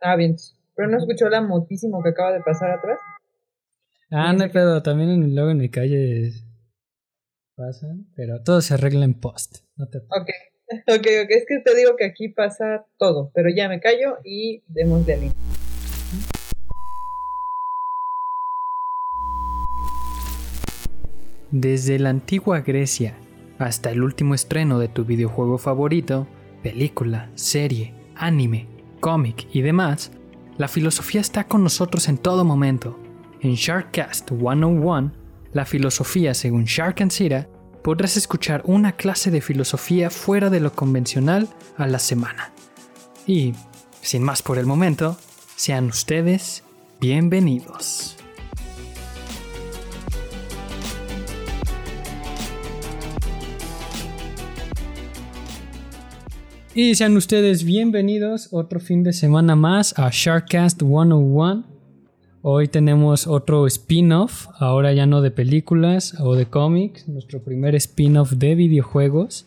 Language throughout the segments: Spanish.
Ah, bien. Pero no escuchó la motísimo que acaba de pasar atrás. Ah, no hay pedo. También en, luego en mi calle pasan, pero todo se arregla en post. No te... Ok, ok, ok. Es que te digo que aquí pasa todo, pero ya me callo y demos de alín. Desde la antigua Grecia hasta el último estreno de tu videojuego favorito, película, serie, anime, cómic y demás, la filosofía está con nosotros en todo momento. En Sharkcast 101, la filosofía según Shark and Sira, podrás escuchar una clase de filosofía fuera de lo convencional a la semana. Y, sin más por el momento, sean ustedes bienvenidos. Y sean ustedes bienvenidos otro fin de semana más a Sharkcast 101. Hoy tenemos otro spin-off, ahora ya no de películas o de cómics, nuestro primer spin-off de videojuegos,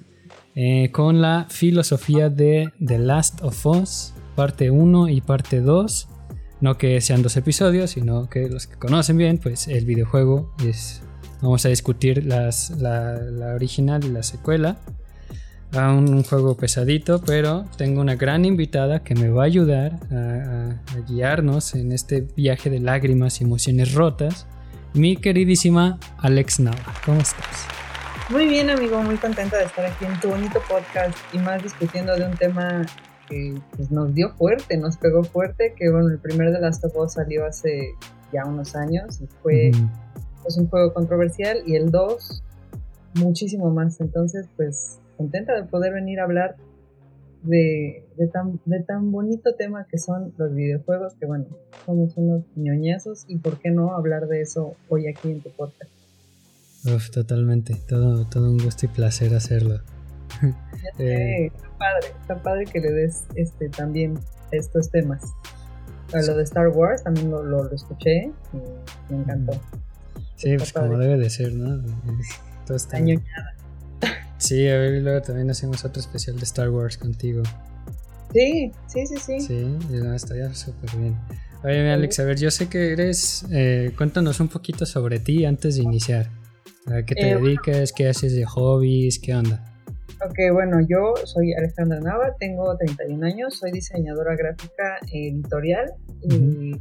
eh, con la filosofía de The Last of Us, parte 1 y parte 2. No que sean dos episodios, sino que los que conocen bien, pues el videojuego es... Vamos a discutir la, la original y la secuela a un, juego pesadito, pero tengo una gran invitada que me va a ayudar a, guiarnos en este viaje de lágrimas y emociones rotas. Mi queridísima Alex Nava, ¿cómo estás? Muy bien, amigo, muy contenta de estar aquí en tu bonito podcast y más discutiendo de un tema que pues, nos dio fuerte, nos pegó fuerte, que bueno, el primer de Last of Us salió hace ya unos años y fue pues, un juego controversial y el 2 muchísimo más, entonces pues contenta de poder venir a hablar de, tan, de tan bonito tema que son los videojuegos, que bueno, somos unos ñoñazos y por qué no hablar de eso hoy aquí en tu podcast. Uf, totalmente, todo, todo un gusto y placer hacerlo. Eh, está padre, está padre que le des este también estos temas. lo de Star Wars también lo, lo, escuché y me encantó. Sí, pues como debe de ser, ¿no? Todo está... ñoñada. Sí, a ver, luego también hacemos otro especial de Star Wars contigo. Sí, sí, sí, sí. Sí, estaría súper bien. Oye, Alex, a ver, yo sé que eres. Eh, cuéntanos un poquito sobre ti antes de iniciar. ¿A qué te eh, dedicas? ¿Qué haces de hobbies? ¿Qué onda? Ok, bueno, yo soy Alejandra Nava, tengo 31 años, soy diseñadora gráfica editorial y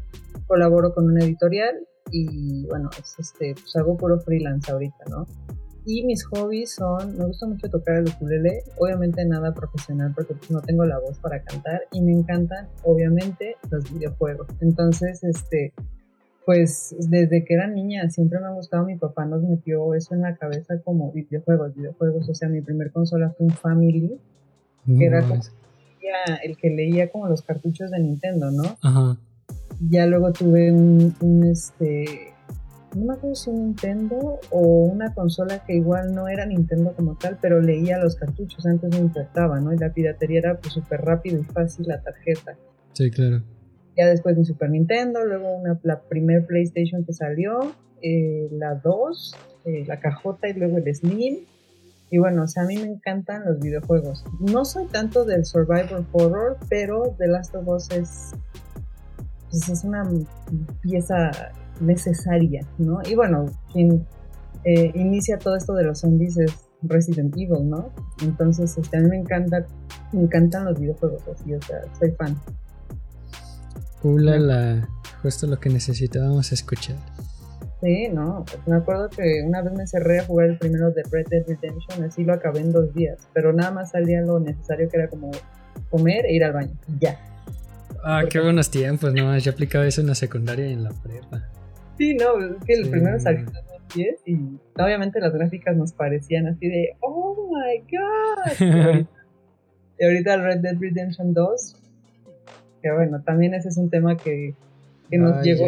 colaboro con una editorial y bueno, este, pues hago puro freelance ahorita, ¿no? Y mis hobbies son, me gusta mucho tocar el ukulele, obviamente nada profesional porque pues, no tengo la voz para cantar y me encantan obviamente los videojuegos. Entonces, este, pues desde que era niña siempre me ha gustado, mi papá nos metió eso en la cabeza como videojuegos, videojuegos, o sea, mi primer consola fue un Family, que era como el que leía como los cartuchos de Nintendo, ¿no? Ajá. Ya luego tuve un, un este no me acuerdo si un Nintendo o una consola que igual no era Nintendo como tal, pero leía los cartuchos, antes no importaba, ¿no? Y la piratería era pues súper rápido y fácil la tarjeta. Sí, claro. Ya después mi Super Nintendo, luego una, la primer PlayStation que salió, eh, la 2, eh, la cajota y luego el Slim. Y bueno, o sea, a mí me encantan los videojuegos. No soy tanto del survival horror, pero The Last of Us es, pues es una pieza necesaria, ¿no? Y bueno, quien eh, inicia todo esto de los zombies es Resident Evil, ¿no? Entonces, este, a mí me encanta, me encantan los videojuegos así, o sea, soy fan. Ulala, justo lo que necesitábamos escuchar. Sí, no, pues me acuerdo que una vez me cerré a jugar el primero de Red Dead Redemption, así lo acabé en dos días, pero nada más salía lo necesario que era como comer e ir al baño, ya. Ah, qué buenos tiempos, no, yo aplicaba eso en la secundaria y en la prepa. Sí, no, es que el primero salió en 2010 y obviamente las gráficas nos parecían así de, oh my god. y ahorita el Red Dead Redemption 2, que bueno, también ese es un tema que, que nos llegó.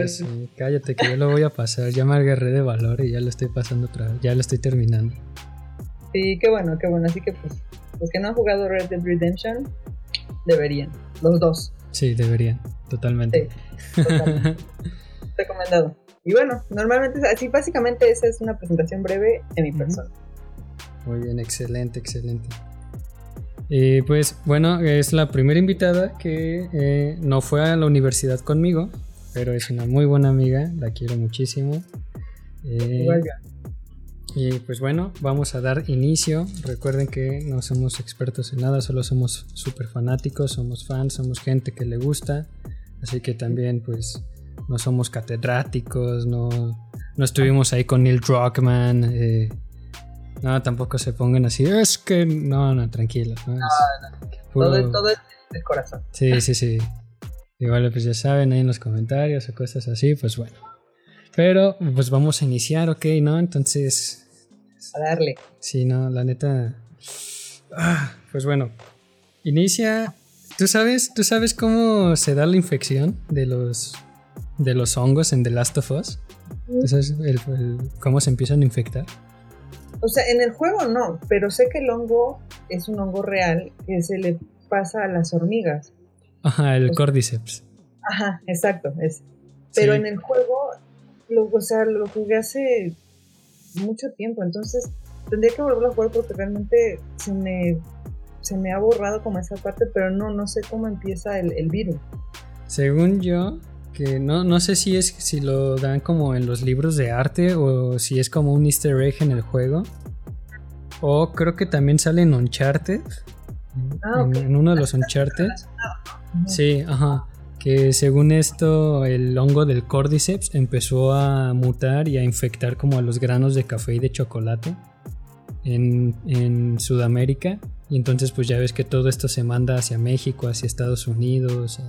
Cállate, que yo lo voy a pasar. Ya me agarré de valor y ya lo estoy pasando otra vez, ya lo estoy terminando. Sí, qué bueno, qué bueno. Así que pues, los que no han jugado Red Dead Redemption, deberían, los dos. Sí, deberían, totalmente. Sí, totalmente. Recomendado. Y bueno, normalmente así, básicamente esa es una presentación breve de mi persona. Muy bien, excelente, excelente. Y pues bueno, es la primera invitada que eh, no fue a la universidad conmigo, pero es una muy buena amiga, la quiero muchísimo. Eh, y pues bueno, vamos a dar inicio. Recuerden que no somos expertos en nada, solo somos súper fanáticos, somos fans, somos gente que le gusta. Así que también pues no somos catedráticos, no, no estuvimos ahí con Neil Druckmann. Eh, no, tampoco se pongan así. Es que no, no, tranquilo. ¿no? todo, es de corazón. Sí, sí, sí. Igual, pues ya saben, ahí en los comentarios o cosas así, pues bueno. Pero, pues vamos a iniciar, ¿ok? ¿No? Entonces. A darle. Sí, no, la neta. Ah, pues bueno. Inicia. ¿Tú sabes, ¿Tú sabes cómo se da la infección de los, de los hongos en The Last of Us? sabes cómo se empiezan a infectar? O sea, en el juego no, pero sé que el hongo es un hongo real que se le pasa a las hormigas. Ajá, el Cordyceps. Ajá, exacto, es. Pero en el juego, lo, o sea, lo jugué hace mucho tiempo, entonces tendría que volverlo a jugar porque realmente se me, se me ha borrado como esa parte, pero no, no sé cómo empieza el, el virus. Según yo, que no, no sé si es si lo dan como en los libros de arte o si es como un easter egg en el juego. O creo que también sale en Uncharted. Ah, en, uno de los Uncharted. Sí, ajá. Que según esto, el hongo del Cordyceps empezó a mutar y a infectar como a los granos de café y de chocolate en, en Sudamérica. Y entonces pues ya ves que todo esto se manda hacia México, hacia Estados Unidos,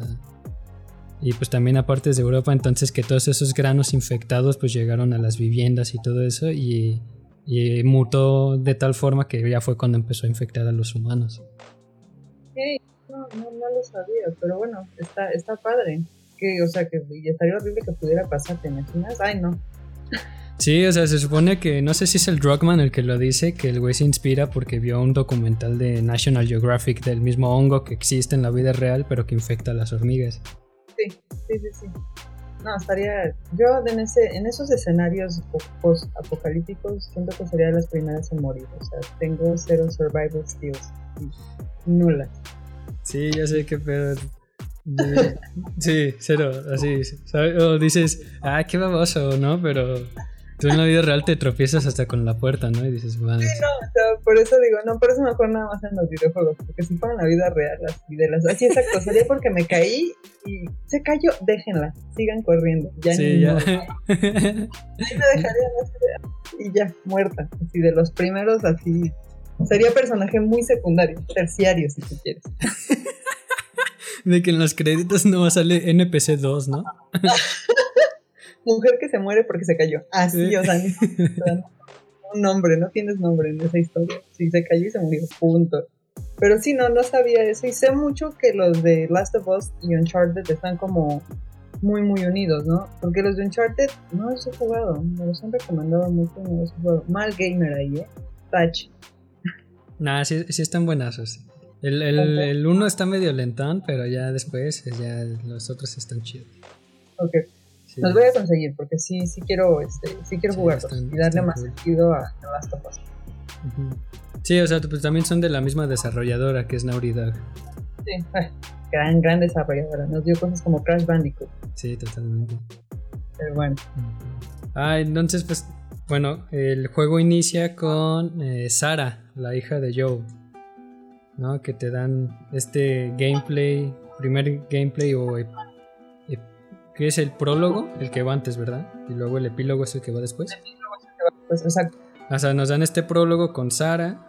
y pues también a partes de Europa, entonces que todos esos granos infectados pues llegaron a las viviendas y todo eso y, mutó de tal forma que ya fue cuando empezó a infectar a los humanos. Sí, no, no, lo sabía, pero bueno, está, está padre. Que, o sea, que estaría horrible que pudiera pasar, ¿te imaginas? Ay, no. Sí, o sea, se supone que, no sé si es el Druckmann el que lo dice, que el güey se inspira porque vio un documental de National Geographic del mismo hongo que existe en la vida real, pero que infecta a las hormigas. Sí, sí, sí, sí. No, estaría. Yo en, ese, en esos escenarios post-apocalípticos siento que sería de las primeras en morir. O sea, tengo cero survival skills. Nula. Sí, ya sé que pero Sí, cero, así. O dices, ah, qué baboso, ¿no? Pero Tú en la vida real te tropiezas hasta con la puerta, ¿no? Y dices, bueno. Sí, no, o sea, por eso digo, no, por eso mejor nada más en los videojuegos, porque si fuera en la vida real, así de las. Así exacto, sería porque me caí y se cayó, déjenla, sigan corriendo. Ya sí, ya. Ahí me dejarían así y ya, muerta. Así de los primeros, así. Sería personaje muy secundario, terciario, si tú quieres. de que en los créditos no sale NPC 2, ¿no? Mujer que se muere porque se cayó. Así, o sea, un nombre, no tienes nombre en esa historia. Sí, se cayó y se murió, punto. Pero sí, no, no sabía eso. Y sé mucho que los de Last of Us y Uncharted están como muy, muy unidos, ¿no? Porque los de Uncharted no los he jugado. Me los han recomendado mucho, no los he jugado. Mal gamer ahí, ¿eh? Touch. Nah, sí, sí están buenazos. El, el, el, uno está medio lentón, pero ya después ya los otros están chidos. Ok. Los voy a conseguir porque sí, sí quiero, este, sí quiero jugarlos y darle más sentido a, las topas. Sí, o sea, pues también son de la misma desarrolladora que es Naughty Dog. Sí, eh, gran, gran desarrolladora. Nos dio cosas como Crash Bandicoot. Sí, totalmente. Pero bueno. Ah, entonces, pues, bueno, el juego inicia con eh, Sara, la hija de Joe. ¿No? Que te dan este gameplay, primer gameplay o que es el prólogo, el que va antes, ¿verdad? Y luego el epílogo es el que va después. exacto. O sea, nos dan este prólogo con Sara,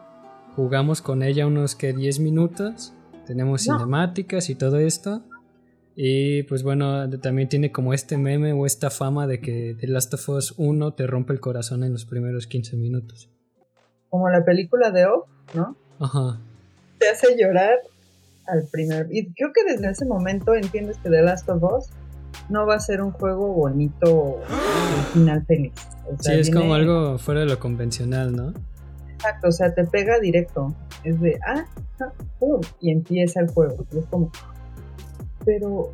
jugamos con ella unos que 10 minutos, tenemos cinemáticas y todo esto. Y pues bueno, también tiene como este meme o esta fama de que The Last of Us 1 te rompe el corazón en los primeros 15 minutos. Como la película de O, ¿no? Ajá. Te hace llorar al primer... Y creo que desde ese momento entiendes que The Last of Us no va a ser un juego bonito al final feliz. sí, es como algo fuera de lo convencional, ¿no? Exacto, o sea, te pega directo. Es de, ah, ah pum, y empieza el juego. es como, pero,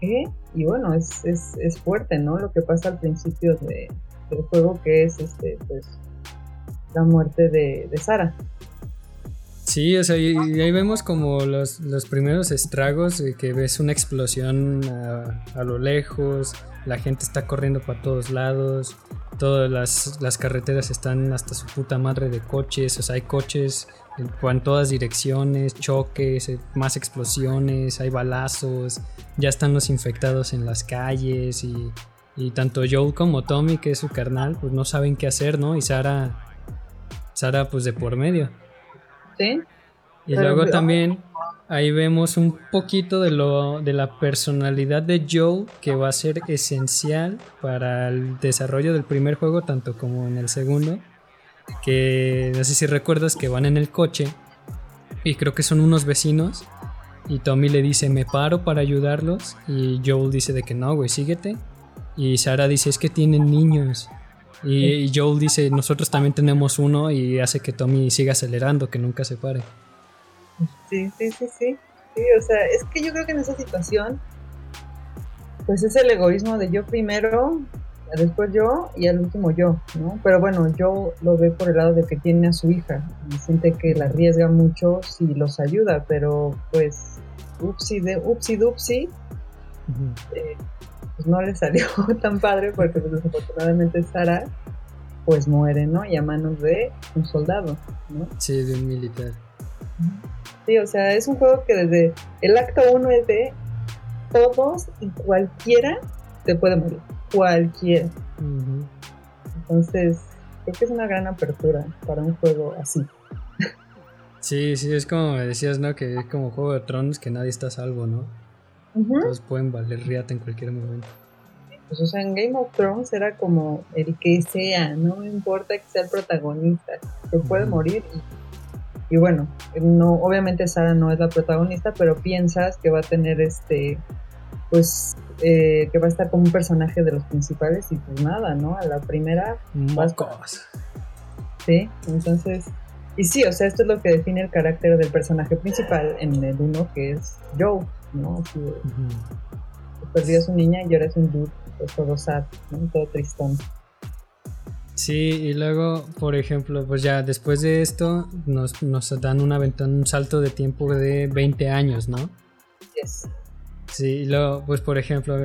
¿qué? Y bueno, es, es, es fuerte, ¿no? Lo que pasa al principio de, del juego, que es, este, pues, la muerte de, de Sara. Sí, o sea, y, ahí vemos como los, primeros estragos, que ves una explosión a, lo lejos, la gente está corriendo para todos lados, todas las, carreteras están hasta su puta madre de coches, o sea, hay coches en, todas direcciones, choques, eh, más explosiones, hay balazos, ya están los infectados en las calles y, y tanto Joel como Tommy, que es su carnal, pues no saben qué hacer, ¿no? Y Sara, Sara pues de por medio. Y luego también ahí vemos un poquito de lo de la personalidad de Joe que va a ser esencial para el desarrollo del primer juego tanto como en el segundo. Que no sé si recuerdas que van en el coche y creo que son unos vecinos y Tommy le dice me paro para ayudarlos y Joel dice de que no, güey, síguete. Y Sara dice es que tienen niños. Y, Joel dice, nosotros también tenemos uno y hace que Tommy siga acelerando, que nunca se pare. Sí, sí, sí, sí. Sí, o sea, es que yo creo que en esa situación, pues es el egoísmo de yo primero, después yo y al último yo, ¿no? Pero bueno, yo lo veo por el lado de que tiene a su hija y siente que la arriesga mucho si los ayuda, pero pues, upsi, de, upsi, dupsi, pues no le salió tan padre porque pues, desafortunadamente Sara pues muere, ¿no? Y a manos de un soldado, ¿no? Sí, de un militar. Sí, o sea, es un juego que desde el acto uno es de todos y cualquiera se puede morir, cualquiera. Entonces, creo que es una gran apertura para un juego así. Sí, sí, es como me decías, ¿no? Que es como Juego de Tronos que nadie está salvo, ¿no? Todos pueden valer riata en cualquier momento. Pues, o sea, en Game of Thrones era como el que sea, no importa que sea el protagonista, se puede morir y, bueno, no, obviamente Sara no es la protagonista, pero piensas que va a tener este, pues, eh, que va a estar como un personaje de los principales y pues nada, ¿no? A la primera... Mocos. Sí, entonces... Y sí, o sea, esto es lo que define el carácter del personaje principal en el uno, que es Joe. ¿No? perdió a su niña y ahora es un dude todo sad, Todo tristón. Sí, y luego, por ejemplo, pues ya después de esto nos, dan una ventana, un salto de tiempo de 20 años, ¿no? Yes. Sí, y luego, pues por ejemplo,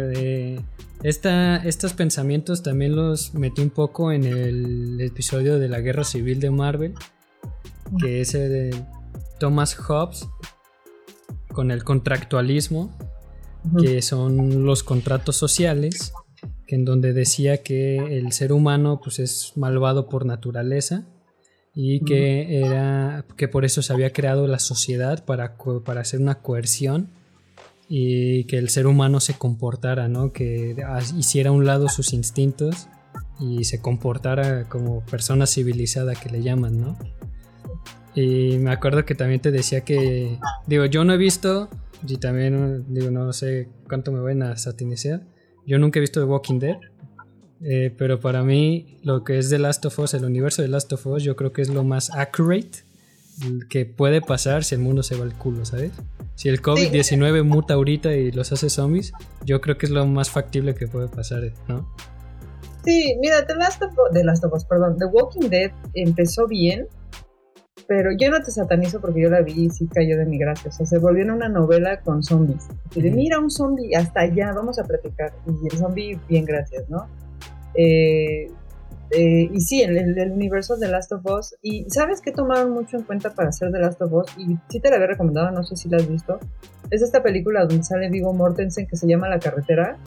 esta, estos pensamientos también los metí un poco en el episodio de la Guerra Civil de Marvel, que es el de Thomas Hobbes, con el contractualismo, que son los contratos sociales, que en donde decía que el ser humano pues es malvado por naturaleza y que era que por eso se había creado la sociedad para, para hacer una coerción y que el ser humano se comportara, ¿no? Que hiciera a un lado sus instintos y se comportara como persona civilizada que le llaman, ¿no? Y me acuerdo que también te decía que, digo, yo no he visto, y también, digo, no sé cuánto me van a satinizar. Yo nunca he visto The Walking Dead, eh, pero para mí lo que es The Last of Us, el universo de Last of Us, yo creo que es lo más accurate que puede pasar si el mundo se va al culo, ¿sabes? Si el COVID-19 muta ahorita y los hace zombies, yo creo que es lo más factible que puede pasar, ¿no? Sí, mira, The Last of The Last of Us, perdón, The Walking Dead empezó bien, pero yo no te satanizo porque yo la vi y sí cayó de mi gracia. O sea, se volvió en una novela con zombies. Y de, mira un zombie, hasta allá, vamos a platicar. Y el zombie, bien, gracias, ¿no? Eh, eh, y sí, el, el, universo de Last of Us. Y ¿sabes qué tomaron mucho en cuenta para hacer The Last of Us? Y sí te la había recomendado, no sé si la has visto. Es esta película donde sale Vigo Mortensen que se llama La Carretera.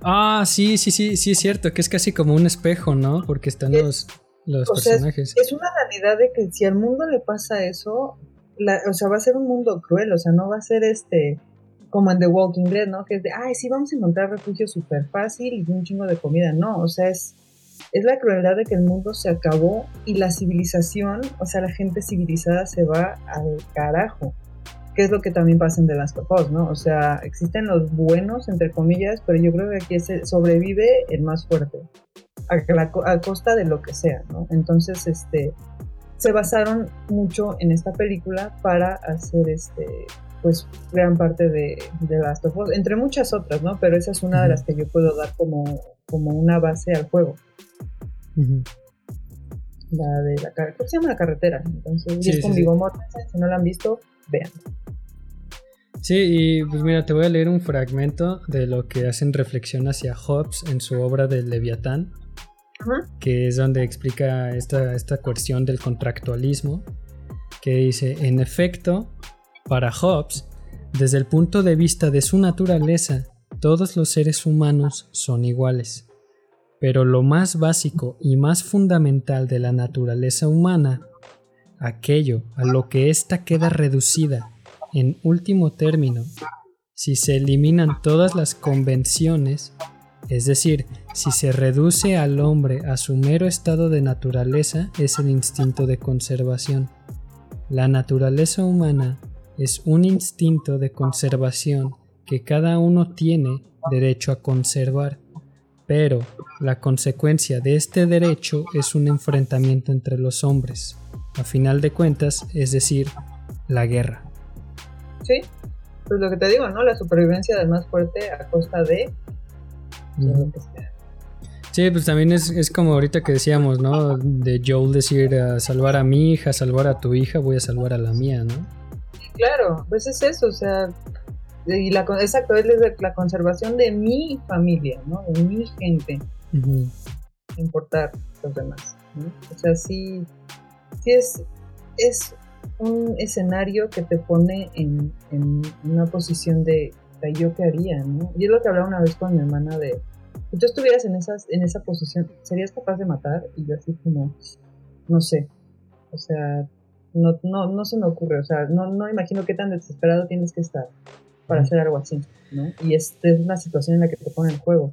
Ah, sí, sí, sí, sí, es cierto, que es casi como un espejo, ¿no? Porque están los los personajes. es, una realidad de que si al mundo le pasa eso, o sea, va a ser un mundo cruel, o sea, no va a ser este como en The Walking Dead, ¿no? Que es de, ay, sí, vamos a encontrar refugio súper fácil y un chingo de comida. No, o sea, es, es la crueldad de que el mundo se acabó y la civilización, o sea, la gente civilizada se va al carajo. Que es lo que también pasa en The Last of Us, ¿no? O sea, existen los buenos, entre comillas, pero yo creo que aquí sobrevive el más fuerte a, costa de lo que sea, ¿no? Entonces, este, se basaron mucho en esta película para hacer este pues gran parte de, de Last of Us, entre muchas otras, ¿no? Pero esa es una de las que yo puedo dar como, como una base al juego. La de la carretera. ¿Cómo se llama la carretera? Entonces, y es con Vigo. Si no la han visto, vean. Sí, y pues mira, te voy a leer un fragmento de lo que hacen reflexión hacia Hobbes en su obra de Leviatán, que es donde explica esta, esta cuestión del contractualismo, que dice, en efecto, para Hobbes, desde el punto de vista de su naturaleza, todos los seres humanos son iguales. Pero lo más básico y más fundamental de la naturaleza humana, aquello a lo que ésta queda reducida, en último término, si se eliminan todas las convenciones, es decir, si se reduce al hombre a su mero estado de naturaleza, es el instinto de conservación. La naturaleza humana es un instinto de conservación que cada uno tiene derecho a conservar, pero la consecuencia de este derecho es un enfrentamiento entre los hombres, a final de cuentas, es decir, la guerra. Sí, pues lo que te digo, ¿no? La supervivencia del más fuerte a costa de... Sí, pues también es, como ahorita que decíamos, ¿no? De Joel decir, a salvar a mi hija, salvar a tu hija, voy a salvar a la mía, ¿no? Claro, pues es eso, o sea, y la, exacto, es la conservación de mi familia, ¿no? De mi gente. Importar los demás, ¿no? O sea, sí, sí es, es un escenario que te pone en, una posición de, yo qué haría, ¿no? Y es lo que hablaba una vez con mi hermana de si tú estuvieras en, esas, en esa posición, ¿serías capaz de matar? Y yo así como, no sé. O sea, no, no, no se me ocurre. O sea, no, no imagino qué tan desesperado tienes que estar para hacer algo así, ¿no? Y es, es una situación en la que te pone el juego.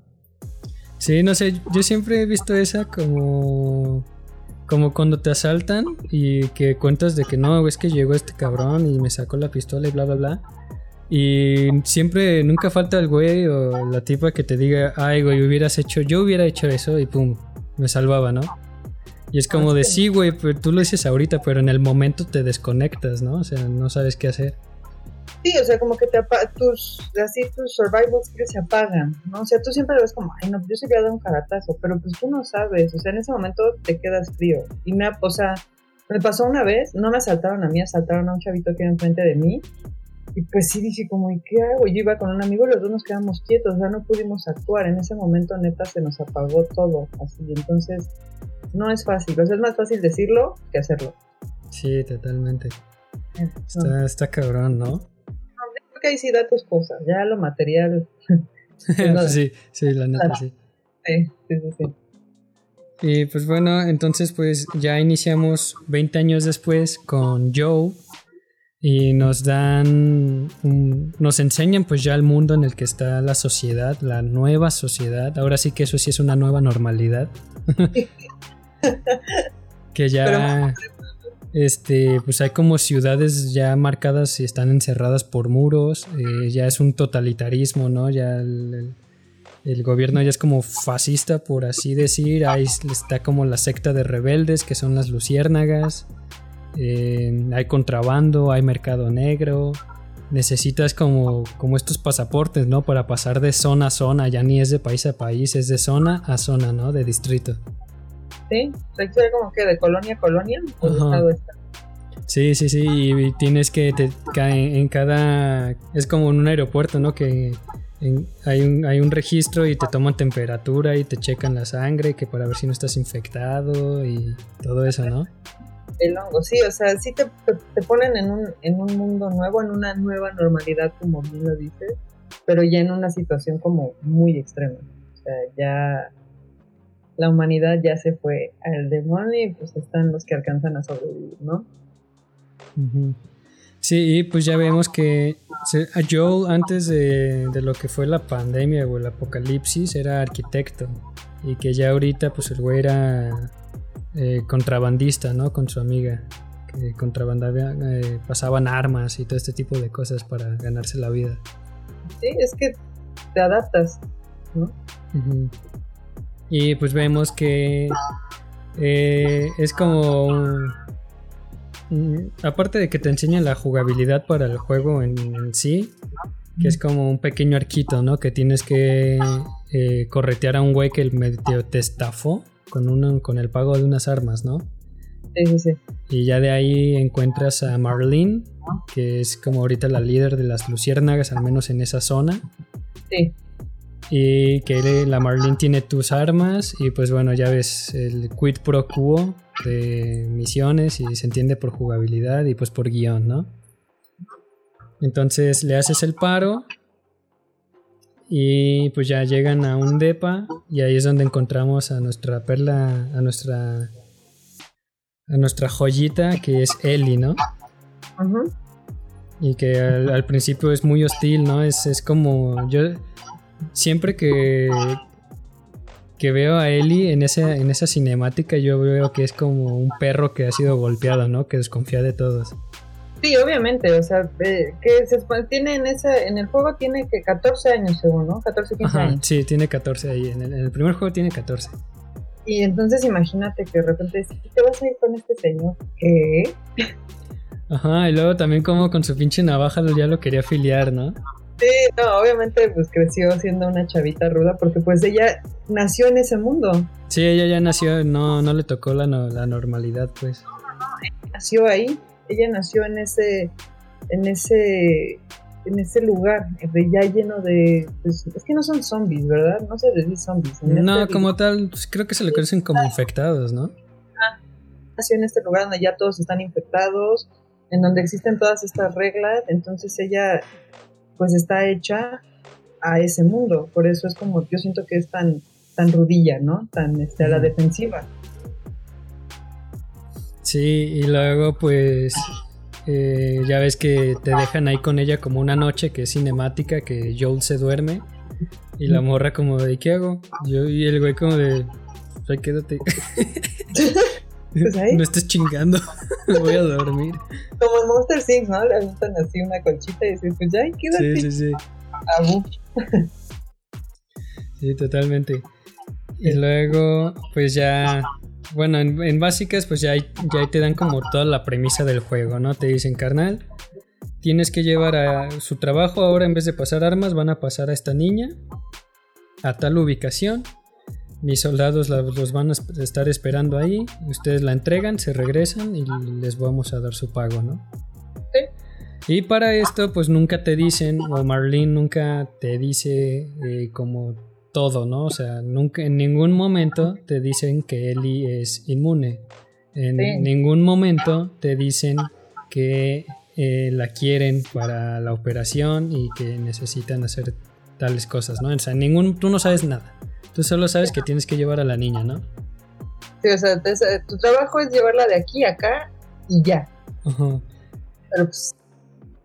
Sí, no sé, yo siempre he visto esa como como cuando te asaltan y que cuentas de que no, es que llegó este cabrón y me sacó la pistola y bla bla bla. Y siempre, nunca falta el güey o la tipa que te diga, ay, güey, hubieras hecho, yo hubiera hecho eso y pum, me salvaba, ¿no? Y es como de, sí, güey, pero tú lo dices ahorita, pero en el momento te desconectas, ¿no? O sea, no sabes qué hacer. Sí, o sea, como que te tus, así tus survival skills se apagan, ¿no? O sea, tú siempre ves como, ay, no, yo se voy a dar un caratazo, pero pues tú no sabes, o sea, en ese momento te quedas frío. Y me, o sea, me pasó una vez, no me asaltaron a mí, asaltaron a un chavito que era enfrente de mí, y pues sí dije como, ¿y qué hago? Yo iba con un amigo y los dos nos quedamos quietos, sea, no pudimos actuar. En ese momento neta se nos apagó todo, así. Entonces, no es fácil. O sea, es más fácil decirlo que hacerlo. Sí, totalmente. Está, está cabrón, ¿no? No, creo que ahí sí da tus cosas. Ya lo material. sí, sí, la neta, sí. Sí, sí, sí. Y pues bueno, entonces pues ya iniciamos 20 años después con Joe y nos dan, nos enseñan pues ya el mundo en el que está la sociedad, la nueva sociedad. Ahora sí que eso sí es una nueva normalidad. que ya, este, pues hay como ciudades ya marcadas y están encerradas por muros. Eh, ya es un totalitarismo, ¿no? Ya el, el, gobierno ya es como fascista, por así decir. Ahí está como la secta de rebeldes que son las luciérnagas. Eh, hay contrabando, hay mercado negro. Necesitas como, como estos pasaportes, ¿no? Para pasar de zona a zona, ya ni es de país a país, es de zona a zona, ¿no? De distrito. Sí, como que de colonia a colonia, Sí, sí, sí, y tienes que, te, en cada, es como en un aeropuerto, ¿no? Que hay, un, hay un registro y te toman temperatura y te checan la sangre, que para ver si no estás infectado y todo eso, ¿no? El hongo, sí, o sea, sí te, te, ponen en un, en un mundo nuevo, en una nueva normalidad, como bien lo dices, pero ya en una situación como muy extrema. O sea, ya la humanidad ya se fue al demonio y pues están los que alcanzan a sobrevivir, ¿no? Sí, y pues ya vemos que Joel antes de, de, lo que fue la pandemia o el apocalipsis era arquitecto y que ya ahorita pues el güey era eh, contrabandista, ¿no? Con su amiga. Que contrabandaba, eh, pasaban armas y todo este tipo de cosas para ganarse la vida. Sí, es que te adaptas, ¿no? Y pues vemos que eh, es como... aparte de que te enseña la jugabilidad para el juego en, sí, que es como un pequeño arquito, ¿no? Que tienes que corretear a un güey que el medio te estafó con, con el pago de unas armas, ¿no? Sí, sí, sí. Y ya de ahí encuentras a Marlene, que es como ahorita la líder de las luciérnagas, al menos en esa zona. Sí. Y que la Marlene tiene tus armas y pues bueno, ya ves el quid pro quo de misiones y se entiende por jugabilidad y pues por guion, ¿no? Entonces le haces el paro y pues ya llegan a un depa y ahí es donde encontramos a nuestra perla, a nuestra a nuestra joyita que es Ellie, ¿no? Y que al, principio es muy hostil, ¿no? Es, es como yo siempre que que veo a Ellie en esa, en esa cinemática, yo veo que es como un perro que ha sido golpeado, ¿no? Que desconfía de todos. Sí, obviamente, o sea, que se tiene en ese, en el juego tiene que 14 años según, ¿no? 14, 15 años. Sí, tiene 14 ahí, en el, primer juego tiene 14. Y entonces imagínate que de repente te vas a ir con este señor, ¿qué? Ajá, y luego también como con su pinche navaja ya lo quería afiliar, ¿no? Sí, no, obviamente pues creció siendo una chavita ruda porque pues ella nació en ese mundo. Sí, ella ya nació, no, no le tocó la, la normalidad pues. nació ahí, ella nació en ese, en ese, en ese lugar, ya lleno de, pues, es que no son zombies, ¿verdad? No se les dice zombies. no, este como tal, pues, creo que se le conocen como infectados, ¿no? Ah, nació en este lugar donde ya todos están infectados, en donde existen todas estas reglas, entonces ella pues está hecha a ese mundo. Por eso es como, yo siento que es tan, tan rudilla, ¿no? Tan este, a la defensiva. Sí, y luego pues eh, ya ves que te dejan ahí con ella como una noche que es cinemática, que Joel se duerme y la morra como de ¿qué hago? Yo, y el güey como de quédate. Pues no estés chingando, voy a dormir. Como en Monster Things, ¿no? Le gustan así una colchita y dices, pues ya, quédate. Sí, sí, sí. sí, totalmente. Y luego, pues ya, bueno, en, básicas, pues ya, ya te dan como toda la premisa del juego, ¿no? Te dicen, carnal, tienes que llevar a su trabajo ahora en vez de pasar armas, van a pasar a esta niña a tal ubicación mis soldados los van a estar esperando ahí, ustedes la entregan, se regresan y les vamos a dar su pago, ¿no? Sí. Y para esto, pues nunca te dicen, o Marlene nunca te dice eh, como todo, ¿no? O sea, nunca, en ningún momento te dicen que Ellie es inmune. En ningún momento te dicen que eh, la quieren para la operación y que necesitan hacer tales cosas, ¿no? O sea, ningún, tú no sabes nada. Tú solo sabes que tienes que llevar a la niña, ¿no? Sí, o sea, tu trabajo es llevarla de aquí a acá y ya. Ajá. Pero pues,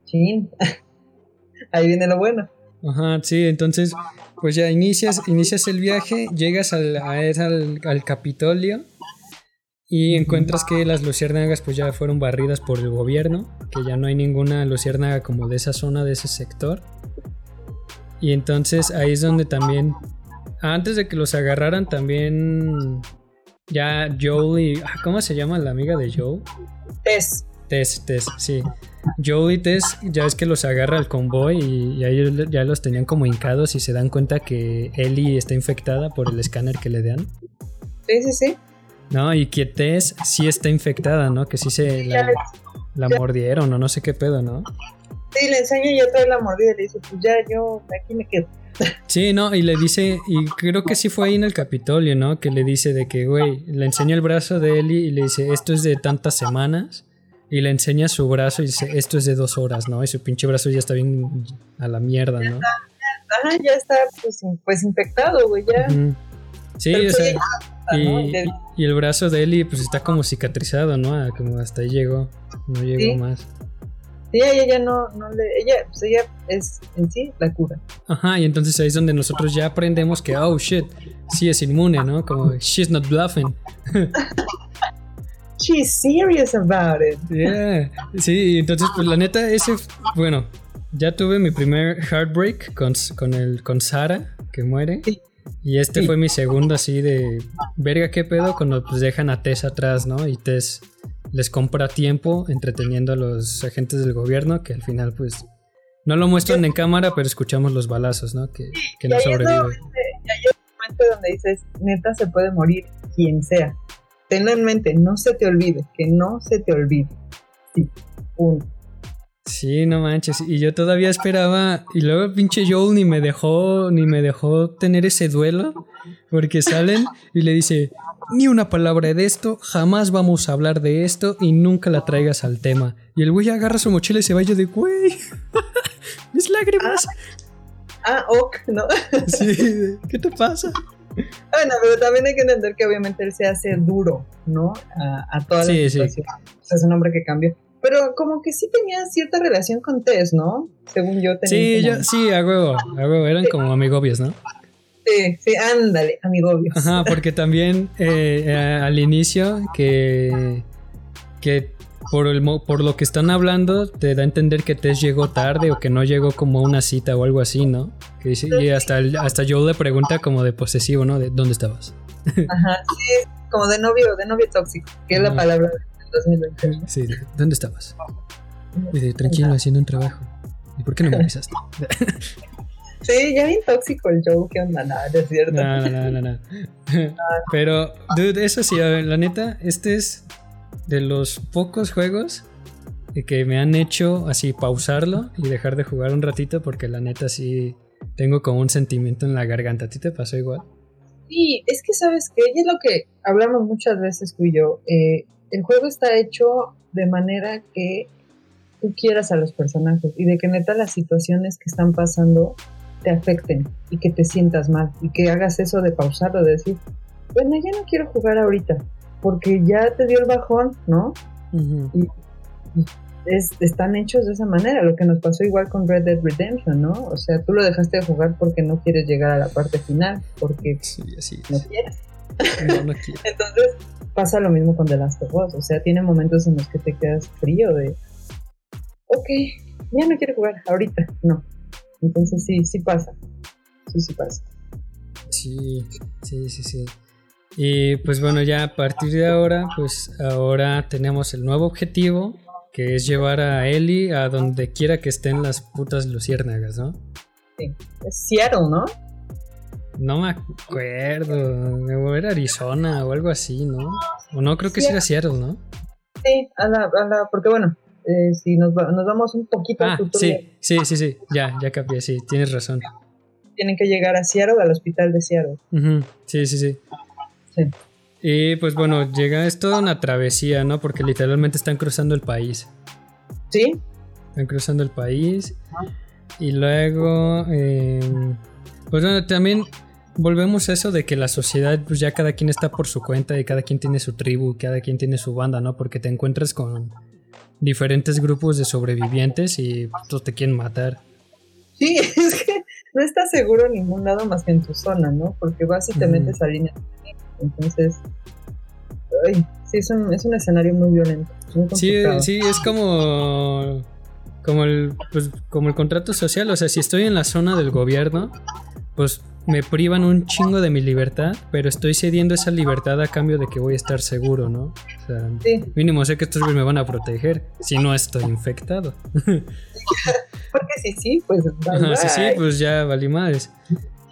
chin. Ahí viene lo bueno. Ajá, sí, entonces, pues ya inicias, inicias el viaje, llegas al, al, al Capitolio y encuentras que las luciérnagas pues ya fueron barridas por el gobierno, que ya no hay ninguna luciérnaga como de esa zona, de ese sector. Y entonces ahí es donde también antes de que los agarraran también ya Joel y... Ah, ¿Cómo se llama la amiga de Joel? Tess. Tess, Tess, sí. Joel y Tess ya es que los agarra el convoy y, ahí ya los tenían como hincados y se dan cuenta que Ellie está infectada por el escáner que le dan. Sí, sí, sí. No, y que Tess sí está infectada, ¿no? Que sí se la, la mordieron o no sé qué pedo, ¿no? Sí, le enseña y otra vez la mordida y le dice, pues ya yo aquí me quedo. Sí, no, y le dice, y creo que sí fue ahí en el Capitolio, ¿no? Que le dice de que, güey, le enseña el brazo de Eli y le dice, esto es de tantas semanas. Y le enseña su brazo y dice, esto es de dos horas, ¿no? Y su pinche brazo ya está bien a la mierda, ¿no? Ajá, ya está pues, pues infectado, güey, ya. Sí, o sea, y, el brazo de Eli pues está como cicatrizado, ¿no? Ah, como hasta ahí llegó, no llegó más. Sí, ella ya no, no le, ella, pues ella es en sí la cura. Ajá, y entonces ahí es donde nosotros ya aprendemos que, oh shit, sí es inmune, ¿no? Como, she's not bluffing. she's serious about it. Yeah, sí, entonces pues la neta, ese, bueno, ya tuve mi primer heartbreak con, con, el, con Sara, que muere. Y este fue mi segundo así de, verga, ¿qué pedo? Cuando pues dejan a Tess atrás, ¿no? Y Tess les compra tiempo entreteniendo a los agentes del gobierno que al final pues no lo muestran en cámara pero escuchamos los balazos, ¿no? Que, no sobrevive. hay un momento donde dices, neta se puede morir quien sea. Tenlo en mente, no se te olvide, que no se te olvide. Sí, punto. Sí, no manches. Y yo todavía esperaba. Y luego el pinche Joel ni me dejó. Ni me dejó tener ese duelo. Porque salen y le dice. Ni una palabra de esto. Jamás vamos a hablar de esto. Y nunca la traigas al tema. Y el güey agarra su mochila y se va yo de güey. Mis lágrimas. Ah, ok, ¿no? sí, ¿qué te pasa? Bueno, pero también hay que entender que obviamente él se hace duro, ¿no? A, a toda la Sí, sí. situación. O sea, es un hombre que cambió. Pero como que sí tenía cierta relación con Tess, ¿no? Según yo tenía. Sí, como- yo, sí, a huevo, a huevo, eran como amigobios, ¿no? Sí, sí, ándale, amigobios. Ajá, porque también eh, eh, al inicio que, que por, el, por lo que están hablando te da a entender que Tess llegó tarde o que no llegó como a una cita o algo así, ¿no? Que y hasta, hasta Joel le pregunta como de posesivo, ¿no? De dónde estabas. Ajá, sí, como de novio, de novio tóxico, que es la palabra del 2021. Sí, de, ¿dónde estabas? Y de, tranquilo, haciendo un trabajo. ¿Y por qué no me avisaste? Sí, ya bien tóxico el Joe, ¿qué onda? Nada, no es cierto. No, no, no, no, no. Pero, dude, eso sí, a ver, la neta, este es de los pocos juegos que me han hecho así pausarlo y dejar de jugar un ratito porque la neta sí tengo como un sentimiento en la garganta. ¿A ti te pasó igual? Sí, es que sabes que es lo que hablamos muchas veces tú y yo. eh, el juego está hecho de manera que tú quieras a los personajes y de que neta las situaciones que están pasando te afecten y que te sientas mal y que hagas eso de pausarlo, de decir, bueno, ya no quiero jugar ahorita porque ya te dio el bajón, ¿no? Es, están hechos de esa manera, lo que nos pasó igual con Red Dead Redemption, ¿no? O sea, tú lo dejaste de jugar porque no quieres llegar a la parte final, porque Sí, así. no quieres. No, no quiero. Entonces pasa lo mismo con The Last of Us. O sea, tiene momentos en los que te quedas frío de, ok, ya no quiero jugar, ahorita, no. Entonces sí, sí pasa. Sí, sí pasa. Sí, sí, sí, sí. Y pues bueno, ya a partir de ahora, pues ahora tenemos el nuevo objetivo, que es llevar a Ellie a donde quiera que estén las putas luciérnagas, ¿no? Es Seattle, ¿no? No me acuerdo, era Arizona o algo así, ¿no? O no, creo que sí era Seattle, ¿no? Sí, a la, a la, porque bueno, eh, si nos, va- nos vamos un poquito al Ah, futuro, sí, sí, sí, sí, ya, ya cambié, sí, tienes razón. tienen que llegar a Seattle, al hospital de Seattle. Ujú, Sí, sí, sí. Sí. Y pues bueno, llega, es toda una travesía, ¿no? Porque literalmente están cruzando el país. ¿Sí? Están cruzando el país. Y luego, eh, pues bueno, también volvemos a eso de que la sociedad, pues ya cada quien está por su cuenta y cada quien tiene su tribu, cada quien tiene su banda, ¿no? Porque te encuentras con diferentes grupos de sobrevivientes y todos te quieren matar. Sí, es que no estás seguro en ningún lado más que en tu zona, ¿no? Porque vas y te Ujú. metes a línea. Entonces, ay, sí, es un, es un escenario muy violento. Muy Sí, sí, es como como el pues, como el contrato social, o sea, si estoy en la zona del gobierno, pues me privan un chingo de mi libertad, pero estoy cediendo esa libertad a cambio de que voy a estar seguro, ¿no? O sea, Sí, mínimo sé que estos me van a proteger si no estoy infectado. porque sí, sí, pues. Ajá, sí, sí, pues ya valí madres.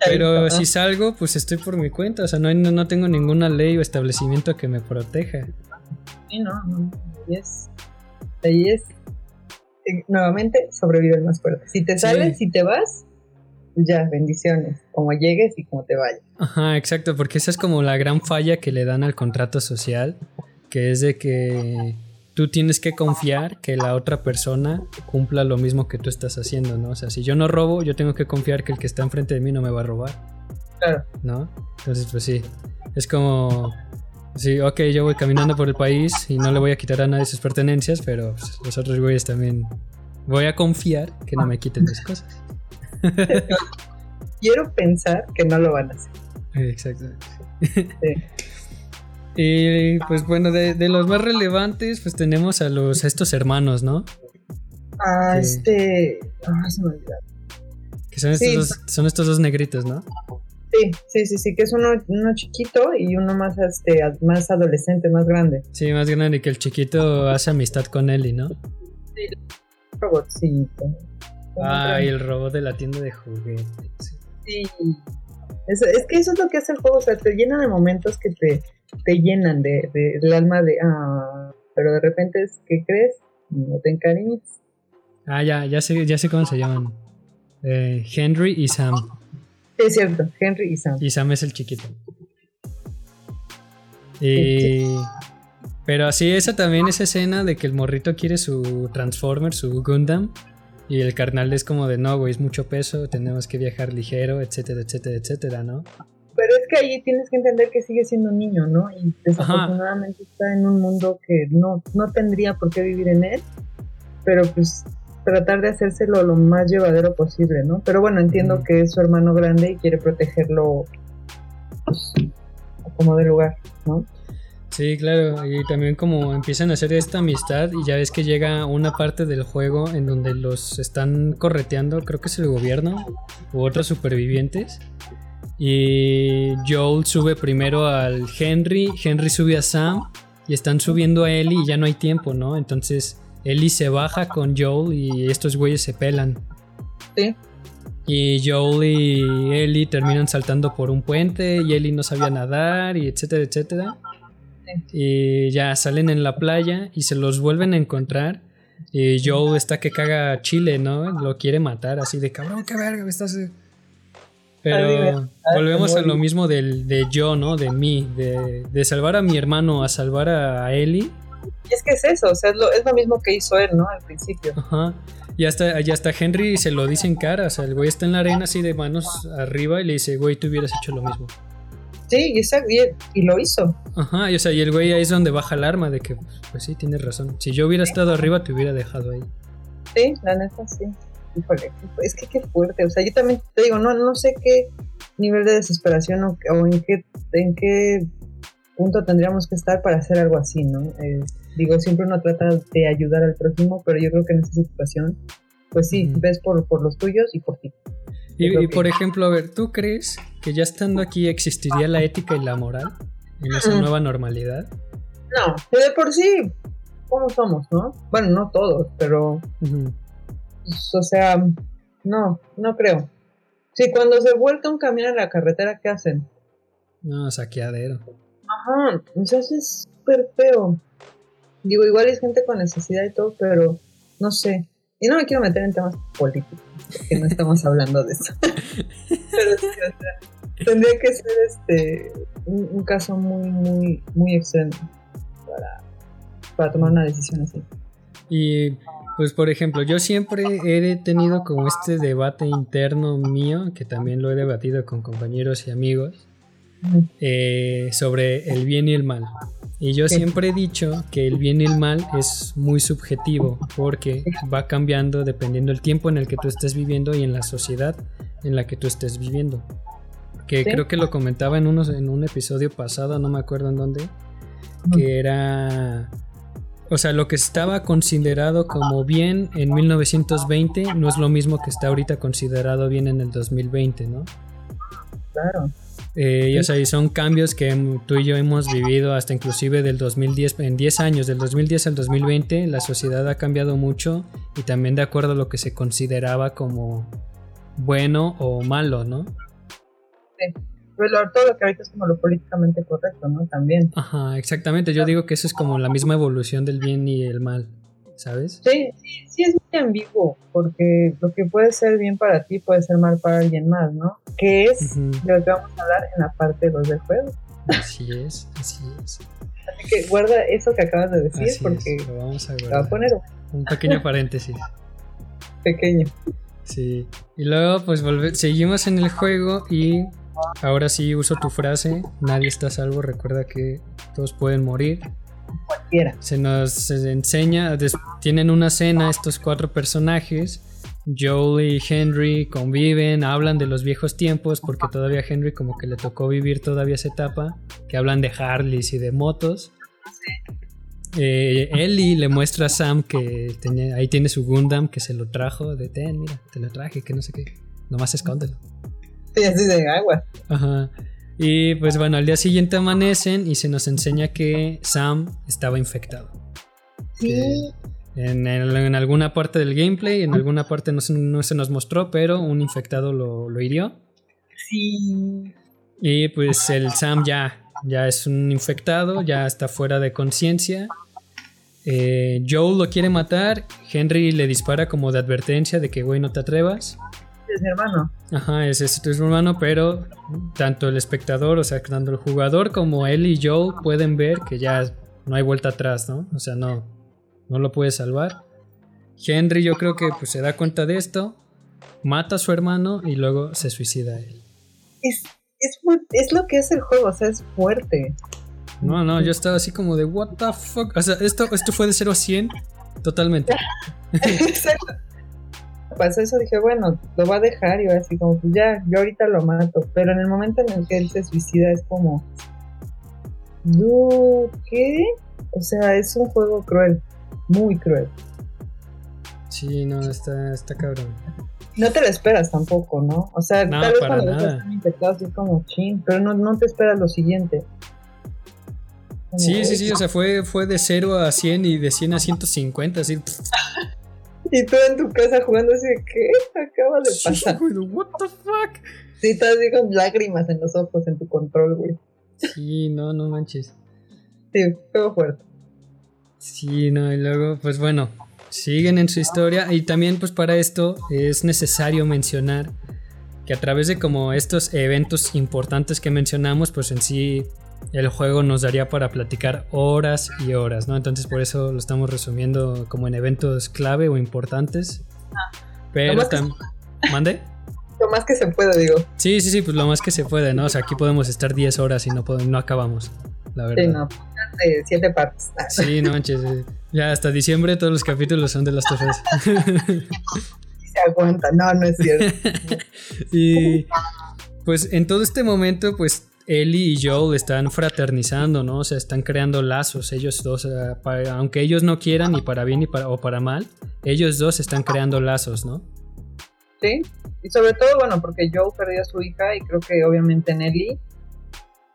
Pero si salgo, pues estoy por mi cuenta, o sea, no, hay- no tengo ninguna ley o establecimiento que me proteja. Sí, no, no, ahí es. Ahí es. eh, Nuevamente, sobrevive el más fuerte. Si te Sí. sales, si te vas, ya, bendiciones. Como llegues y como te vayas. Ajá, exacto, porque esa es como la gran falla que le dan al contrato social, que es de que tú tienes que confiar que la otra persona cumpla lo mismo que tú estás haciendo, ¿no? O sea, si yo no robo, yo tengo que confiar que el que está enfrente de mí no me va a robar, Claro. ¿no? Entonces, pues sí, es como, sí, ok, yo voy caminando por el país y no le voy a quitar a nadie sus pertenencias, pero pues, los otros güeyes también voy a confiar que no me quiten mis cosas. Quiero pensar que no lo van a hacer. Exacto. Sí. Y pues bueno, de, de los más relevantes, pues tenemos a los a estos hermanos, ¿no? Ah, Sí. este. Ah, se me olvidó. Que son estos, Sí. dos, son estos dos negritos, ¿no? Sí, sí, sí, sí, que es uno, uno chiquito y uno más, este, más adolescente, más grande. Sí, más grande que el chiquito hace amistad con Ellie, ¿no? Robotcito. Ay, el robot de la tienda de juguetes. Sí. Eso- es que eso es lo que hace el juego, o sea, te llena de momentos que te, te llenan de, de, del alma de, ah, pero de repente es, ¿qué crees? No te encariñes. Ah, ya, ya sé, ya sé cómo se llaman. Eh, Henry y Sam. Es cierto, Henry y Sam. Y Sam es el chiquito. Y... Pero así, esa también, esa escena de que el morrito quiere su Transformer, su Gundam. Y el carnal es como de, no, güey, es mucho peso, tenemos que viajar ligero, etcétera, etcétera, etcétera, ¿no? Pero es que ahí tienes que entender que sigue siendo un niño, ¿no? Y desafortunadamente está en un mundo que no, no tendría por qué vivir en él, pero pues tratar de hacérselo lo más llevadero posible, ¿no? Pero bueno, entiendo que es su hermano grande y quiere protegerlo pues, como de lugar, ¿no? Sí, claro, y también como empiezan a hacer esta amistad y ya ves que llega una parte del juego en donde los están correteando, creo que es el gobierno u otros supervivientes. Y Joel sube primero al Henry, Henry sube a Sam y están subiendo a Ellie y ya no hay tiempo, ¿no? Entonces Ellie se baja con Joel y estos güeyes se pelan. Sí. Y Joel y Ellie terminan saltando por un puente y Ellie no sabía nadar y etcétera, etcétera. Y ya salen en la playa y se los vuelven a encontrar. Y Joel está que caga Chile, ¿no? Lo quiere matar así de cabrón, qué verga, estás... Pero volvemos a lo mismo del, de yo, ¿no? De mí, de, de, salvar a mi hermano a salvar a Ellie. Y es que es eso, o sea, es lo, es lo mismo que hizo él, ¿no? Al principio. Ajá. Y hasta, y hasta Henry se lo dice en cara, o sea, el güey está en la arena así de manos arriba y le dice, güey, tú hubieras hecho lo mismo. Sí, exacto, y, y, lo hizo. Ajá, y, o sea, y el güey ahí es donde baja el arma de que, pues sí, tienes razón. Si yo hubiera estado arriba, te hubiera dejado ahí. Sí, la neta, sí. Híjole, es que qué fuerte. O sea, yo también te digo, no, no sé qué nivel de desesperación o, o en qué, en qué punto tendríamos que estar para hacer algo así, ¿no? Eh, digo, siempre uno trata de ayudar al prójimo, pero yo creo que en esa situación, pues sí, -huh. ves por, por los tuyos y por ti. Y, y por ejemplo, a ver, ¿tú crees que ya estando aquí existiría la ética y la moral en esa nueva normalidad? No, de por sí, ¿cómo somos, no? Bueno, no todos, pero. Uh -huh. Pues, o sea, no, no creo. Si cuando se vuelta un camión a la carretera, ¿qué hacen? No, saqueadero. Ajá, o sea, eso es súper feo. Digo, igual es gente con necesidad y todo, pero no sé. Y no me quiero meter en temas políticos, porque no estamos hablando de eso. pero sí, o sea, tendría que ser este un, un, caso muy, muy, muy extremo para, para tomar una decisión así. Y pues por ejemplo, yo siempre he tenido como este debate interno mío, que también lo he debatido con compañeros y amigos, eh, sobre el bien y el mal. Y yo siempre he dicho que el bien y el mal es muy subjetivo porque va cambiando dependiendo del tiempo en el que tú estés viviendo y en la sociedad en la que tú estés viviendo. Que ¿Sí? creo que lo comentaba en, unos, en un episodio pasado, no me acuerdo en dónde, que era... O sea, lo que estaba considerado como bien en 1920 no es lo mismo que está ahorita considerado bien en el 2020, ¿no? Claro. Eh, y, o sea, y son cambios que tú y yo hemos vivido hasta inclusive del 2010, en 10 años, del 2010 al 2020, la sociedad ha cambiado mucho y también de acuerdo a lo que se consideraba como bueno o malo, ¿no? Sí. Pero todo lo que ahorita es como lo políticamente correcto, ¿no? También. Ajá, exactamente. Yo digo que eso es como la misma evolución del bien y el mal, ¿sabes? Sí, sí, sí es muy ambiguo, porque lo que puede ser bien para ti puede ser mal para alguien más, ¿no? Que es uh -huh. de lo que vamos a hablar en la parte 2 del juego. Así es, así es. Así que guarda eso que acabas de decir así porque es, lo vamos a guardar. A poner un pequeño paréntesis. Pequeño. Sí. Y luego pues volve seguimos en el juego y ahora sí uso tu frase, nadie está a salvo, recuerda que todos pueden morir. Cualquiera. Se nos enseña, tienen una cena estos cuatro personajes Joel y Henry conviven, hablan de los viejos tiempos, porque todavía Henry como que le tocó vivir todavía esa etapa, que hablan de Harleys y de motos. Eh, Ellie le muestra a Sam que tenía, ahí tiene su Gundam, que se lo trajo, de ten, mira, te lo traje, que no sé qué, nomás escóndelo. Sí, así de agua. Ajá. Y pues bueno, al día siguiente amanecen y se nos enseña que Sam estaba infectado. Sí. En, el, en, alguna parte del gameplay, en alguna parte no se, no se nos mostró, pero un infectado lo, lo, hirió. Sí. Y pues el Sam ya ya es un infectado, ya está fuera de conciencia. Eh, Joel lo quiere matar, Henry le dispara como de advertencia de que, güey, no te atrevas. Es mi hermano. Ajá, ese es tu hermano, pero tanto el espectador, o sea, tanto el jugador como él y Joel pueden ver que ya no hay vuelta atrás, ¿no? O sea, no, no lo puede salvar. Henry yo creo que pues, se da cuenta de esto, mata a su hermano y luego se suicida él. Es, es, es lo que es el juego, o sea, es fuerte. No, no, yo estaba así como de, what the fuck. O sea, esto, esto fue de 0 a 100 totalmente. Pasó eso, dije, bueno, lo va a dejar y va así como, pues ya, yo ahorita lo mato. Pero en el momento en el que él se suicida es como, no, ¿qué? O sea, es un juego cruel, muy cruel. Sí, no, está, está cabrón. No te lo esperas tampoco, ¿no? O sea, No, tal vez cuando nada. están infectados es como chin, pero no, no te esperas lo siguiente. Como, Sí, sí, sí, o sea, fue, fue de 0 a 100 y de 100 a 150, así. Y tú en tu casa jugando así, de, ¿qué acaba de Sí, pasar? güey, what the fuck. Sí, estás así con lágrimas en los ojos en tu control, güey. Sí, no, no manches. Sí, juego fuerte. Sí, no, y luego, pues bueno, siguen en su historia y también pues para esto es necesario mencionar que a través de como estos eventos importantes que mencionamos, pues en sí el juego nos daría para platicar horas y horas, ¿no? Entonces por eso lo estamos resumiendo como en eventos clave o importantes. Pero que también... ¿Mande? Lo más que se puede, digo. Sí, sí, sí, pues lo más que se puede, ¿no? O sea, aquí podemos estar 10 horas y no, podemos, no acabamos, la verdad. Sí, no. De siete partes. Ah, Sí, no manches. Ya hasta diciembre todos los capítulos son de las tofas. Se aguanta. No, no es cierto. y pues en todo este momento, pues Ellie y Joel están fraternizando, ¿no? O sea, están creando lazos, ellos dos, para- aunque ellos no quieran, ni para bien ni para, o para mal, ellos dos están creando lazos, ¿no? Sí. Y sobre todo, bueno, porque Joe perdió a su hija y creo que obviamente Nelly,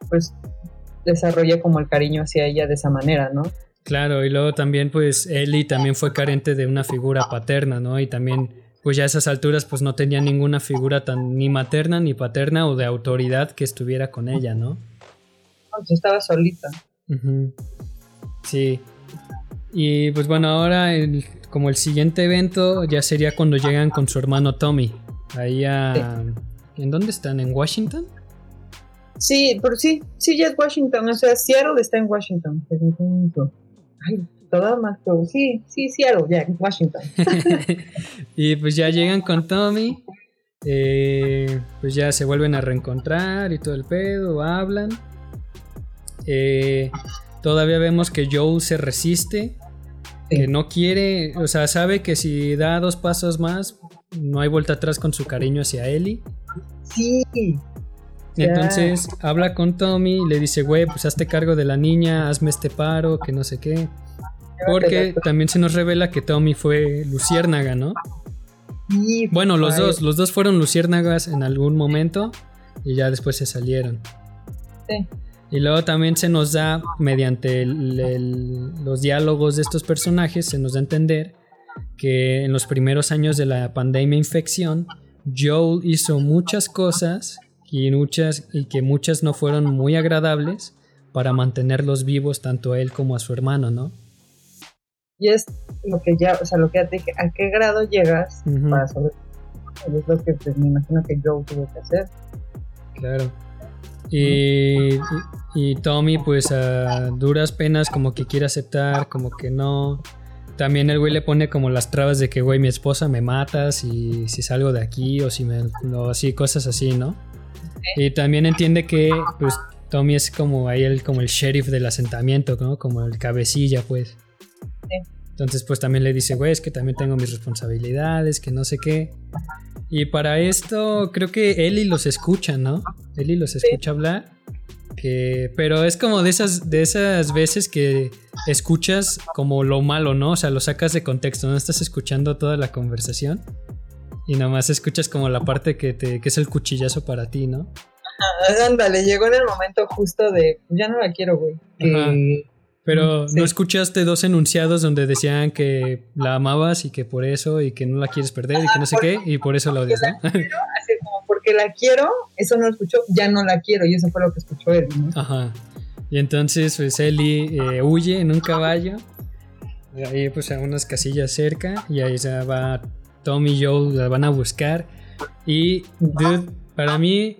pues desarrolla como el cariño hacia ella de esa manera, ¿no? Claro, y luego también pues Ellie también fue carente de una figura paterna, ¿no? Y también pues ya a esas alturas pues no tenía ninguna figura tan ni materna ni paterna o de autoridad que estuviera con ella, ¿no? Pues estaba solita. Ujú. Sí. Y pues bueno, ahora el- como el siguiente evento ya sería cuando llegan con su hermano Tommy. Ahí a... ¿En dónde están? ¿En Washington? Sí, pero sí, sí, ya es Washington. O sea, Seattle está en Washington. Ay, toda más que. Sí, sí, Seattle, ya, Washington. y pues ya llegan con Tommy. eh, pues ya se vuelven a reencontrar y todo el pedo, hablan. Eh, todavía vemos que Joel se resiste, que no quiere, o sea, sabe que si da dos pasos más, no hay vuelta atrás con su cariño hacia Ellie. Sí. Entonces habla con Tommy y le dice, güey, pues hazte cargo de la niña, hazme este paro, que no sé qué. Porque también se nos revela que Tommy fue luciérnaga, ¿no? Sí, Bueno, los dos, los dos fueron luciérnagas en algún momento y ya después se salieron. Sí. Y luego también se nos da, mediante el- el- los diálogos de estos personajes, se nos da a entender que en los primeros años de la pandemia infección, Joel hizo muchas cosas y, muchas, y que muchas no fueron muy agradables para mantenerlos vivos tanto a él como a su hermano, ¿no? Y es lo que ya, o sea, lo que ya te dije, ¿a qué grado llegas Ujú. para sobrevivir? Y es lo que pues, me imagino que Joe tuvo que hacer. Claro. Y, y- y Tommy, pues a duras penas, como que quiere aceptar, como que no. También el güey le pone como las trabas de que, güey, mi esposa me mata si, si salgo de aquí o si me. o así, cosas así, ¿no? Y también entiende que, pues, Tommy es como ahí el, como el sheriff del asentamiento, ¿no? Como el cabecilla, pues. Entonces, pues también le dice, güey, es que también tengo mis responsabilidades, que no sé qué. Y para esto, creo que Eli los escucha, ¿no? Eli los escucha hablar. Que, pero es como de esas, de esas veces que escuchas como lo malo, ¿no? O sea, lo sacas de contexto, no estás escuchando toda la conversación. Y nomás escuchas como la parte que, te, que es el cuchillazo para ti, ¿no? Ándale, llegó en el momento justo de, ya no la quiero, güey. Que- Pero Sí. no escuchaste dos enunciados donde decían que la amabas y que por eso y que no la quieres perder y que no sé qué y por eso la odias, ¿no? Así como, porque la quiero, eso no lo escuchó, ya no la quiero, y eso fue lo que escuchó él, ¿no? Ajá. Y entonces, pues Ellie eh, huye en un caballo. Ahí, pues, a unas casillas cerca. Y ahí se va Tom y Joel, la van a buscar. Y, dude, para mí.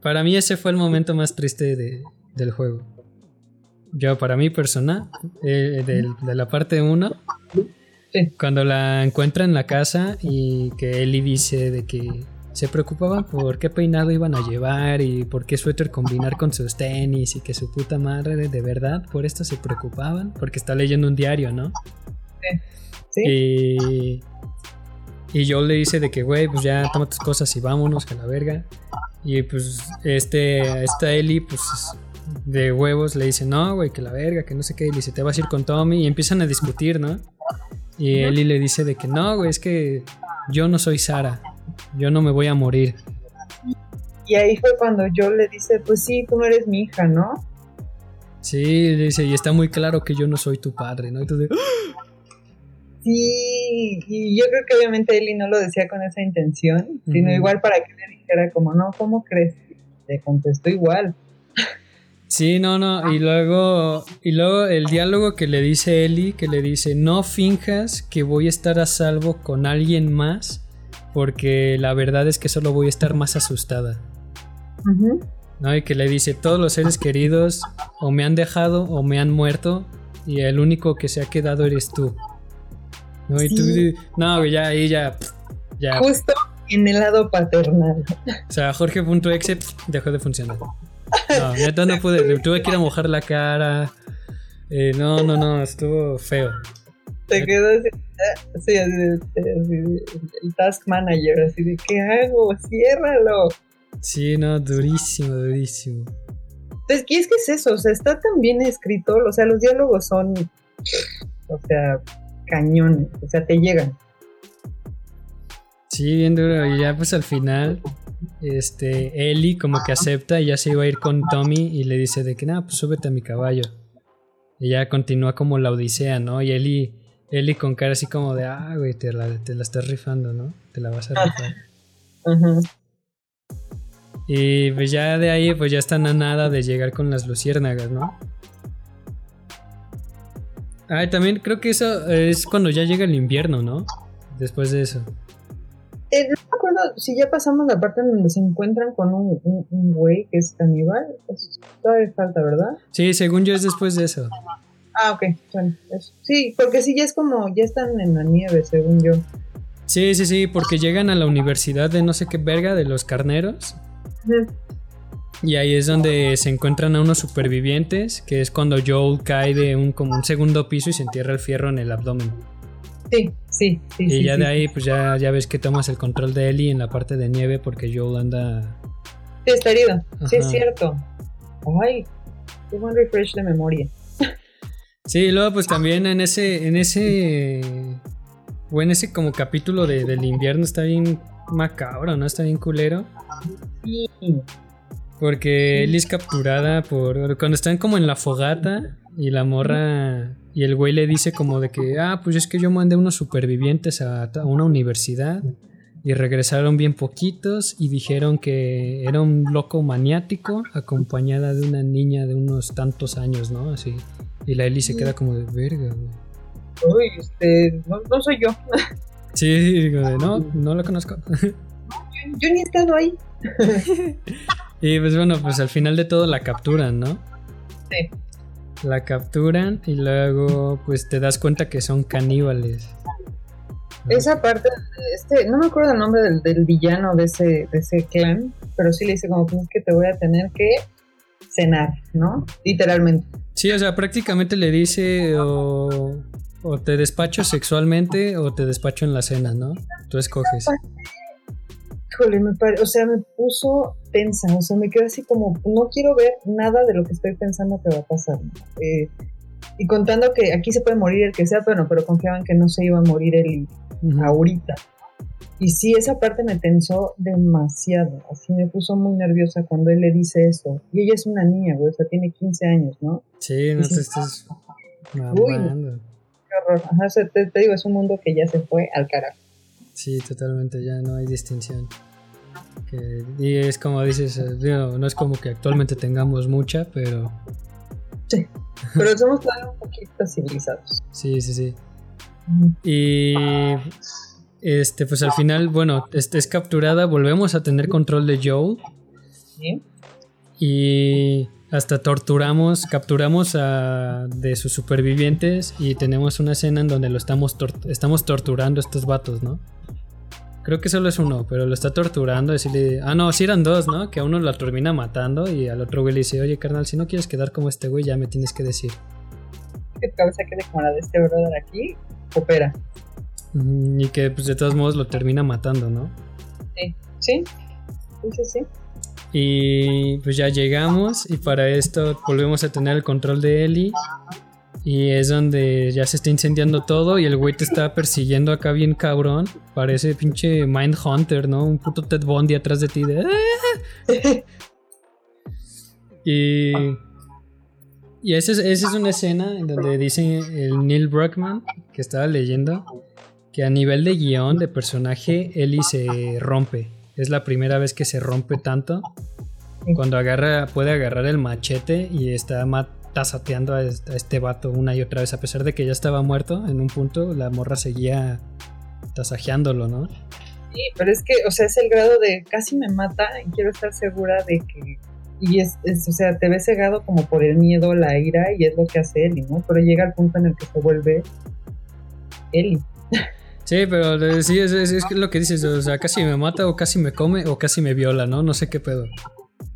Para mí, ese fue el momento más triste de, del juego. Yo, para mí, personal, eh, de la parte 1. Cuando la encuentra en la casa y que Ellie dice de que se preocupaban por qué peinado iban a llevar y por qué suéter combinar con sus tenis y que su puta madre de verdad por esto se preocupaban porque está leyendo un diario, ¿no? Sí. Y, y Joel le dice de que, güey, pues ya toma tus cosas y vámonos a la verga. Y pues este, esta Ellie, pues de huevos le dice, no, güey, que la verga, que no sé qué. Y le dice, te vas a ir con Tommy. Y empiezan a discutir, ¿no? Y Ellie le dice de que no, güey, es que yo no soy Sara yo no me voy a morir. Y ahí fue cuando yo le dice, pues sí, tú no eres mi hija, ¿no? Sí, dice, y está muy claro que yo no soy tu padre, ¿no? Entonces, Sí, y yo creo que obviamente Eli no lo decía con esa intención, sino igual para que le dijera como, no, ¿cómo crees? Le contestó igual. Sí, no, no, y luego, y luego el diálogo que le dice Eli, que le dice, no finjas que voy a estar a salvo con alguien más porque la verdad es que solo voy a estar más asustada. ¿No? Y que le dice, todos los seres queridos o me han dejado o me han muerto y el único que se ha quedado eres tú. ¿No? Y tú, no, ya ahí ya, ya. Justo en el lado paternal. O sea, Jorge.exe dejó de funcionar. No, neta no pude, tuve que ir a mojar la cara. Eh, no, no, no, estuvo feo. Te quedó así, así, así, el task manager, así de ¿qué hago? Ciérralo. Sí, no, durísimo, durísimo. Entonces, ¿qué es que es eso? O sea, está tan bien escrito, o sea, los diálogos son, o sea, cañones, o sea, te llegan. Sí, bien duro. Y ya pues al final, este, Ellie como que acepta y ya se iba a ir con Tommy y le dice de que, nada, pues súbete a mi caballo. Y ya continúa como la odisea, ¿no? Y Ellie Eli con cara así como de, ah, güey, te la, te la estás rifando, ¿no? Te la vas a rifar. Ajá. Y pues ya de ahí, pues ya están a nada de llegar con las luciérnagas, ¿no? Ah, también creo que eso es cuando ya llega el invierno, ¿no? Después de eso. Eh, no me acuerdo si ya pasamos la parte en donde se encuentran con un, un, güey que es caníbal. Eso todavía falta, ¿verdad? Sí, según yo es después de eso. Ah, ok, bueno, eso. Sí, porque sí, ya es como, ya están en la nieve, según yo. Sí, sí, sí, porque llegan a la universidad de no sé qué verga, de los carneros. Y ahí es donde se encuentran a unos supervivientes, que es cuando Joel cae de un como un segundo piso y se entierra el fierro en el abdomen. Sí, sí, sí. Y ya de ahí, pues ya, ya ves que tomas el control de Ellie en la parte de nieve porque Joel anda. Sí, está herido. Sí, es cierto. Ay, qué buen refresh de memoria. Sí, luego pues también en ese, en ese, o en ese como capítulo de, del invierno está bien macabro, ¿no? Está bien culero. Sí. Porque él es capturada por, cuando están como en la fogata y la morra y el güey le dice como de que, ah, pues es que yo mandé unos supervivientes a, a una universidad y regresaron bien poquitos y dijeron que era un loco maniático acompañada de una niña de unos tantos años, ¿no? Así. Y la Ellie se queda como de verga, güey. Uy, este, no, soy yo. Sí, digo, no, no lo conozco. yo, ni he estado ahí. y pues bueno, pues al final de todo la capturan, ¿no? Sí. La capturan y luego pues te das cuenta que son caníbales. Esa parte, este, no me acuerdo el nombre del, del, villano de ese, de ese clan, pero sí le dice como pues que te voy a tener que cenar, ¿no? Literalmente. Sí, o sea, prácticamente le dice o, te despacho sexualmente o te despacho en la cena, ¿no? Tú escoges. Híjole, me o sea, me puso tensa, o sea, me quedé así como, no quiero ver nada de lo que estoy pensando que va a pasar. Eh, y contando que aquí se puede morir el que sea, pero no, pero confiaban que no se iba a morir él ahorita. Y sí, esa parte me tensó demasiado. Así me puso muy nerviosa cuando él le dice eso. Y ella es una niña, güey, o sea, tiene 15 años, ¿no? Sí, no te estás. Uy, qué horror. Ajá, te, digo, es un mundo que ya se fue al carajo. Sí, totalmente, ya no hay distinción. Y es como dices, no es como que actualmente tengamos mucha, pero... Sí, pero somos todavía un poquito civilizados. Sí, sí, sí. Y este, pues al final, bueno, este es capturada, volvemos a tener control de Joel. ¿Sí? Y hasta torturamos, capturamos a de sus supervivientes y tenemos una escena en donde lo estamos, estamos torturando a estos vatos, ¿no? Creo que solo es uno, pero lo está torturando, decirle, ah no, si eran dos, ¿no? Que a uno lo termina matando y al otro güey le dice, oye carnal, si no quieres quedar como este güey, ya me tienes que decir. Que tu cabeza quede como la de este brother aquí, opera. Y que pues de todos modos lo termina matando, ¿no? Sí, sí, sí, sí. Y pues ya llegamos y para esto volvemos a tener el control de Ellie. Y es donde ya se está incendiando todo y el güey te está persiguiendo acá bien cabrón. Parece pinche Mind Hunter, ¿no? Un puto Ted Bundy atrás de ti de... Ah". y... Y esa es, esa es una escena en donde dice el Neil Brockman, que estaba leyendo, que a nivel de guion, de personaje, Ellie se rompe. Es la primera vez que se rompe tanto. Cuando agarra, puede agarrar el machete y está tasateando a este vato una y otra vez. A pesar de que ya estaba muerto en un punto, la morra seguía tasajeándolo, ¿no? Sí, pero es que, o sea, es el grado de casi me mata y quiero estar segura de que. Y es, o sea, te ves cegado como por el miedo, la ira, y es lo que hace Eli, ¿no? Pero llega al punto en el que se vuelve Eli. Sí, pero eh, sí, es, es, lo que dices, o sea, casi me mata o casi me come o casi me viola, ¿no? No sé qué pedo.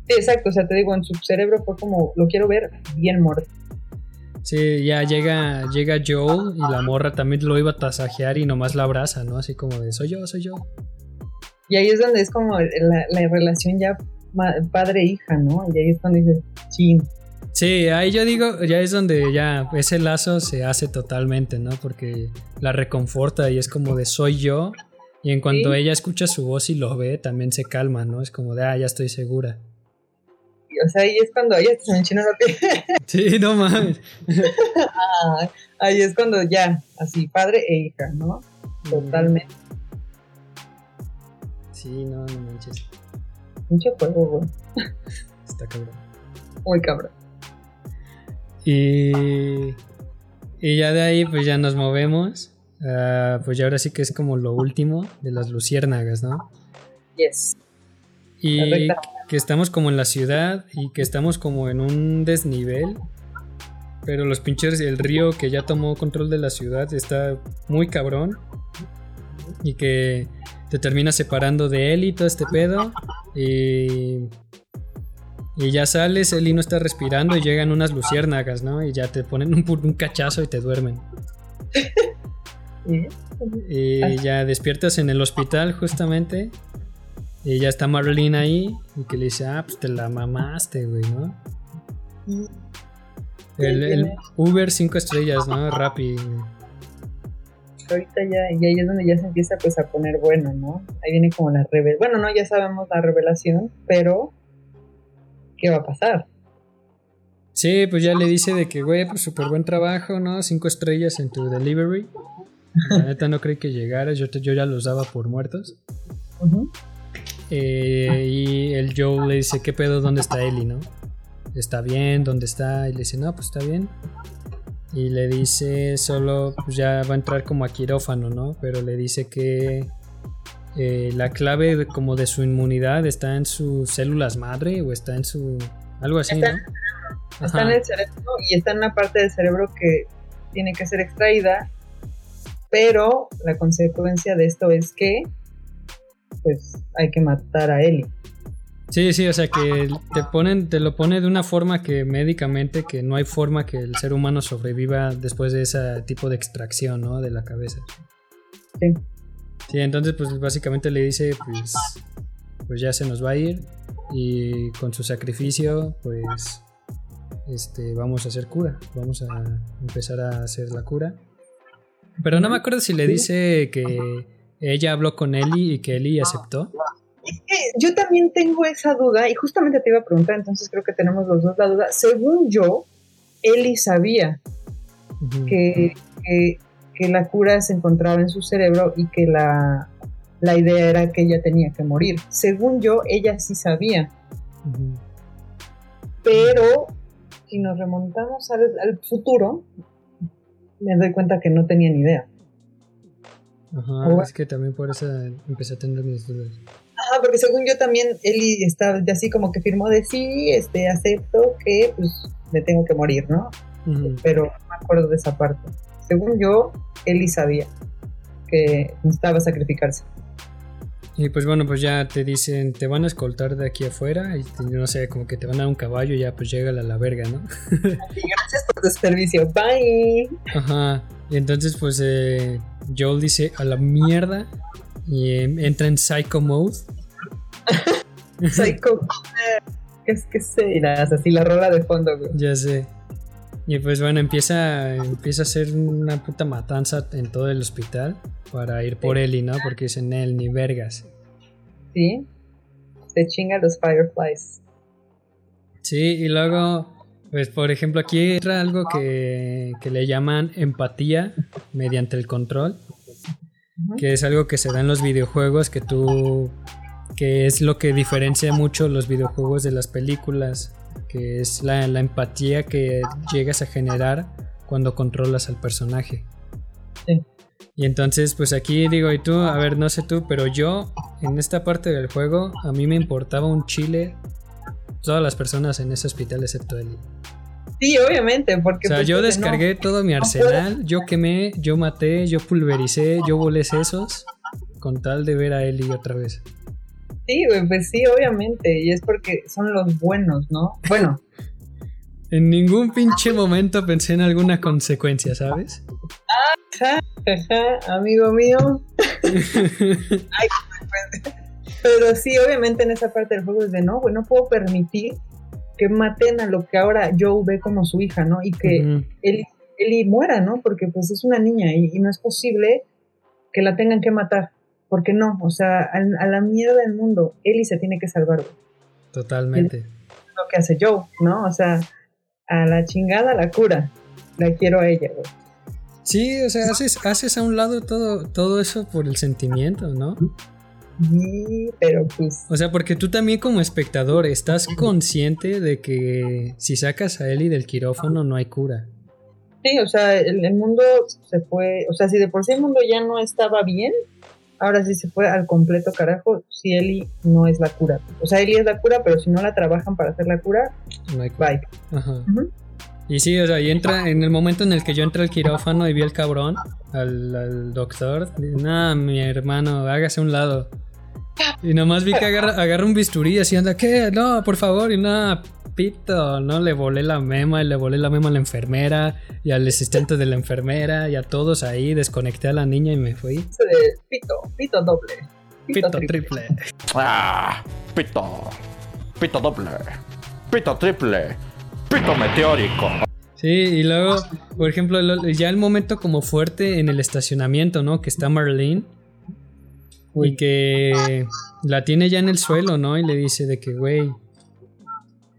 Exacto, o sea, te digo, en su cerebro fue como, lo quiero ver bien muerto. Sí, ya llega, llega Joel y la morra también lo iba a tasajear y nomás la abraza, ¿no? Así como de, soy yo, soy yo. Y ahí es donde es como la, la relación ya padre-hija, ¿no? Y ahí es donde dices, sí, Sí, ahí yo digo, ya es donde ya ese lazo se hace totalmente, ¿no? Porque la reconforta y es como de soy yo. Y en cuanto ella escucha su voz y lo ve, también se calma, ¿no? Es como de, ah, ya estoy segura. O sea, ahí es cuando ella se me enchina la piel. Sí, no mames. ah, ahí es cuando ya, así, padre e hija, ¿no? Totalmente. Sí, no, no manches. Mucho juego, güey. Está cabrón. Muy cabrón. Y, y ya de ahí pues ya nos movemos. Uh, pues ya ahora sí que es como lo último de las luciérnagas, ¿no? Yes. Y que estamos como en la ciudad y que estamos como en un desnivel. Pero los pinches, el río que ya tomó control de la ciudad está muy cabrón. Y que te termina separando de él y todo este pedo. Y y ya sales, Eli no está respirando y llegan unas luciérnagas, ¿no? Y ya te ponen un, un cachazo y te duermen. y ya despiertas en el hospital justamente. Y ya está Marlene ahí. Y que le dice, ah, pues te la mamaste, güey, ¿no? El, Uber 5 estrellas, ¿no? Rappi. Ahorita ya, y ahí es donde ya se empieza pues a poner bueno, ¿no? Ahí viene como la revelación. Bueno, no, ya sabemos la revelación, pero qué va a pasar. Sí, pues ya le dice de que, güey, pues súper buen trabajo, ¿no? Cinco estrellas en tu delivery. La neta no creí que llegaras, yo, yo ya los daba por muertos. Eh, y el Joe le dice, ¿qué pedo? ¿Dónde está Eli, no? ¿Está bien? ¿Dónde está? Y le dice, no, pues está bien. Y le dice, solo, pues ya va a entrar como a quirófano, ¿no? Pero le dice que eh, la clave como de su inmunidad está en sus células madre o está en su... algo así, está, ¿no? Está en el cerebro y está en una parte del cerebro que tiene que ser extraída, pero la consecuencia de esto es que pues hay que matar a Eli. Sí, sí, o sea que te ponen, te lo pone de una forma que médicamente que no hay forma que el ser humano sobreviva después de ese tipo de extracción, ¿no? De la cabeza. Sí. Sí, entonces pues básicamente le dice pues, pues ya se nos va a ir y con su sacrificio pues este, vamos a hacer cura, vamos a empezar a hacer la cura. Pero no me acuerdo si le dice que ella habló con Eli y que Eli aceptó. yo también tengo esa duda y justamente te iba a preguntar, entonces creo que tenemos los dos la duda. Según yo, Eli sabía que, que la cura se encontraba en su cerebro y que la la idea era que ella tenía que morir. Según yo, ella sí sabía. Pero si nos remontamos al, futuro, me doy cuenta que no tenía ni idea. Ajá, es que también por eso empecé a tener mis dudas. Ajá, porque según yo también, Eli estaba así como que firmó de sí, este, acepto que pues me tengo que morir, ¿no? Pero no me acuerdo de esa parte. Según yo, Eli sabía que necesitaba sacrificarse. Y pues bueno, pues ya te dicen, te van a escoltar de aquí afuera y no sé, como que te van a dar un caballo y ya pues llega a la verga, ¿no? gracias por tu servicio, bye. Ajá, y entonces pues eh, Joel dice a la mierda y em, entra en Psycho Mode. Psycho ¿Qué es que se así la rola de fondo, güey. Ya sé. Y pues bueno, empieza, empieza a hacer una puta matanza en todo el hospital para ir por Ellie, ¿no? Porque dicen él ni vergas. Sí. Se chinga los Fireflies. Sí, y luego, pues por ejemplo, aquí entra algo que, que le llaman empatía mediante el control. Que es algo que se da en los videojuegos, que tú. que es lo que diferencia mucho los videojuegos de las películas que es la, empatía que llegas a generar cuando controlas al personaje. Sí. Y entonces, pues aquí digo, y tú, a ver, no sé tú, pero yo en esta parte del juego, a mí me importaba un chile todas las personas en ese hospital excepto él. Sí, obviamente, porque... O sea, pues, yo descargué todo mi arsenal, yo quemé, yo maté, yo pulvericé, yo volé sesos, con tal de ver a Eli otra vez. Sí, pues sí, obviamente. Y es porque son los buenos, ¿no? Bueno. en ningún pinche momento pensé en alguna consecuencia, ¿sabes? Ah, amigo mío. pero sí, obviamente en esa parte del juego es de no, güey, no puedo permitir que maten a lo que ahora Joe ve como su hija, ¿no? Y que él, muera, ¿no? Porque pues es una niña y no es posible que la tengan que matar. Porque no, o sea, a, la mierda del mundo, Ellie se tiene que salvar, Totalmente. lo que hace Joe, ¿no? O sea, a la chingada la cura. La quiero a ella, güey. Sí, o sea, haces, haces a un lado todo, todo eso por el sentimiento, ¿no? Sí, pero pues. O sea, porque tú también como espectador estás consciente de que si sacas a Ellie del quirófano no hay cura. Sí, o sea, el, el, mundo se fue. O sea, si de por sí el mundo ya no estaba bien, ahora sí se fue al completo carajo si Eli no es la cura. O sea, Eli es la cura, pero si no la trabajan para hacer la cura, bye. Ajá. Y sí, o sea, y entra en el momento en el que yo entré al quirófano y vi al cabrón, al, doctor, nada, mi hermano, hágase un lado. Y nomás vi que agarra, agarra un bisturí así anda, ¿qué? No, por favor, y nada, pito, ¿no? Le volé la mema y le volé la mema a la enfermera y al asistente de la enfermera y a todos ahí. Desconecté a la niña y me fui. Pito, pito doble. Pito, triple. Ah, pito. Pito doble. Pito triple. Pito meteórico. Sí, y luego, por ejemplo, ya el momento como fuerte en el estacionamiento, ¿no? Que está Marlene. Y que la tiene ya en el suelo, ¿no? Y le dice de que, güey,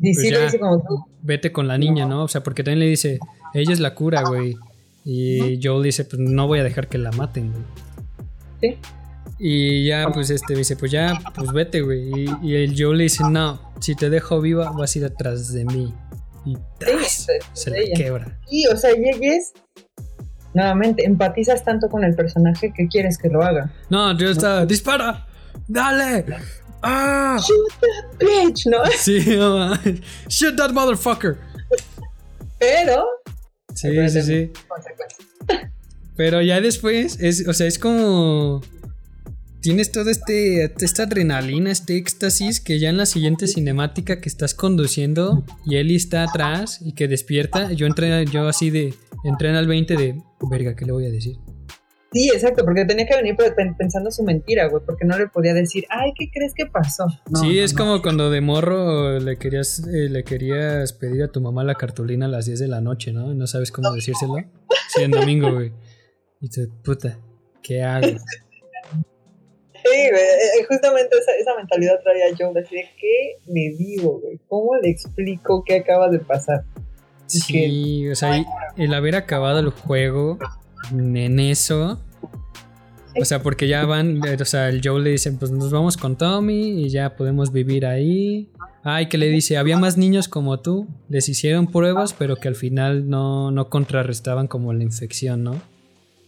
pues sí dice como tú. Vete con la niña, ¿no? O sea, porque también le dice, ella es la cura, güey. Y Joel dice, pues no voy a dejar que la maten, güey. Sí. Y ya, pues este dice, pues ya, pues vete, güey. Y, el Joel le dice, no, si te dejo viva, vas a ir atrás de mí. Y se le quebra. Y, o sea, y es nuevamente, empatizas tanto con el personaje que quieres que lo haga. No, yo está, dispara, dale, ¡Ah! Shoot that bitch, ¿no? Sí, no Shoot that motherfucker. Pero. Sí, sí, sí. Pero ya después, es, o sea, es como. Tienes toda este, esta adrenalina, este éxtasis que ya en la siguiente cinemática que estás conduciendo y Ellie está atrás y que despierta. Yo entré, yo así de. Entré en el 20 de. Verga, ¿qué le voy a decir? Sí, exacto, porque tenía que venir pensando su mentira, güey, porque no le podía decir, ay, ¿qué crees que pasó? sí, es como cuando de morro le querías, eh, le querías pedir a tu mamá la cartulina a las 10 de la noche, ¿no? Y no sabes cómo decírselo. Sí, en domingo, güey. Y te, puta, ¿qué hago? Sí, güey, eh, justamente esa, esa mentalidad traía yo, decir, ¿qué me digo, güey? ¿Cómo le explico qué acaba de pasar? Sí, o sea, el haber acabado el juego en eso O sea, porque ya van, o sea, el Joe le dice, pues nos vamos con Tommy y ya podemos vivir ahí. Ay, que le dice, había más niños como tú, les hicieron pruebas, pero que al final no, no contrarrestaban como la infección, ¿no?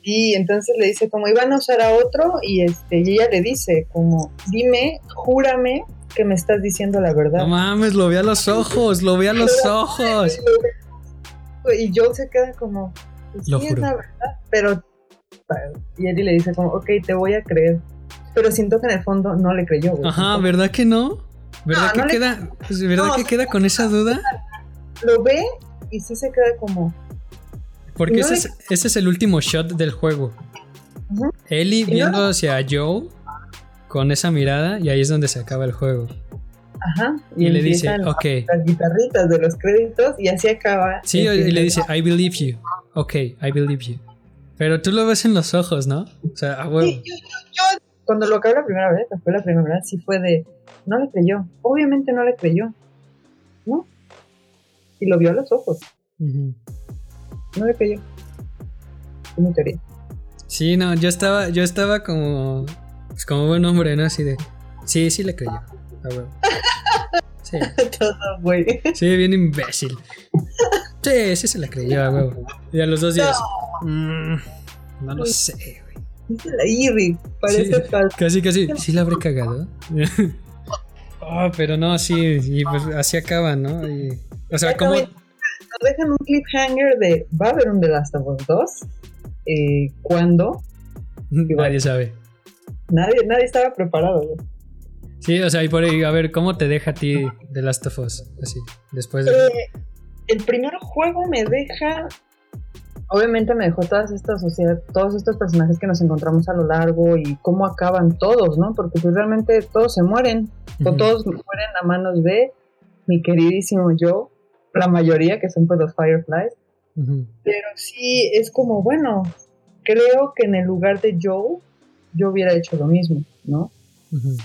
Y entonces le dice como iban a usar a otro y este y ella le dice como dime, júrame que me estás diciendo la verdad. No mames, lo ve a los ojos, lo ve a los ojos. Y Joe se queda como, pues Lo sí, juro. es la verdad, pero y Eddie le dice como, ok, te voy a creer. Pero siento que en el fondo no le creyó. güey. Ajá, ¿verdad que no? ¿Verdad No, que no le- queda, pues, verdad No, que queda con esa duda? Lo ve y sí se queda como, Porque ese le- es, ese es el último shot del juego. Ellie viendo hacia Joe con esa mirada y ahí es donde se acaba el juego. Ajá. Y, le dice, ok. las guitarritas de los créditos y así acaba. Sí, y le dice, I believe you. Ok, I believe you. Pero tú lo ves en los ojos, ¿no? O sea, a huevo. Sí, yo, yo, yo, cuando lo acabé la primera vez, fue la primera vez, sí fue de, no le creyó, obviamente no le creyó, ¿no? Y lo vio a los ojos, no le creyó. Es mi teoría. Sí, no, yo estaba, yo estaba como, pues como buen hombre, ¿no? Así de, sí, sí le creyó. Sí, Todo, güey. sí, bien imbécil. Sí, sí se la creyó, huevo. Y a los dos días, mm, no lo sé, güey. La Irri, parece Sí. falso. Casi, casi, sí la habré cagado. oh, pero no, sí, y pues así acaba, ¿no? Y, o sea, como... Nos dejan un cliffhanger de, ¿va a haber un The Last of Us 2? Eh, ¿Cuándo? Nadie sabe. Nadie, nadie estaba preparado, güey. Sí, o sea, y por ahí, a ver, ¿cómo te deja a ti The Last of Us? Así, después de... Eh, el primer juego me deja. Obviamente me dejó todas estas, o sea, todos estos personajes que nos encontramos a lo largo y cómo acaban todos, ¿no? Porque pues realmente todos se mueren, o todos mueren a manos de mi queridísimo yo, la mayoría que son pues los Fireflies, pero sí es como, bueno, creo que en el lugar de Joe yo hubiera hecho lo mismo, ¿no? Ujú.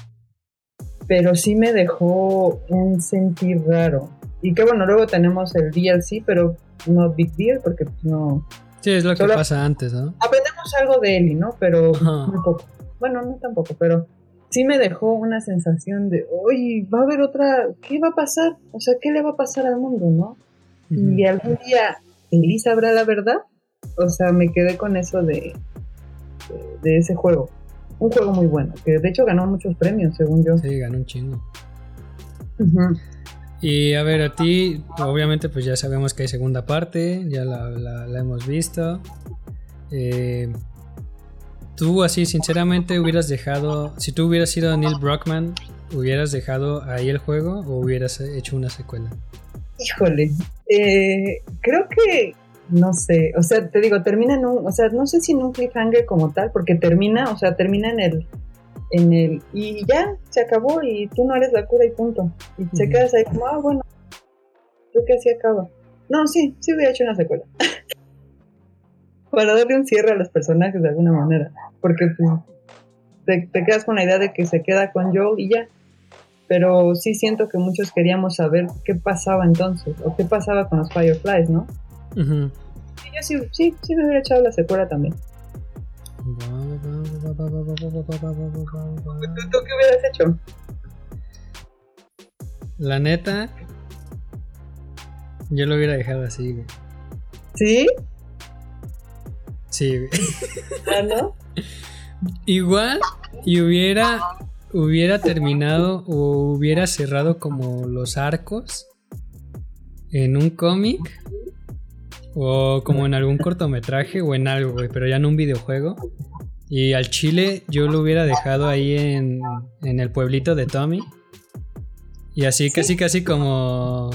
Pero sí me dejó un sentir raro. Y que bueno, luego tenemos el DLC, pero no big deal, porque pues, no... Sí, es lo que Solo- pasa antes, ¿no? Aprendemos algo de Ellie, ¿no? Pero Ajá. poco. Bueno, no tampoco, pero sí me dejó una sensación de, oye, va a haber otra, ¿qué va a pasar? O sea, ¿qué le va a pasar al mundo, no? Y algún día, ¿Ellie sabrá la verdad? O sea, me quedé con eso de, de, de ese juego. Un juego muy bueno, que de hecho ganó muchos premios, según yo. Sí, ganó un chingo. Y a ver, a ti, obviamente, pues ya sabemos que hay segunda parte, ya la, la- la hemos visto. Eh, tú, así, sinceramente, hubieras dejado, si tú hubieras sido Neil Brockman, ¿hubieras dejado ahí el juego o hubieras hecho una secuela? Híjole, eh, creo que, no sé, o sea, te digo, termina en un, o sea, no sé si en un cliffhanger como tal, porque termina, o sea, termina en el, en el, y ya, se acabó y tú no eres la cura y punto. Y se Ujú. quedas ahí como, ah, bueno, creo que así acaba. No, sí, sí hubiera hecho una secuela. Para darle un cierre a los personajes de alguna manera, porque pues, te, te quedas con la idea de que se queda con Joel y ya. Pero sí siento que muchos queríamos saber qué pasaba entonces, o qué pasaba con los Fireflies, ¿no? Y yo sí, sí, sí me hubiera echado la secuela también. ¿Tú, tú qué hubieras hecho? La neta, yo lo hubiera dejado así, güey. ¿Sí? Sí, güey. ¿Ah, no? Igual y hubiera hubiera terminado o hubiera cerrado como los arcos en un cómic o como en algún cortometraje o en algo, güey, pero ya en un videojuego. Y al chile yo lo hubiera dejado ahí en, en el pueblito de Tommy. Y así casi casi como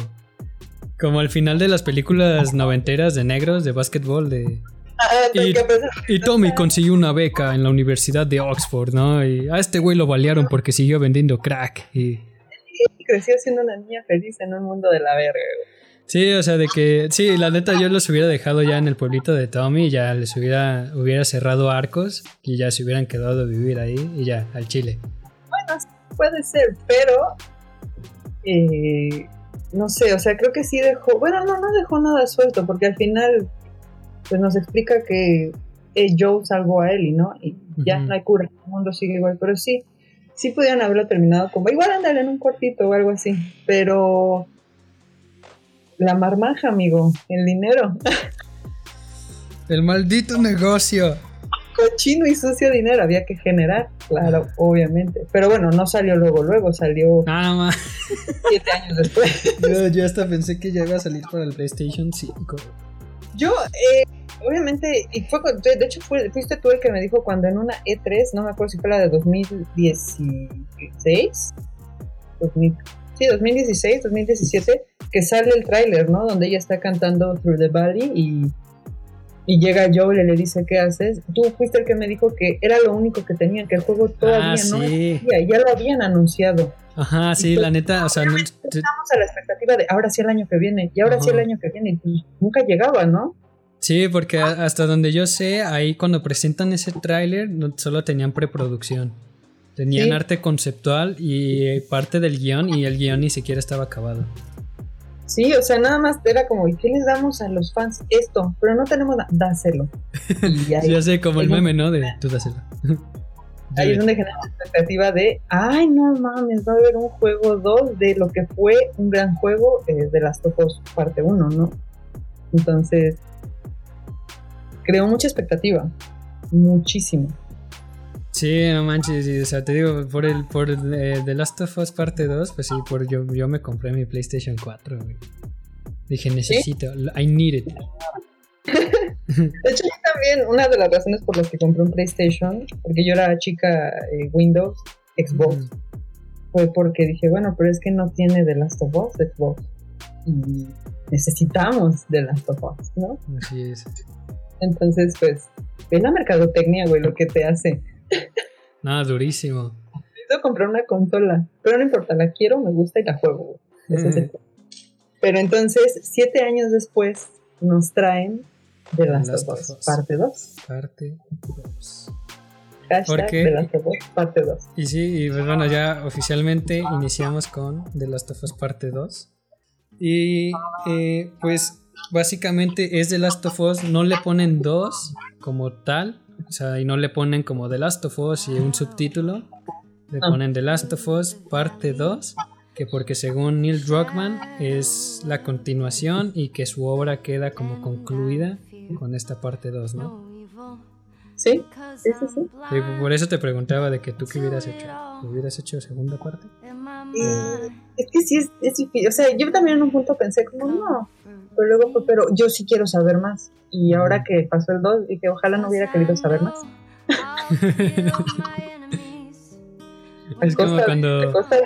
como al final de las películas noventeras de negros de básquetbol de Ah, Y- ¿qué pasa? y Tommy consiguió una beca en la Universidad de Oxford, ¿no? Y a este güey lo balearon porque siguió vendiendo crack. Y... Creció siendo una niña feliz en un mundo de la verga. güey. Sí, o sea, de que... Sí, la neta yo los hubiera dejado ya en el pueblito de Tommy, ya les hubiera, hubiera cerrado arcos y ya se hubieran quedado a vivir ahí y ya, al Chile. Bueno, puede ser, pero eh, no sé, o sea, creo que sí dejó, bueno, no, no dejó nada suelto, porque al final pues nos explica que eh, Joe salvó a Ellie, ¿no? Y ya no hay cura, el mundo sigue igual, pero sí, sí pudieran haberlo terminado como, igual ándale en un cuartito o algo así, pero la marmaja, amigo, el dinero, El maldito negocio. cochino y sucio dinero había que generar, claro, obviamente, pero bueno, no salió luego, luego salió Nada más. siete años después. Yo, yo hasta pensé que ya iba a salir para el PlayStation 5. Yo, eh, obviamente, y fue, de de hecho fue- fuiste tú el que me dijo cuando en una E3, no me acuerdo si fue la de 2016, 2000, sí, 2016, 2017, que sale el tráiler, ¿no? Donde ella está cantando Through the Valley y, y llega Joel y le dice, ¿qué haces? Tú fuiste el que me dijo que era lo único que tenían, que el juego todavía Ah, no sí. existía, ya lo habían anunciado. Ajá, sí, la neta, o sea, no- Estamos a la expectativa de ahora sí el año que viene, y ahora sí el año que viene, y pues nunca llegaba, ¿no? sí, porque hasta donde yo sé, ahí cuando presentan ese tráiler, no- solo tenían preproducción. Tenían Sí. arte conceptual y parte del guion, y el guion ni siquiera estaba acabado. Sí, o sea, nada más era como, ¿y qué les damos a los fans? Esto, pero no tenemos nada, dáselo. Y ahí, Ya sé, como el meme, ¿no? De tú dáselo. ahí es donde genera la expectativa de, ay, no mames, va a haber un juego 2 de lo que fue un gran juego eh, de Last of Us parte 1, ¿no? Entonces, creó mucha expectativa, muchísimo. Sí, no manches, sí, o sea, te digo, por el por el, eh, The Last of Us parte 2, pues sí, por yo, yo me compré mi PlayStation 4, güey. Dije, necesito, I need it. De hecho, yo también, una de las razones por las que compré un PlayStation, porque yo era chica eh, Windows, Xbox, fue porque dije, bueno, pero es que no tiene The Last of Us Xbox. Y necesitamos The Last of Us, ¿no? Así es. Entonces, pues, ve la mercadotecnia, güey, lo que te hace. Nada, durísimo. Necesito comprar una consola, pero no importa, la quiero, me gusta y la juego, es el punto. Pero entonces, siete años después, nos traen The Last, Last of of Us, Us. parte 2. Parte 2. Hashtag. The Last of Us, parte 2. Y sí, y pues bueno, ya oficialmente iniciamos con The Last of Us parte 2. Y eh, pues básicamente es The Last of Us, no le ponen 2 como tal, o sea, y no le ponen como The Last of Us y un subtítulo, le Ah. ponen The Last of Us parte 2, que porque según Neil Druckmann es la continuación y que su obra queda como concluida con esta parte 2, ¿no? ¿Sí? Sí, sí, sí. Y por eso te preguntaba de que tú qué hubieras hecho. ¿Hubieras hecho segunda parte? Eh, es que sí, es, es difícil. O sea, yo también en un punto pensé como, no. Pero luego fue, pero yo sí quiero saber más. Y ahora que pasó el 2, dije, ojalá no hubiera querido saber más. Es como costa- cuando- costa.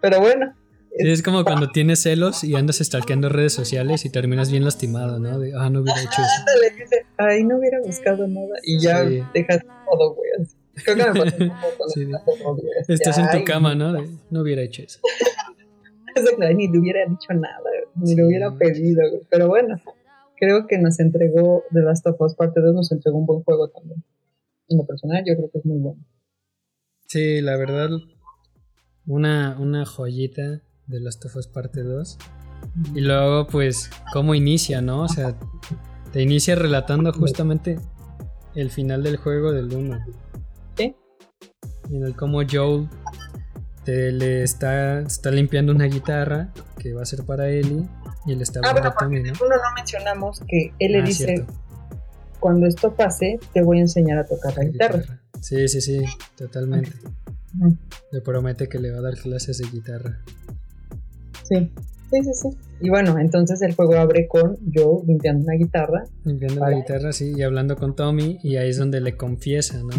Pero bueno. Sí, es como cuando tienes celos y andas stalkeando redes sociales y terminas bien lastimado, ¿no? De, ah, no hubiera hecho eso. Ay, no hubiera buscado nada. Y ya Sí. dejas todo, güey. Creo que me pasó un poco con Sí. Estás en ay, tu cama, ¿no? De, no hubiera hecho eso. Exacto, ni le hubiera dicho nada, ni le hubiera pedido. Pero bueno, creo que nos entregó The Last of Us Parte 2, nos entregó un buen juego también. En lo personal, yo creo que es muy bueno. Sí, la verdad, una, una joyita de Last of Us parte 2. Y luego, pues, cómo inicia, ¿no? O sea, te inicia relatando justamente el final del juego del 1. Sí. Y en el cómo Joel te le está, está limpiando una guitarra que va a ser para Ellie y le está Ah, bueno, Tommy, ¿no? Uno no mencionamos que él le Ah, dice, cierto. cuando esto pase, te voy a enseñar a tocar la guitarra. Sí, sí, sí, totalmente. Le promete que le va a dar clases de guitarra. Sí, sí, sí, sí. Y bueno, entonces el juego abre con yo limpiando una guitarra. Limpiando la guitarra, sí, y hablando con Tommy, y ahí es donde le confiesa, ¿no?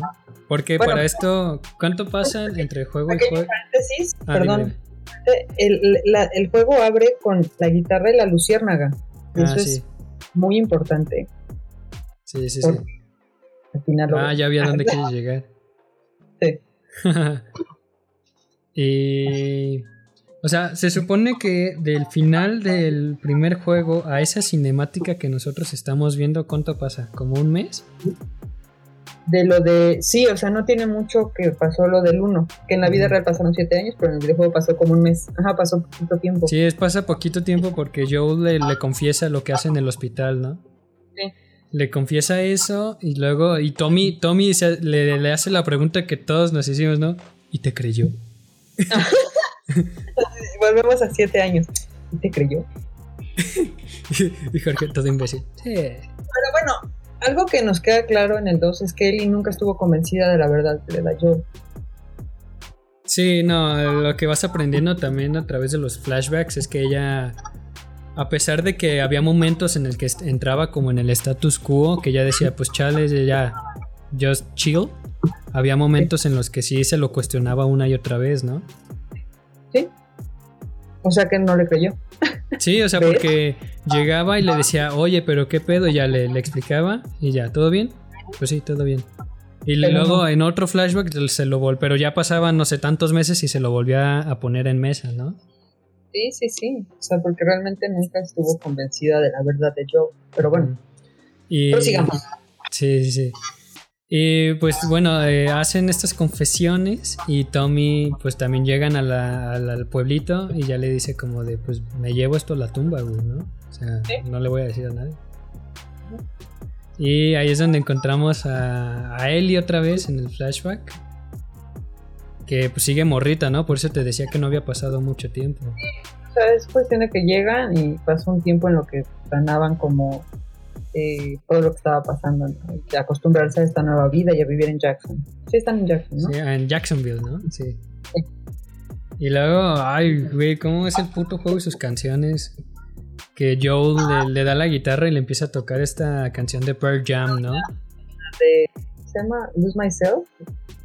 Porque Bueno. para esto, ¿cuánto pasa entre juego y juego? paréntesis, Ah, perdón. El, la- el juego abre con la guitarra y la luciérnaga. Dime. Eso Ah, es sí, muy importante. sí, sí, sí. Al final Ah, ya vi a dónde quieres llegar. Sí. y... O sea, se supone que del final del primer juego a esa cinemática que nosotros estamos viendo, ¿cuánto pasa? ¿Como un mes? De lo de. Sí, o sea, no tiene mucho que pasó lo del 1. Que en la vida real pasaron 7 años, pero en el videojuego pasó como un mes. Ajá, pasó poquito tiempo. Sí, es, pasa poquito tiempo porque Joel le, le confiesa lo que hace en el hospital, ¿no? Sí. le confiesa eso y luego, y Tommy, Tommy se- le, le hace la pregunta que todos nos hicimos, ¿no? Y te creyó. Volvemos a siete años. ¿Y te creyó? y Jorge, todo imbécil. Sí. Pero bueno, algo que nos queda claro en el 2 es que Ellie nunca estuvo convencida de la verdad que le da Joel. Sí, no, lo que vas aprendiendo también a través de los flashbacks es que ella, a pesar de que había momentos en el que entraba como en el status quo, que ella decía, pues chales, ya, just chill, había momentos en los que sí se lo cuestionaba una y otra vez, ¿no? ¿Sí? O sea que no le creyó. Sí, o sea, ¿Ves? porque llegaba y le decía, oye, pero qué pedo, y ya le, le explicaba y ya, ¿todo bien? Pues sí, todo bien. Y Pero luego no. en otro flashback se lo vol pero ya pasaban no sé tantos meses y se lo volvía a poner en mesa, ¿no? Sí, sí, sí. O sea, porque realmente nunca estuvo convencida de la verdad de Joel. Pero bueno, Y, prosigamos. Sí, sí, sí. Y pues bueno, eh, hacen estas confesiones y Tommy pues también llegan a la- al- al pueblito y ya le dice como de pues me llevo esto a la tumba, güey, ¿no? O sea, Sí. no le voy a decir a nadie. Y ahí es donde encontramos a, a Ellie otra vez en el flashback. Que pues sigue morrita, ¿no? Por eso te decía que no había pasado mucho tiempo. O sea, es cuestión de que llegan y pasó un tiempo en lo que ganaban como eh, todo lo que estaba pasando, ¿no? Y acostumbrarse a esta nueva vida y a vivir en Jackson. Sí, están en Jackson, ¿no? Sí, en Jacksonville, ¿no? Sí. Y luego, ay, güey, ¿cómo es el puto juego y sus canciones? Que Joel le, le da la guitarra y le empieza a tocar esta canción de Pearl Jam, ¿no? De- se llama Lose Myself.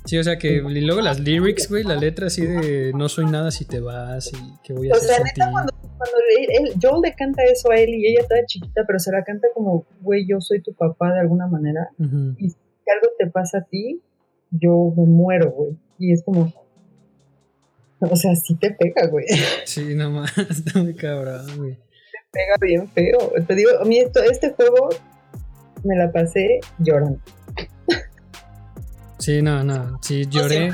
Sí, o sea que y luego las lyrics, güey, la letra así de no soy nada si te vas y que voy a O hacer sea, sin neta, ti. cuando, cuando le- él- Joel le canta eso a él y ella toda chiquita, pero se la canta como, güey, yo soy tu papá de alguna manera. Y si algo te pasa a ti, yo me muero, güey. Y es como, o sea, sí te pega, güey. Sí, nomás, está muy cabrón, güey. pega bien feo. Te digo, a mí esto, este juego me la pasé llorando. Sí, no, no, sí lloré,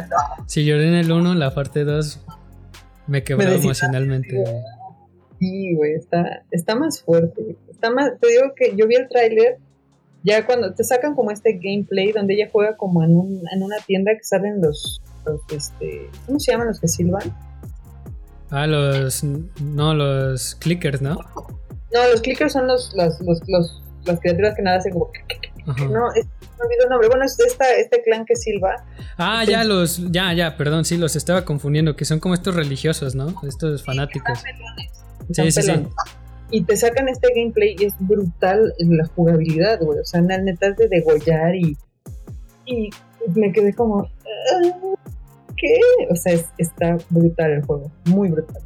sí lloré en el 1, la parte 2 me quebró Me emocionalmente, güey. Sí, güey, está, está más fuerte. Está más, te digo que yo vi el tráiler, ya cuando te sacan como este gameplay donde ella juega como en, un, en una tienda que salen los, los, este, ¿cómo se llaman los que silban? Ah, los, no, los clickers, ¿no? No, los clickers son los, los, los, los- las criaturas que nada hacen como, Ajá. no, es, me olvidó el nombre. Bueno, es esta, este clan que silba. Ah, ya los, ya, ya, perdón, sí, los estaba confundiendo, que son como estos religiosos, ¿no? Estos fanáticos. Son Sí, sí, sí. Y te sacan este gameplay y es brutal la jugabilidad, güey. O sea, neta es de degollar y, y me quedé como, "Ah, ¿qué? O sea, es- está brutal el juego, muy brutal.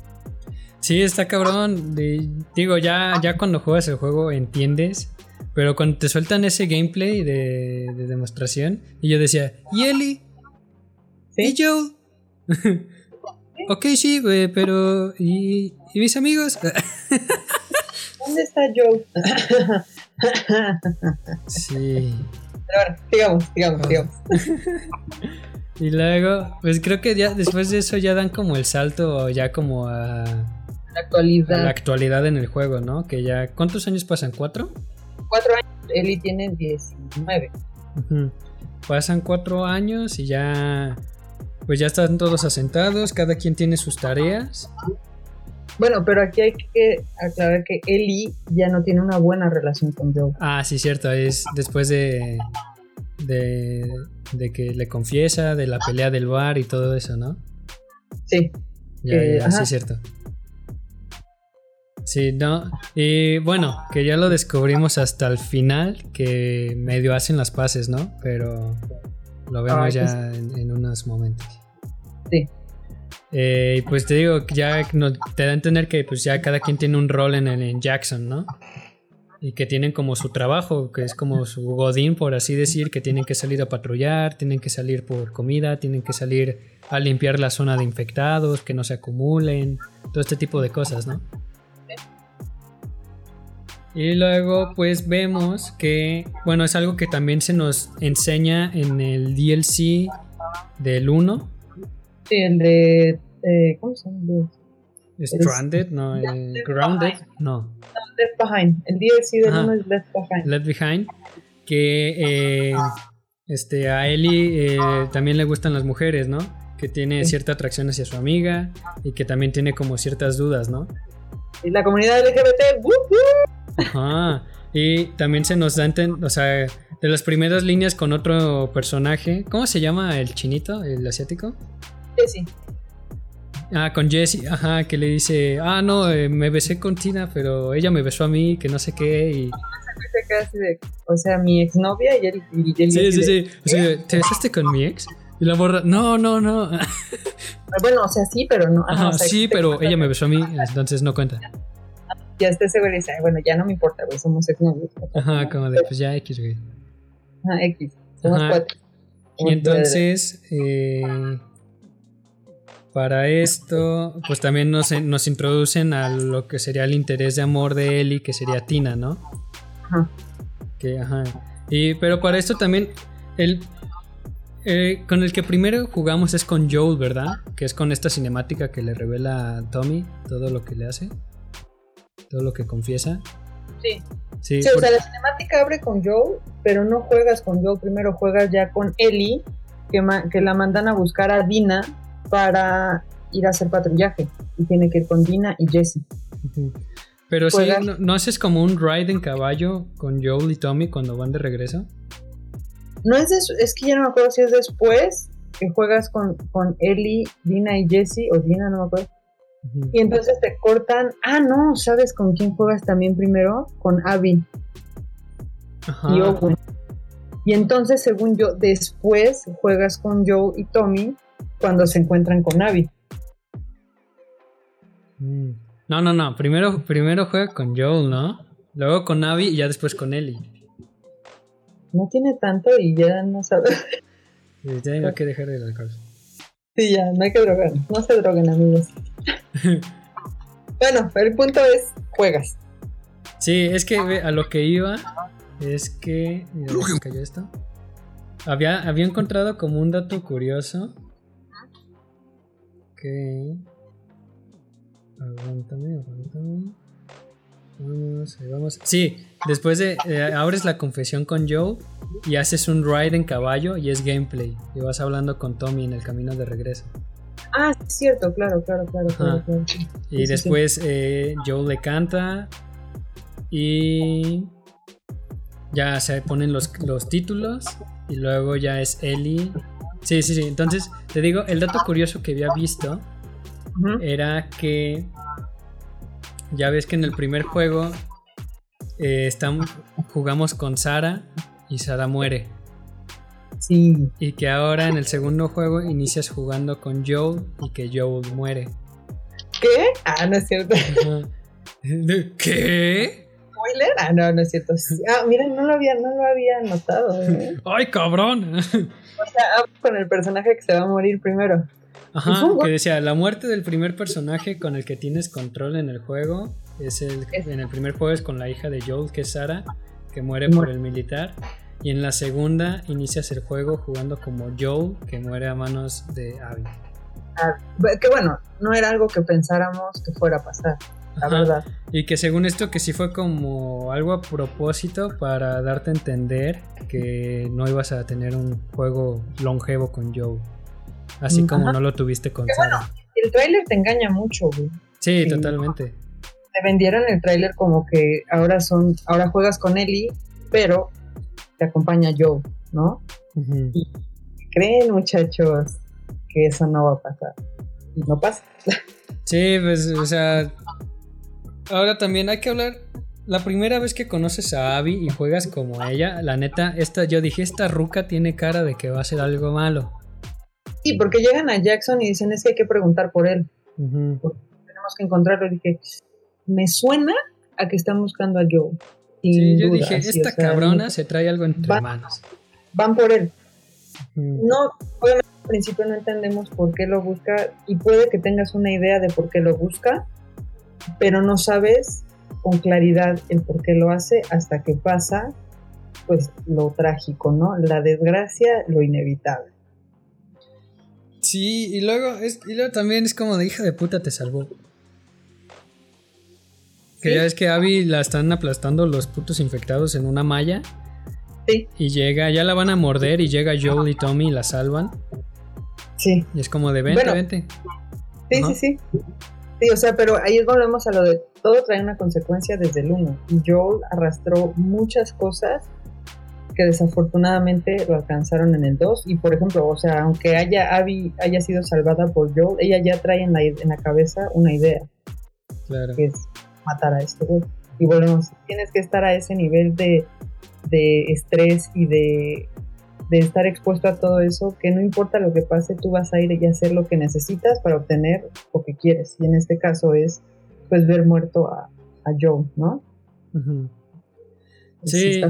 Sí, está cabrón. de- digo, ya, ya cuando juegas el juego entiendes, pero cuando te sueltan ese gameplay de, de demostración, y yo decía, ¿y Eli? ¿Y Joel? ok, sí, güey, pero ¿y, y mis amigos? ¿Dónde está Joe? sí. Pero bueno, sigamos, Ah. sigamos. Y luego, pues creo que ya después de eso ya dan como el salto ya como a, La actualidad, la actualidad en el juego, ¿no? Que ya, ¿cuántos años pasan? ¿Cuatro? cuatro años, Eli tiene 19. Ujú. Pasan cuatro años y ya, pues ya están todos asentados, cada quien tiene sus tareas. Bueno, pero aquí hay que aclarar que Eli ya no tiene una buena relación con Joe. Ah, sí, cierto, es después de, de, de que le confiesa, de la pelea del bar y todo eso, ¿no? Sí, Ya, Eh, ya, sí, ajá. es cierto. Sí, no. Y bueno, que ya lo descubrimos hasta el final, que medio hacen las paces, ¿no? Pero lo vemos ya en, en unos momentos. sí. Eh, pues te digo, ya te da a entender que pues ya cada quien tiene un rol en, en Jackson, ¿no? Y que tienen como su trabajo, que es como su godín, por así decir, que tienen que salir a patrullar, tienen que salir por comida, tienen que salir a limpiar la zona de infectados, que no se acumulen, todo este tipo de cosas, ¿no? Y luego pues vemos que, bueno, es algo que también se nos enseña en el DLC del 1, Sí, el de. eh, ¿Cómo se llama? Stranded, no, eh, Grounded, no. Left Behind. El DLC del Ajá. 1 es Left Behind. Left Behind, que eh, este, a Ellie eh, también le gustan las mujeres, ¿no? Que tiene Sí. cierta atracción hacia su amiga y que también tiene como ciertas dudas, ¿no? Y la comunidad LGBT. Ajá. Y también se nos da, o sea, de las primeras líneas con otro personaje, ¿cómo se llama el chinito, el asiático? Sí. Ah, con Jesse, ajá, que le dice, ah, no, eh, me besé con Tina, pero ella me besó a mí, que no sé qué, y... De, o sea, mi exnovia y él. Y él Sí, sí, de, sí, o sea, ¿te besaste con mi ex? Y la borra, no, no, no, Bueno, o sea, sí, pero no. ajá, o sea, sí, pero ella me besó a mí, entonces no cuenta. Ya está ese güey y dice, "Ay, bueno, ya no me importa, güey, somos exnovios. Ajá, como de, pues ya X, güey. Ajá, X. Somos Ajá. cuatro. Y entonces, eh, para esto, pues también nos, nos introducen a lo que sería el interés de amor de Ellie, que sería Tina, ¿no? Ajá. Que, ajá. Y, pero para esto también, el, eh, con el que primero jugamos es con Joel, ¿verdad? Que es con esta cinemática que le revela a Tommy todo lo que le hace, todo lo que confiesa. Sí. Sí, Sí, o sea, la cinemática abre con Joel, pero no juegas con Joel, primero juegas ya con Ellie, que, que la mandan a buscar a Dina para ir a hacer patrullaje. Y tiene que ir con Dina y Jesse. Pero sí, ¿no, no haces como un ride en caballo con Joel y Tommy cuando van de regreso? No es des- es que ya no me acuerdo si es después que juegas con, con Ellie, Dina y Jesse, o Dina, no me acuerdo. Y entonces te cortan. Ah, no, ¿sabes con quién juegas también primero? Con Abby Ajá. y Owen. Y entonces, según yo, después juegas con Joe y Tommy cuando se encuentran con Abby. Mm. No, no, no. Primero, primero juega con Joel, ¿no? Luego con Abby y ya después con Ellie. No tiene tanto y ya no sabes. Y Tengo que dejar el alcohol. Sí, ya, no hay que drogar. No se droguen, amigos. bueno, el punto es, juegas. Sí, es que a lo que iba es que. Cayó esto. Había, había encontrado como un dato curioso. Que. Aguántame, aguántame. Vamos, ahí vamos. Sí, después de. eh, abres la confesión con Joe y haces un ride en caballo y es gameplay. Y vas hablando con Tommy en el camino de regreso. Ah, es cierto, claro, claro, claro, claro. Claro. Y Sí, sí, después eh, Joe le canta y ya se ponen los, los títulos y luego ya es Ellie. Sí, sí, sí. Entonces, te digo, el dato curioso que había visto era que ya ves que en el primer juego eh, estamos, jugamos con Sara y Sara muere. Sí. Y que ahora en el segundo juego inicias jugando con Joel y que Joel muere. ¿Qué? Ah, no es cierto. Ajá. ¿Qué? ¿Spoiler? Ah, no, no es cierto. Ah, miren, no lo había, no lo había notado. ¿eh? ¡Ay, cabrón! O sea, con el personaje que se va a morir primero. Ajá, que decía, la muerte del primer personaje con el que tienes control en el juego es el en el primer juego es con la hija de Joel, que es Sara, que muere por el militar. Y en la segunda inicias el juego jugando como Joel, que muere a manos de Abby. Ah, que bueno, no era algo que pensáramos que fuera a pasar, la verdad. Y que según esto que sí fue como algo a propósito para darte a entender que no ibas a tener un juego longevo con Joel. Así como Ajá. no lo tuviste con Que bueno, Sara. El tráiler te engaña mucho, güey. Sí, sí. totalmente. Te vendieron el tráiler como que ahora son, ahora juegas con Ellie, pero te acompaña Joe, ¿no? Ujú. Creen, muchachos, que eso no va a pasar. Y no pasa. Sí, pues, o sea. Ahora también hay que hablar. La primera vez que conoces a Abby y juegas como ella, la neta, esta, yo dije, esta ruca tiene cara de que va a ser algo malo. Sí, porque llegan a Jackson y dicen es que hay que preguntar por él. Ujú. Tenemos que encontrarlo. Y dije, me suena a que están buscando a Joe. Sí, yo duda, dije, esta o sea, cabrona se trae algo entre Va- manos. Van por él. No, obviamente al principio no entendemos por qué lo busca y puede que tengas una idea de por qué lo busca, pero no sabes con claridad el por qué lo hace hasta que pasa pues lo trágico, ¿no? La desgracia, lo inevitable. Sí, y luego, es, y luego también es como de hija de puta te salvó. Que ya ves que Abby la están aplastando los putos infectados en una malla. Sí. Y llega, ya la van a morder y llega Joel y Tommy y la salvan. Sí. Y es como de vente, Bueno. vente. Sí, sí, sí. Sí, o sea, pero ahí volvemos a lo de todo trae una consecuencia desde el uno. Y Joel arrastró muchas cosas que desafortunadamente lo alcanzaron en el 2. Y por ejemplo, o sea, aunque haya Abby haya sido salvada por Joel, ella ya trae en la, en la cabeza una idea, Claro. que es matar a este güey. Y volvemos, tienes que estar a ese nivel de, de estrés y de, de estar expuesto a todo eso, que no importa lo que pase, tú vas a ir y hacer lo que necesitas para obtener lo que quieres. Y en este caso es, pues, ver muerto a, a Joe, ¿no? Pues Sí.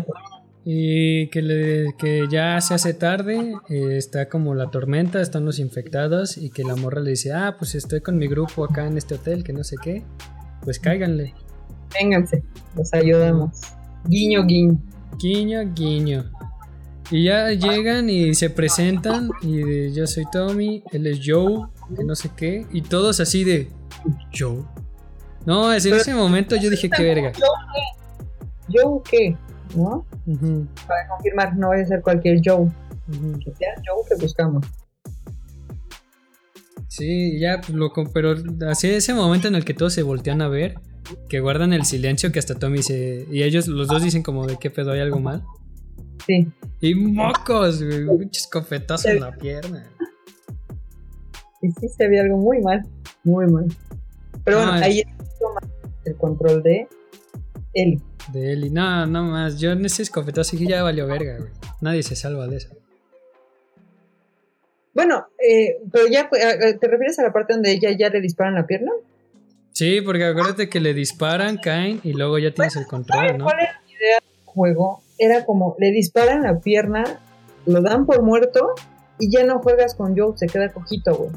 Y que, le, que ya se hace tarde, eh, está como la tormenta, están los infectados y que la morra le dice, ah, pues estoy con mi grupo acá en este hotel, que no sé qué, pues cáiganle. Vénganse, los ayudamos. Guiño, guiño. Guiño, guiño. Y ya llegan y se presentan y de, yo soy Tommy, él es Joe, que no sé qué, y todos así de Joe. No, es en ese momento yo dije, qué verga. ¿Joe qué? ¿No? Ujú, Para confirmar, no vaya a ser cualquier Joe. Que sea Joe que buscamos. Sí, ya, pues, pero así ese momento en el que todos se voltean a ver, que guardan el silencio, que hasta Tommy se... Y ellos, los dos dicen como de qué pedo, hay algo mal. Sí. Y mocos, güey, un escopetazo en la pierna. Y sí se ve algo muy mal. Muy mal. Pero bueno, No, es- ahí toma el control de Ellie. De y no, no más. Yo en ese escopetazo dije ya valió verga, güey. Nadie se salva de eso. Bueno, eh, pero ya, eh, ¿te refieres a la parte donde ella ya le disparan la pierna? Sí, porque acuérdate que le disparan, caen y luego ya tienes el control, ¿no? ¿Cuál era la idea del juego? Era como, le disparan la pierna, lo dan por muerto y ya no juegas con Joe, se queda cojito, güey.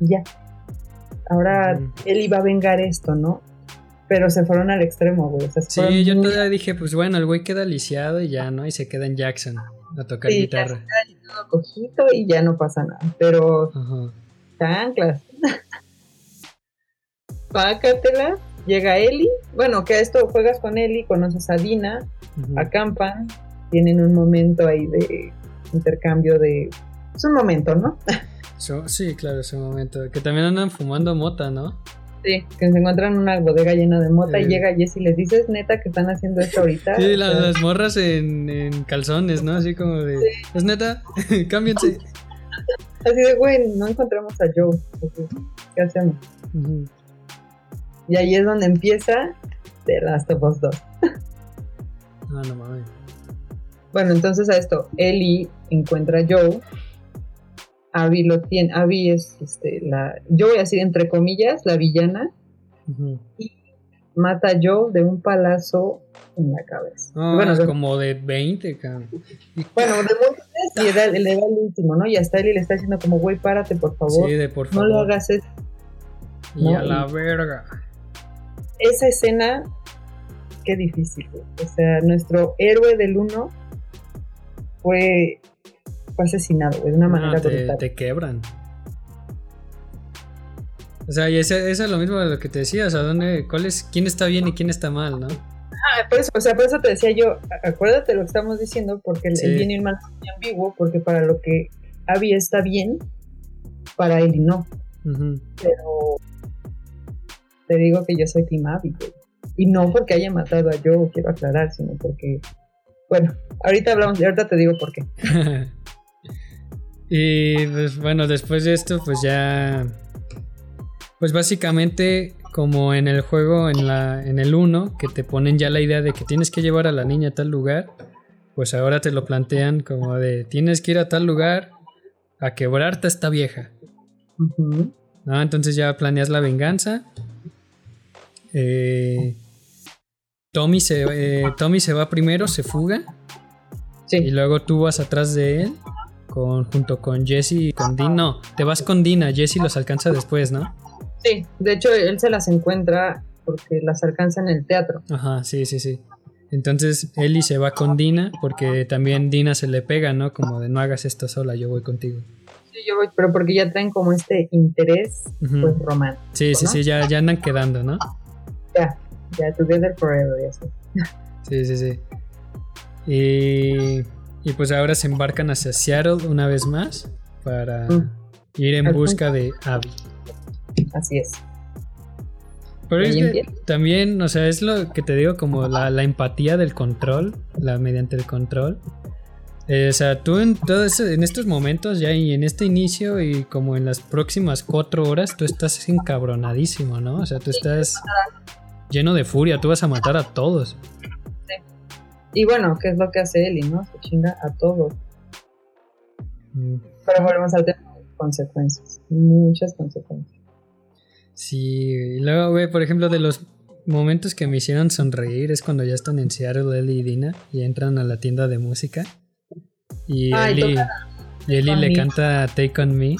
Y ya. Ahora Ujú. él iba a vengar esto, ¿no? Pero se fueron al extremo, güey. O sea, se Sí, yo muy- todavía dije, pues bueno, el güey queda lisiado y ya, ¿no? Y se queda en Jackson a tocar Sí, ya guitarra. todo cojito y ya no pasa nada. Pero Ajá. chanclas. Pácatela. Llega Eli. Bueno, que a esto juegas con Eli, conoces a Dina, acampan, tienen un momento ahí de intercambio de... Es un momento, ¿no? So- sí, claro, ese momento. Que también andan fumando mota, ¿no? Sí, que se encuentran en una bodega llena de mota y llega Jess y les dice, ¿es neta que están haciendo esto ahorita? Sí, la- las morras en, en calzones, ¿no? Así como de. ¿Es neta? Cámbiense. Así de, güey, no encontramos a Joe. ¿Qué hacemos? Y ahí es donde empieza The Last of Us 2. Ah, no mames. Bueno, entonces a esto, Ellie encuentra a Joe. Abby lo tiene. Abby es este, la. Yo voy a decir entre comillas, la villana. Ujú. Mata a Joe de un palazo en la cabeza. No, bueno, es de, como de 20, cabrón. Y- bueno, de múltiples y le da, le da el último, ¿no? Y hasta Ellie le está diciendo como, güey, párate, por favor. Sí, de por no favor. lo hagas eso. Y no, a la y- verga. Esa escena, qué difícil, güey. O sea, nuestro héroe del uno fue, fue asesinado, güey, de una No, manera te, brutal. te quebran. O sea, y eso es lo mismo de lo que te decía. O sea, ¿dónde, cuál es, ¿quién está bien y quién está mal, no? Ah, por eso, o sea, por eso te decía yo, acuérdate lo que estamos diciendo, porque el, Sí. el bien y el mal es muy ambiguo, porque para lo que Abby está bien, para Ellie no. Pero te digo que yo soy Team Abby, güey. Y no porque haya matado a Joe, quiero aclarar, sino porque, bueno, ahorita hablamos, ahorita te digo por qué. y pues bueno, después de esto, pues ya. Pues básicamente, como en el juego, en, la, en el 1, que te ponen ya la idea de que tienes que llevar a la niña a tal lugar, pues ahora te lo plantean como de tienes que ir a tal lugar a quebrarte a esta vieja. ¿no? Entonces ya planeas la venganza. Eh, Tommy, se, eh, Tommy se va primero, se fuga. Y Sí, luego tú vas atrás de él. Con, junto con Jesse y con Dean. No, te vas con Dina. Jesse los alcanza después, ¿no? sí, de hecho él se las encuentra porque las alcanza en el teatro. Ajá, sí, sí, sí. Entonces Ellie se va con Dina porque también Dina se le pega, ¿no? Como de no hagas esto sola, yo voy contigo. Sí, yo voy, pero porque ya traen como este interés, pues, romántico. Sí, sí, ¿no? sí, ya, ya andan quedando, ¿no? Ya. Ya, Together Forever, ya sé. Sí, sí, sí. Y, y pues ahora se embarcan hacia Seattle una vez más para Mm. ir en busca de Abby. Así es. Pero es que también, o sea, es lo que te digo, como la, la empatía del control, la mediante el control. Eh, o sea, tú en, todo eso- en estos momentos ya y en este inicio y como en las próximas cuatro horas, tú estás encabronadísimo, ¿no? O sea, tú estás lleno de furia, tú vas a matar a todos. Y bueno, ¿qué es lo que hace Ellie, no? Se chinga a todos. Mm, Pero volvemos al tema de consecuencias. Muchas consecuencias. Sí, y luego, güey, por ejemplo, de los momentos que me hicieron sonreír es cuando ya están en Seattle, Ellie y Dina, y entran a la tienda de música. Y y Ellie, tocan y On le Me. canta Take On Me.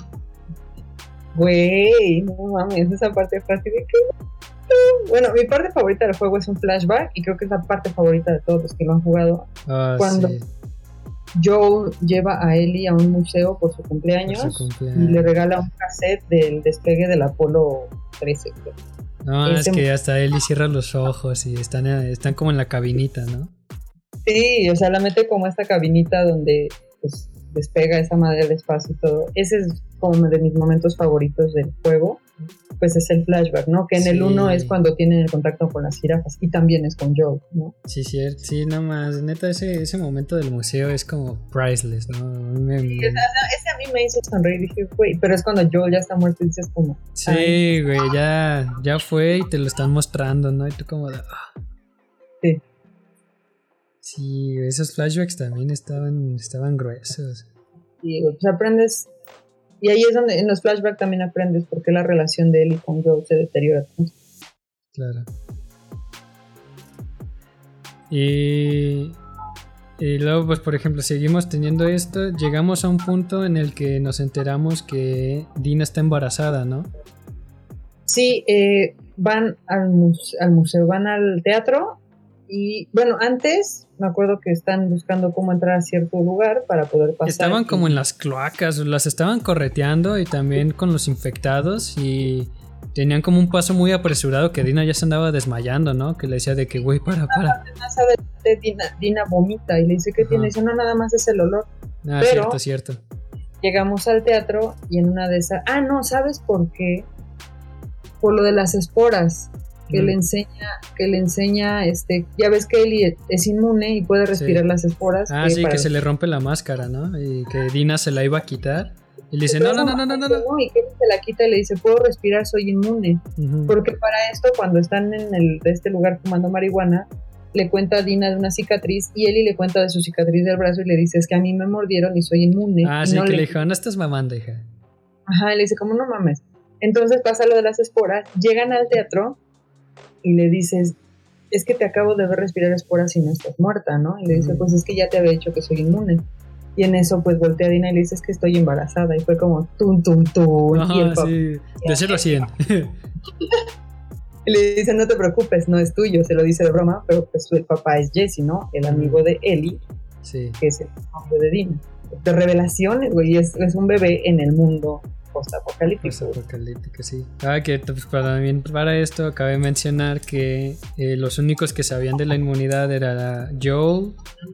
Güey, no mames, esa parte así de que. Bueno, mi parte favorita del juego es un flashback y creo que es la parte favorita de todos los que lo han jugado. Ah, Cuando- sí, Joel lleva a Ellie a un museo por su por cumpleaños y le regala un cassette del despegue del Apolo 13. creo. No, es que hasta Ellie cierra los ojos y están, eh, están como en la cabinita, ¿no? Sí, o sea, la mete como esta cabinita donde pues, despega esa madre del espacio y todo. Ese es como de mis momentos favoritos del juego. Pues es el flashback, ¿no? Que en el Sí. 1 es cuando tienen el contacto con las jirafas y también es con Joel, ¿no? Sí, cierto. Sí, nada más. Neta, ese, ese momento del museo es como priceless, ¿no? Me- Ese a mí me hizo sonreír, dije, güey, pero es cuando Joel ya está muerto y dices como, Sí, güey, ya, ya fue y te lo están mostrando, ¿no? Y tú como de... ah. Sí. Sí, esos flashbacks también estaban, estaban gruesos. y pues aprendes. Y ahí es donde en los flashbacks también aprendes por qué la relación de Ellie con Joel se deteriora. tanto. Claro. Y, y luego, pues por ejemplo, seguimos teniendo esto. Llegamos a un punto en el que nos enteramos que Dina está embarazada, ¿no? Sí, eh, van al museo, van al teatro y bueno, antes me acuerdo que están buscando cómo entrar a cierto lugar para poder pasar. Estaban y- como en las cloacas, las estaban correteando y también con los infectados y tenían como un paso muy apresurado que Dina ya se andaba desmayando, ¿no? Que le decía de que, güey, para, para. Más adelante Dina, Dina vomita y le dice, ¿qué Ajá. tiene? Dice, no, nada más es el olor. Ah, Pero- cierto, cierto. Llegamos al teatro y en una de esas... Ah, no, ¿sabes por qué? Por lo de las esporas. Que Mm. le enseña, que le enseña, este, ya ves que Ellie es inmune y puede respirar Sí. las esporas. Ah, sí, para- que se le rompe la máscara, ¿no? Y que Dina se la iba a quitar. Y le dice, no, no, no, no, no, no. no. Y que se la quita y le dice, puedo respirar, soy inmune. Porque para esto, cuando están en el, este lugar fumando marihuana, le cuenta a Dina de una cicatriz y Ellie le cuenta de su cicatriz del brazo y le dice, es que a mí me mordieron y soy inmune. Ah, y sí, no que le- le dijo, no estás mamando, hija. Ajá, y le dice, como no mames. Entonces pasa lo de las esporas, llegan al teatro y le dices, es que te acabo de ver respirar esporas y no estás muerta, ¿no? Y le dice, pues es que ya te había dicho que soy inmune. Y en eso, pues voltea a Dina y le dice, es que estoy embarazada. Y fue como, tum, tum, tum. y el papá sí. De 0 a 100. y le dice, no te preocupes, no es tuyo. Se lo dice de broma, pero pues el papá es Jesse, ¿no? El amigo de Ellie, Sí. que es el novio de Dina. De revelaciones, güey, es, es un bebé en el mundo postapocalíptico. Apocalíptico, sí. Ah, que pues, para, también para esto cabe mencionar que eh, los únicos que sabían de la inmunidad era Joel,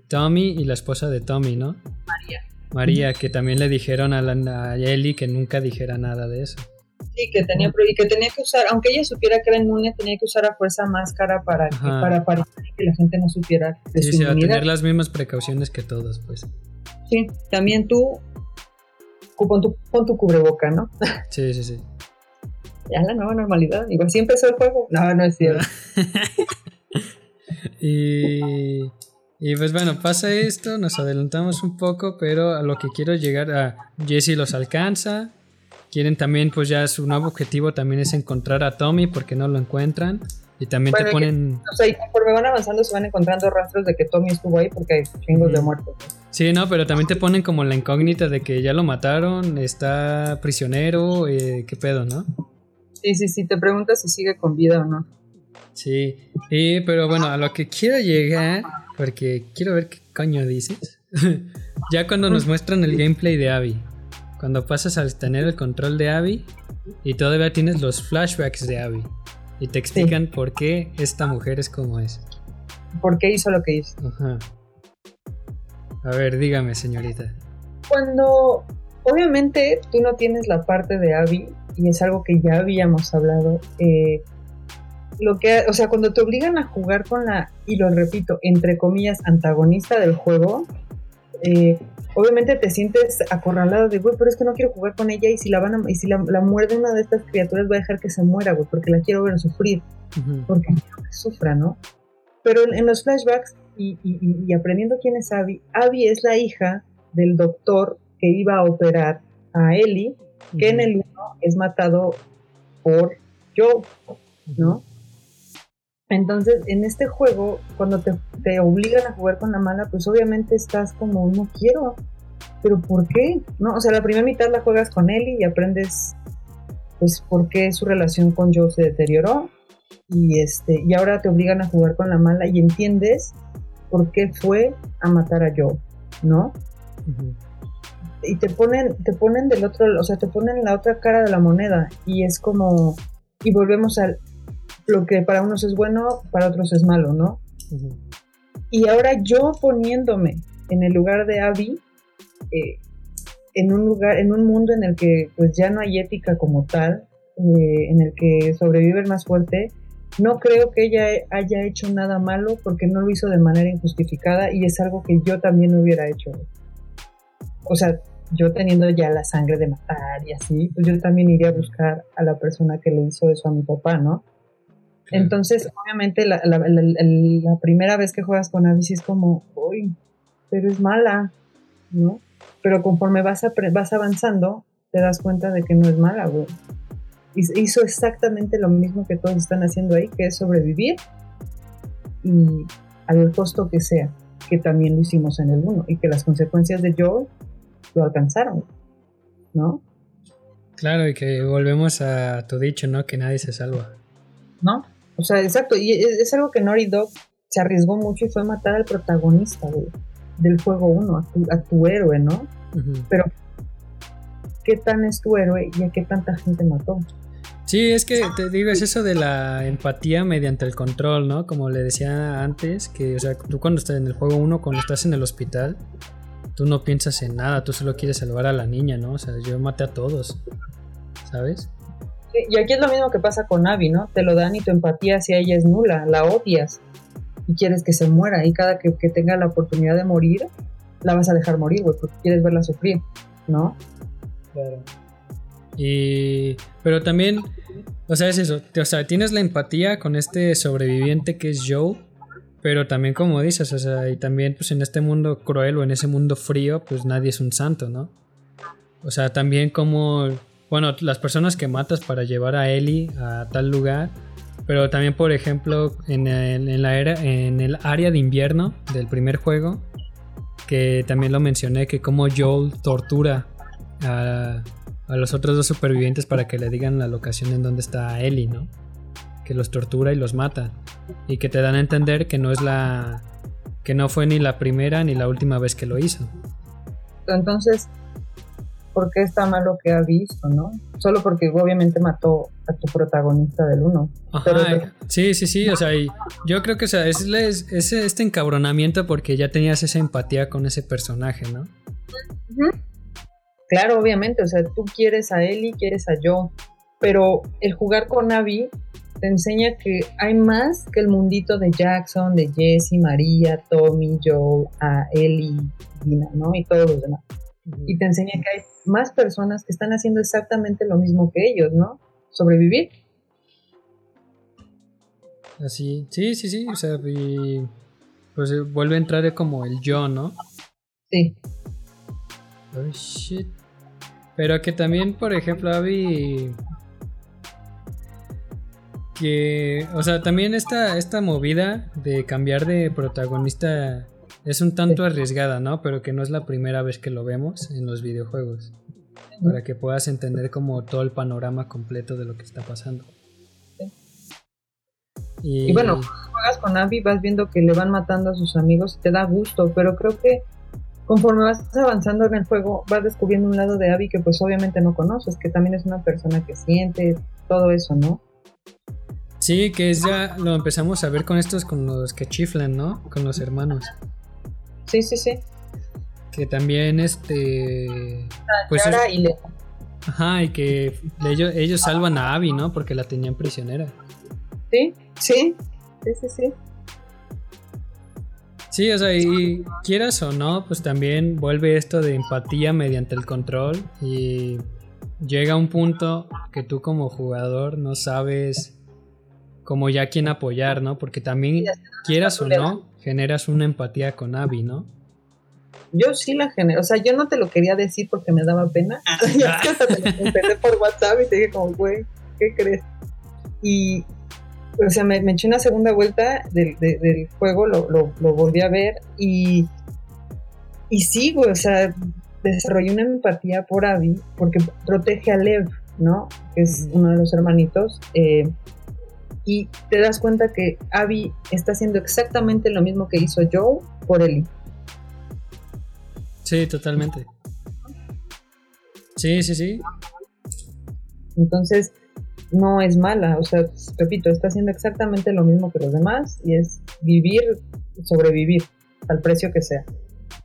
Tommy y la esposa de Tommy, ¿no? María. María, que también le dijeron a, la, a Ellie que nunca dijera nada de eso. Sí, que tenía, y que tenía que usar, aunque ella supiera que era inmune, tenía que usar a fuerza máscara para que, para parecer que la gente no supiera de Sí, su sí, a tener las mismas precauciones que todos, pues. Sí, también tú pon tu, pon tu cubreboca, ¿no? Sí, sí, sí. Ya la nueva normalidad. Igual así empezó el juego. No, no es cierto. y, y pues bueno, pasa esto, nos adelantamos un poco, pero a lo que quiero llegar a Jesse los alcanza. Quieren también, pues ya su nuevo objetivo también es encontrar a Tommy porque no lo encuentran. Y también Bueno, te ponen... O sea, y conforme van avanzando se van encontrando rastros de que Tommy estuvo ahí porque hay chingos de muertos. Sí, no, pero también te ponen como la incógnita de que ya lo mataron, está prisionero, eh, qué pedo, ¿no? Sí, sí, sí, te preguntas si sigue con vida o no. Sí, y, pero bueno, a lo que quiero llegar, porque quiero ver qué coño dices. ya cuando nos muestran el gameplay de Abby, cuando pasas a tener el control de Abby y todavía tienes los flashbacks de Abby. Y te explican por qué esta mujer es como es. ¿Por qué hizo lo que hizo? Ajá. A ver, dígame, señorita. Cuando, obviamente, tú no tienes la parte de Abby, y es algo que ya habíamos hablado, eh, lo que, o sea, cuando te obligan a jugar con la, y lo repito, entre comillas, antagonista del juego, eh, obviamente te sientes acorralado de, güey, pero es que no quiero jugar con ella y si la van a, y si la, muerde una de estas criaturas voy a dejar que se muera, güey, porque la quiero ver sufrir, porque quiero que sufra, ¿no? Pero en, los flashbacks y, y, aprendiendo quién es Abby, Abby es la hija del doctor que iba a operar a Ellie, que en el 1 es matado por Joe, ¿no? Entonces, en este juego, cuando te, obligan a jugar con la mala, pues obviamente estás como, no quiero, pero ¿por qué? ¿No? O sea, la primera mitad la juegas con Ellie y aprendes, pues, por qué su relación con Joe se deterioró, y, este, y ahora te obligan a jugar con la mala y entiendes por qué fue a matar a Joe, ¿no? Y te ponen, te ponen del otro, o sea, te ponen la otra cara de la moneda y es como, y volvemos al, lo que para unos es bueno, para otros es malo, ¿no? Y ahora yo poniéndome en el lugar de Abby, eh, en un lugar, en un mundo en el que pues ya no hay ética como tal, eh, en el que sobrevive el más fuerte, no creo que ella haya hecho nada malo porque no lo hizo de manera injustificada y es algo que yo también hubiera hecho. O sea, yo teniendo ya la sangre de matar y así, pues yo también iría a buscar a la persona que le hizo eso a mi papá, ¿no? Entonces, obviamente, la, primera vez que juegas con Abby es como, uy, pero es mala, ¿no? Pero conforme vas, vas avanzando, te das cuenta de que no es mala, güey. Hizo exactamente lo mismo que todos están haciendo ahí, que es sobrevivir y al costo que sea, que también lo hicimos en el 1 y que las consecuencias de Joel lo alcanzaron, ¿no? Claro, y que volvemos a tu dicho, ¿no? Que nadie se salva. ¿No? O sea, exacto, y es, algo que Naughty Dog se arriesgó mucho y fue matar al protagonista del juego 1, a tu, héroe, ¿no? Pero, ¿qué tan es tu héroe y a qué tanta gente mató? Sí, es que te digo, es eso de la empatía mediante el control, ¿no? Como le decía antes, que, o sea, tú cuando estás en el juego 1, cuando estás en el hospital, tú no piensas en nada, tú solo quieres salvar a la niña, ¿no? O sea, yo maté a todos, ¿sabes? Y aquí es lo mismo que pasa con Abby, ¿no? Te lo dan y tu empatía hacia ella es nula, la odias y quieres que se muera y cada que, tenga la oportunidad de morir, la vas a dejar morir, güey, porque quieres verla sufrir, ¿no? Claro. Y... Pero también, o sea, es eso, o sea, tienes la empatía con este sobreviviente que es Joe, pero también como dices, o sea, y también pues en este mundo cruel o en ese mundo frío, pues nadie es un santo, ¿no? O sea, también como bueno, las personas que matas para llevar a Ellie a tal lugar, pero también, por ejemplo, en el, la era, en el área de invierno del primer juego, que también lo mencioné, que como Joel tortura a, los otros dos supervivientes para que le digan la locación en donde está Ellie, ¿no? Que los tortura y los mata. Y que te dan a entender que no es la. que no fue ni la primera ni la última vez que lo hizo. Entonces, por qué está mal lo que ha visto, ¿no? Solo porque obviamente mató a tu protagonista del uno. Ajá, sí, sí, sí, o sea, yo creo que o sea, es, este encabronamiento porque ya tenías esa empatía con ese personaje, ¿no? Claro, obviamente, o sea, tú quieres a él y quieres a yo, pero el jugar con Abby te enseña que hay más que el mundito de Jackson, de Jesse, María, Tommy, Joe, a Ellie, Dina, ¿no? Y todos los demás. Y te enseña que hay más personas que están haciendo exactamente lo mismo que ellos, ¿no? Sobrevivir. Así, sí, sí, sí, o sea, y pues eh, vuelve a entrar como el yo, ¿no? Sí. Oh shit. Pero que también, por ejemplo, Abby. Que. O sea, también esta, esta movida de cambiar de protagonista es un tanto arriesgada, ¿no? Pero que no es la primera vez que lo vemos en los videojuegos. Para que puedas entender como todo el panorama completo de lo que está pasando. Y, bueno, cuando juegas con Abby vas viendo que le van matando a sus amigos y te da gusto, pero creo que conforme vas avanzando en el juego vas descubriendo un lado de Abby que pues obviamente no conoces, que también es una persona que siente todo eso, ¿no? Sí, que es ya lo empezamos a ver con estos, con los que chiflan, ¿no? Con los hermanos. Sí, sí, sí. Que también este. Pues es- y Le- Ajá, y que ellos, ellos salvan a Abby, ¿no? Porque la tenían prisionera. Sí, sí, sí, sí, sí. Sí, o sea, y quieras o no, pues también vuelve esto de empatía mediante el control y llega un punto que tú como jugador no sabes como ya quién apoyar, ¿no? Porque también, quieras o no, generas una empatía con Abby, ¿no? Yo sí la generé, o sea, yo no te lo quería decir porque me daba pena. Ya lo contesté por WhatsApp y te dije como, güey, ¿qué crees? Y, o sea, me, me eché una segunda vuelta del, de- del juego, lo, lo, lo volví a ver y, y sí, güey, o sea, desarrollé una empatía por Abby porque protege a Lev, ¿no? Que es uno de los hermanitos. eh, y te das cuenta que Abby está haciendo exactamente lo mismo que hizo Joe por Ellie. Sí, totalmente. Sí, sí, sí. Entonces, no es mala, o sea, repito, está haciendo exactamente lo mismo que los demás y es vivir, sobrevivir, al precio que sea.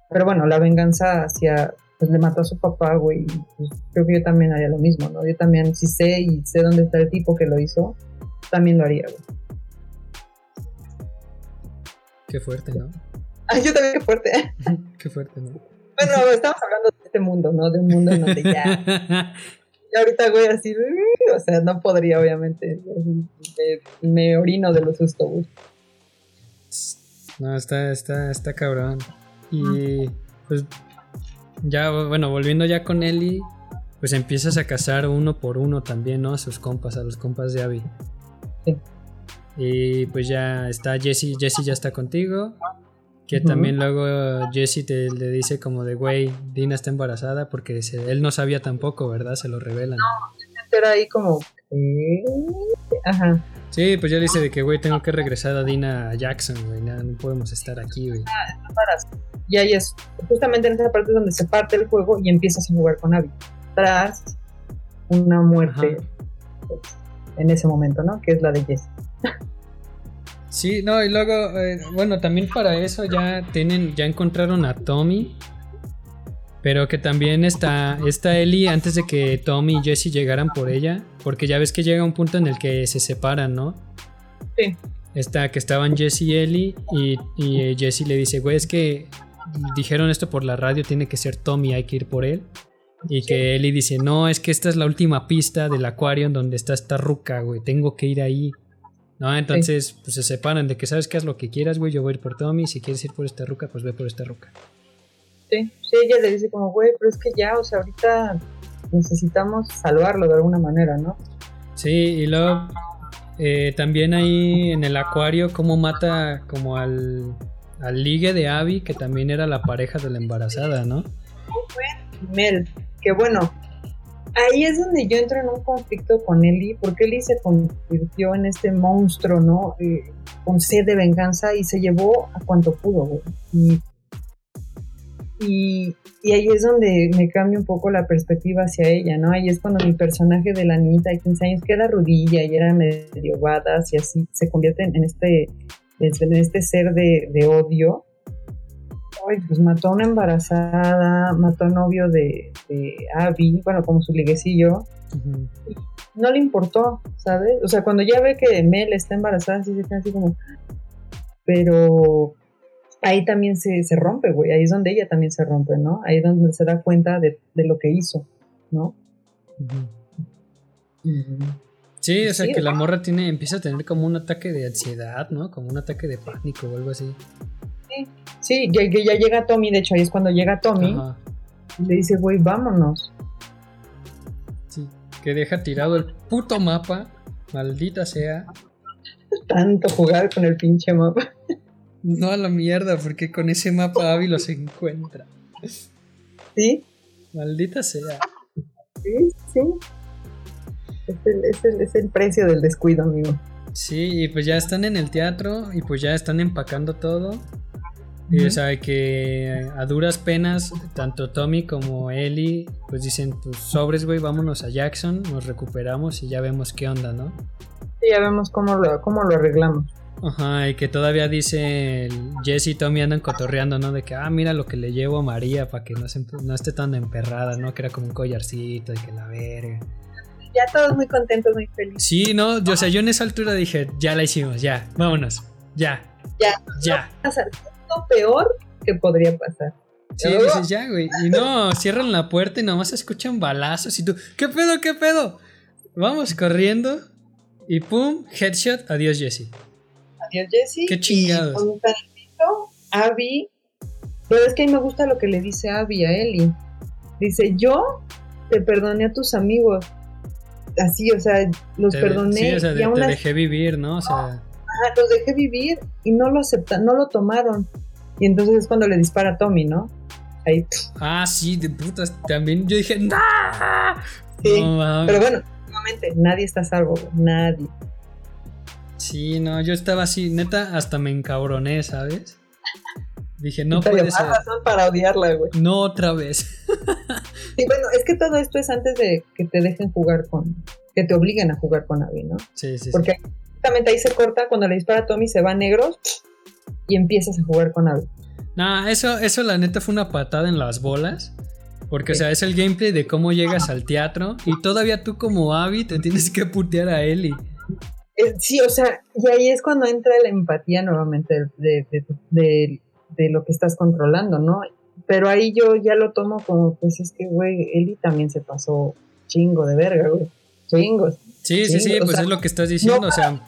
Pero bueno, la venganza hacia, pues le mató a su papá, güey, pues, creo que yo también haría lo mismo, ¿no? Yo también, si sé y sé dónde está el tipo que lo hizo, también lo haría, güey. Qué fuerte, ¿no? Ay, yo también, qué fuerte. Qué fuerte, ¿no? Bueno, estamos hablando de este mundo, ¿no? De un mundo en donde ya, ya ahorita, güey, así, o sea, no podría, obviamente, me, me orino de los susto, güey. No, está, está, está cabrón. Y pues ya, bueno, volviendo ya con Ellie, pues empiezas a cazar uno por uno también, ¿no? A sus compas, a los compas de Abby. Sí. Y pues ya está Jesse, Jesse ya está contigo. Que también luego Jesse te le dice como de, güey, Dina está embarazada porque se- él no sabía tampoco, ¿verdad? Se lo revelan. Era ahí como, ¿qué? Ajá. Sí, pues ya le dice de que, güey, tengo que regresar a Dina a Jackson, güey, no, no podemos estar aquí, güey. Y ahí es justamente en esa parte donde se parte el juego y empiezas a jugar con Abby. Tras una muerte pues, en ese momento, ¿no? Que es la de Jess. Sí, no, y luego, eh, bueno, también para eso ya tienen, ya encontraron a Tommy. Pero que también está, está Ellie antes de que Tommy y Jesse llegaran por ella. Porque ya ves que llega un punto en el que se separan, ¿no? Sí. Está, que estaban Jesse y Ellie. Y, y eh, Jesse le dice, güey, es que dijeron esto por la radio, tiene que ser Tommy, hay que ir por él. Y que Ellie dice, no, es que esta es la última pista del acuario en donde está esta ruca, güey, tengo que ir ahí. No, entonces pues se separan de que sabes que haz lo que quieras, güey, yo voy a ir por Tommy, si quieres ir por esta ruca, pues ve por esta ruca. Sí, sí, ella le dice como, güey, pero es que ya, o sea, ahorita necesitamos salvarlo de alguna manera, ¿no? Sí, y luego eh, también ahí en el acuario, cómo mata como al, al ligue de Abby, que también era la pareja de la embarazada, ¿no? Mel, que bueno, ahí es donde yo entro en un conflicto con Ellie, porque Ellie se convirtió en este monstruo, ¿no? Eh, con sed de venganza y se llevó a cuanto pudo. Y, y, ahí es donde me cambia un poco la perspectiva hacia ella, ¿no? Ahí es cuando mi personaje de la niñita de 15 años queda rodilla y era medio badass y así se convierte en, en este, en este ser de, de odio. Ay, pues mató a una embarazada, mató al novio de, de Abby, bueno, como su liguecillo. No le importó, ¿sabes? O sea, cuando ya ve que Mel está embarazada, sí se queda así como. Pero ahí también se, se rompe, güey. Ahí es donde ella también se rompe, ¿no? Ahí es donde se da cuenta de, de lo que hizo, ¿no? Sí, o sea Sí, que la morra tiene, empieza a tener como un ataque de ansiedad, ¿no? Como un ataque de pánico o algo así. Sí, ya, ya- ya llega Tommy, de hecho, ahí es cuando llega Tommy Ajá. y le dice, güey, vámonos. Sí. Que deja tirado el puto mapa. Maldita sea. Tanto jugar con el pinche mapa. No a la mierda, porque con ese mapa Abby los encuentra. Sí, Maldita sea. sí, sí. Es el, es el- es el precio del descuido, amigo. Sí, y pues ya están en el teatro y pues ya están empacando todo. Y o Ujú. sea que a duras penas, tanto Tommy como Ellie, pues dicen, pues sobres, güey, vámonos a Jackson, nos recuperamos y ya vemos qué onda, ¿no? Y ya vemos cómo lo, cómo lo arreglamos. Ajá, y que todavía dice Jesse y Tommy andan cotorreando, ¿no? De que, ah, mira lo que le llevo a María para que no, se, no esté tan emperrada, ¿no? Que era como un collarcito y que la verga. Ya todos muy contentos, muy felices. Sí, no, yo, o sea, yo en esa altura dije, ya la hicimos, ya, vámonos, ya, Ya. ya. Pasa lo peor que podría pasar. Sí, dices, ya, güey. Y no, cierran la puerta y nomás se escuchan balazos y tú, ¿qué pedo, qué pedo? Vamos corriendo y pum, headshot, adiós Jesse. Adiós, Jesse. Qué chingados. Y con tantito, Abby. Pero es que a mí me gusta lo que le dice Abby a Ellie. Dice, yo te perdoné a tus amigos. Así, o sea, los Te- perdoné sí, o sea, y te, aún te dejé vivir, ¿no? O sea, ajá, los dejé vivir y no lo aceptan, no lo tomaron. Y entonces es cuando le dispara a Tommy, ¿no? Ahí. pff, ah, sí, de putas, también yo dije, ¡No! Sí, No. Pero bueno, nuevamente, nadie está a salvo, güey, nadie. Sí, no, yo estaba así, neta, hasta me encabroné, ¿sabes? Dije, no puede ser. razón para odiarla, güey. No otra vez. Sí, bueno, es que todo esto es antes de que te dejen jugar con, que te obliguen a jugar con Abby, ¿no? Sí, sí, sí. Porque exactamente ahí se corta, cuando le dispara a Tommy se va a negros y empiezas a jugar con Abby. Nah, eso, eso la neta fue una patada en las bolas. Porque, o sea, es el gameplay de cómo llegas al teatro y todavía tú como Abby te tienes que putear a Ellie. Eh, sí, o sea, y ahí es cuando entra la empatía nuevamente de, de, de- de lo que estás controlando, ¿no? Pero ahí yo ya lo tomo como, pues es que, güey, Eli también se pasó chingo de verga, güey. Chingos. Sí, sí, Sí, o pues sea, es lo que estás diciendo. no o sea,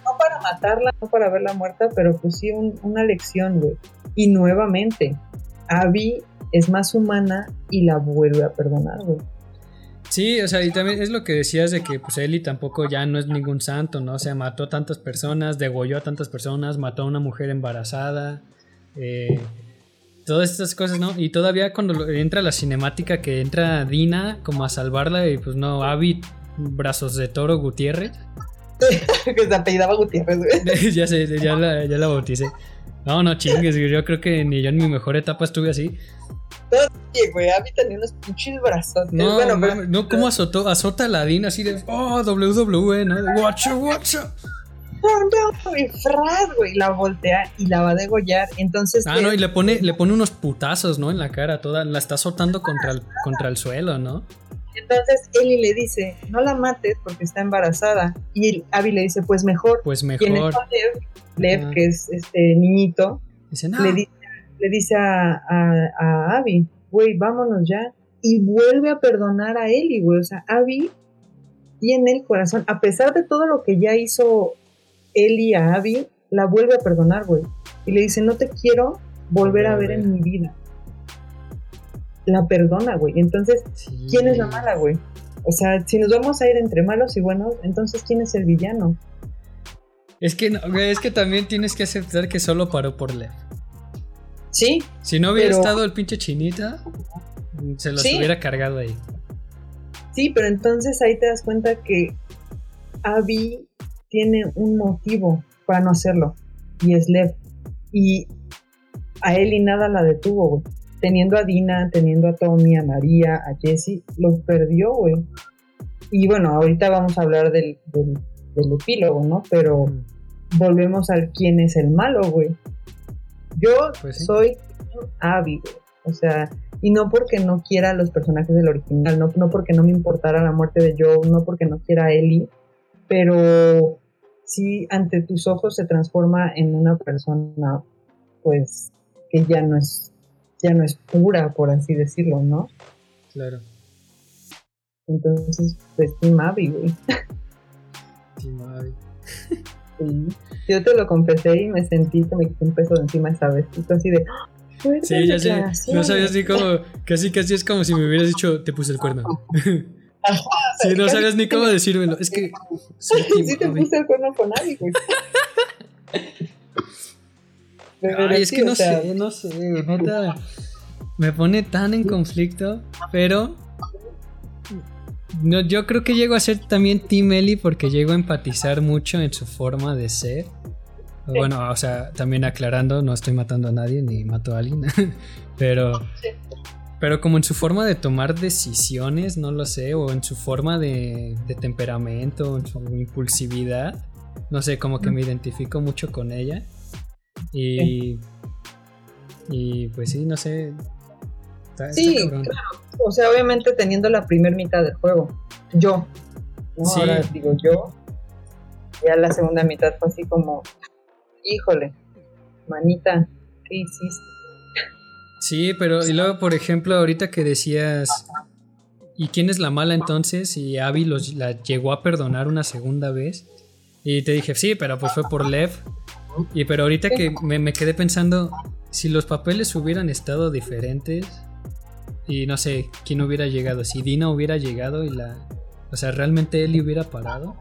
matarla, no para verla muerta, pero pues sí un- una lección, güey. Y nuevamente, Abby es más humana y la vuelve a perdonar, güey. sí, o sea, y también es lo que decías de que pues Ellie tampoco ya no es ningún santo, ¿no? O sea, mató a tantas personas, degolló a tantas personas, mató a una mujer embarazada. eh, todas estas cosas, ¿no? Y todavía cuando entra la cinemática que entra Dina como a salvarla y pues no, Abby, brazos de toro Gutiérrez. que se apellidaba Gutiérrez, güey. ya sé, ya la, ya la bauticé. No, no chingues, yo creo que ni yo en mi mejor etapa estuve así. Oye, güey, Abby tenía unos pinches brazos. No, bueno, mames, pero- no, ¿cómo azotó, azota a la Dina así de, oh, WWE, ¿no? Watcha, watcha. no, no, y fras, güey, la voltea y la va a degollar. Entonces, Ah, no, y le pone, le pone unos putazos, ¿no? En la cara toda, la está azotando contra el, contra el suelo, ¿no? Entonces Ellie le dice, no la mates porque está embarazada. Y Abby le dice, pues mejor. Pues Y en mejor. eso Lev, que es este niñito, Dice, no. le dice, le dice a, a, a Abby, güey, vámonos ya. Y vuelve a perdonar a Ellie, güey. O sea, Abby tiene el corazón, a pesar de todo lo que ya hizo Ellie a Abby, la vuelve a perdonar, güey. Y le dice, no te quiero volver a ver en mi vida. La perdona, güey. Entonces, Sí. ¿quién es la mala, güey? O sea, si nos vamos a ir entre malos y buenos, entonces ¿quién es el villano? Es que, no, güey, es que también tienes que aceptar que solo paró por Lev. Sí, Si no hubiera Pero- estado el pinche chinita, se los Sí. hubiera cargado ahí. Sí, pero entonces ahí te das cuenta que Abby tiene un motivo para no hacerlo. Y es Lev. Y a él y nada la detuvo, güey. Teniendo a Dina, teniendo a Tommy, a María, a Jessie, los perdió, güey. Y bueno, ahorita vamos a hablar del, del, del epílogo, ¿no? Pero volvemos al quién es el malo, güey. Yo Pues sí. soy güey. O sea, y no porque no quiera a los personajes del original, no, no porque no me importara la muerte de Joe, no porque no quiera a Ellie, pero sí ante tus ojos se transforma en una persona, pues, que ya no es, ya no es pura, por así decirlo, ¿no? Claro. Entonces, pues, Team Abby, güey. Sí, Mavi. Sí. Yo te lo confesé y me sentí que me quité un peso de encima esa vez. Y así de, ¡Ah! Sí, ya sé. No declaraciones". sabías ni cómo. Casi, casi es como si me hubieras dicho, te puse el cuerno. Sí, no sabías ni cómo decírmelo. Es que. Team Sí te Abby. puse el cuerno con Abby, güey. Pero Ay, es que o no sea, sé, no sé, neta. Me pone tan en conflicto, pero. No, yo creo que llego a ser también Team Ellie porque llego a empatizar mucho en su forma de ser. Bueno, o sea, también aclarando, no estoy matando a nadie ni mato a alguien, pero. Pero como en su forma de tomar decisiones, no lo sé, o en su forma de, de temperamento, en su impulsividad, no sé, como que me identifico mucho con ella. Y, y pues sí, no sé. está- Sí, claro. O sea, obviamente teniendo la primer mitad del juego. Yo. ¿no? Sí. Ahora digo yo. Ya la segunda mitad fue así como, híjole, manita, ¿qué hiciste? Sí, pero y luego, por ejemplo, ahorita que decías, ¿y quién es la mala entonces? Y Abby los, la llegó a perdonar una segunda vez. Y te dije, sí, pero pues fue por Lev. Y pero ahorita que me, me quedé pensando, si los papeles hubieran estado diferentes, y no sé, quién hubiera llegado, si Dina hubiera llegado y la... O sea, ¿realmente Ellie hubiera parado?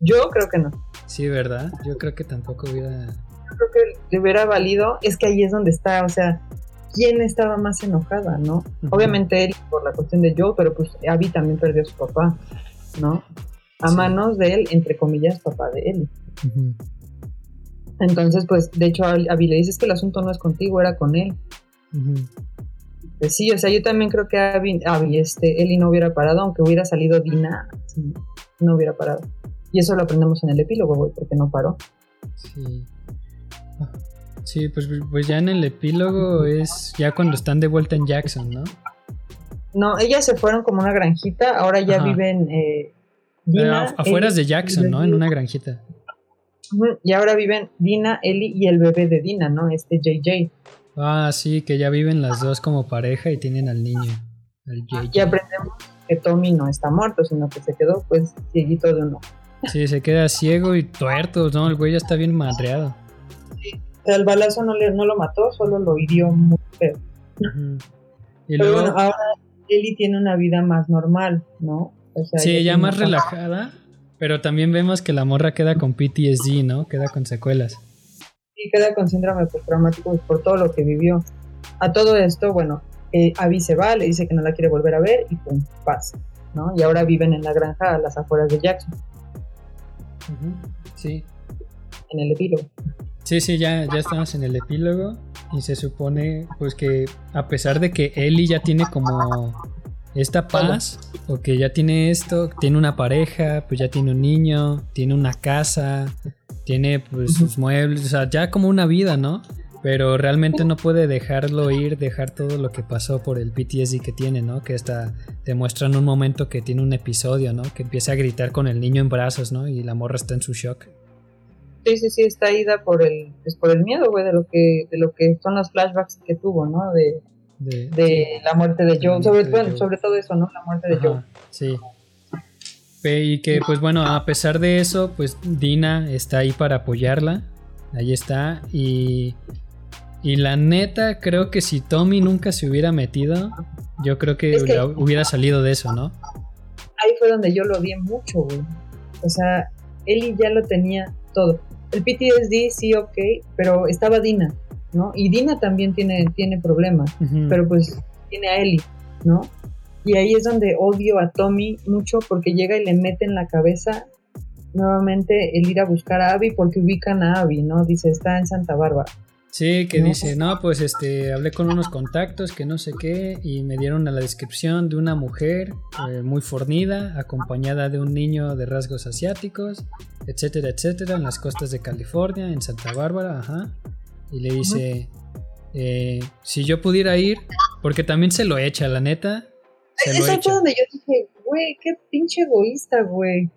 Yo creo que no. Sí, ¿verdad? Yo creo que tampoco hubiera... Yo creo que le hubiera valido. Es que ahí es donde está, o sea, ¿quién estaba más enojada, no? Obviamente él por la cuestión de Joe, pero pues Abby también perdió a su papá, ¿no? A Sí. manos de él, entre comillas, papá de él. Entonces, pues, de hecho, a le dices que el asunto no es contigo, era con él. Pues sí, o sea, yo también creo que Abby, Abby, este, Ellie no hubiera parado, aunque hubiera salido Dina, sí, no hubiera parado. Y eso lo aprendemos en el epílogo, güey, porque no paró. Sí. Sí, pues, pues ya en el epílogo es ya cuando están de vuelta en Jackson, ¿no? No, ellas se fueron como una granjita, ahora ya Ajá. viven eh, Dina, afueras de Jackson, ¿no? En una granjita. Y ahora viven Dina, Ellie y el bebé de Dina, ¿no? Este JJ. Ah, sí, que ya viven las dos como pareja y tienen al niño, al JJ. Y aprendemos que Tommy no está muerto, sino que se quedó, pues, cieguito de uno. Sí, se queda ciego y tuerto, ¿no? El güey ya está bien madreado. El balazo no, le, no lo mató, solo lo hirió muy feo. Y Pero luego, bueno, ahora Ellie tiene una vida más normal, ¿no? O sea, sí, ella ya más relajada, pero también vemos que la morra queda con PTSD, ¿no? Queda con secuelas. y queda con síndrome postraumático pues, por todo lo que vivió. A todo esto, bueno, eh, Abby se va, le dice que no la quiere volver a ver y pum, pasa, ¿no? Y ahora viven en la granja a las afueras de Jackson. Sí. en el epílogo. Sí, sí, ya, ya estamos en el epílogo y se supone pues que a pesar de que Ellie ya tiene como esta paz o que ya tiene esto, tiene una pareja, pues ya tiene un niño, tiene una casa, tiene pues sus muebles, o sea, ya como una vida, ¿no? Pero realmente no puede dejarlo ir, dejar todo lo que pasó por el PTSD que tiene, ¿no? Que hasta te muestran un momento que tiene un episodio, ¿no? Que empieza a gritar con el niño en brazos, ¿no? Y la morra está en su shock. Sí, sí, sí, está ida por el, pues, por el miedo, güey, de lo que, de lo que son los flashbacks que tuvo, ¿no? De, De, de la muerte de Joe, sobre, muerte de bueno, Joe. sobre todo eso, ¿no? La muerte de Joe. Sí. Y que pues bueno, a pesar de eso, pues Dina está ahí para apoyarla. Ahí está. Y, y la neta, creo que si Tommy nunca se hubiera metido, yo creo que, Es que- la- hubiera salido de eso, ¿no? Ahí fue donde yo lo odié mucho, güey. O sea, Ellie ya lo tenía todo. El PTSD sí, ok, pero estaba Dina, ¿no? Y Dina también tiene, tiene problemas. Pero pues tiene a Ellie, ¿no? Y ahí es donde odio a Tommy mucho porque llega y le mete en la cabeza nuevamente el ir a buscar a Abby porque ubican a Abby, ¿no? Dice, está en Santa Bárbara. Sí, que ¿no? dice, no, pues este, hablé con unos contactos que no sé qué y me dieron a la descripción de una mujer eh, muy fornida, acompañada de un niño de rasgos asiáticos, etcétera, etcétera, en las costas de California, en Santa Bárbara, ajá. Y le dice, eh, si yo pudiera ir, porque también se lo echa, la neta, se lo Eso fue echa. donde yo dije, güey, qué pinche egoísta, güey.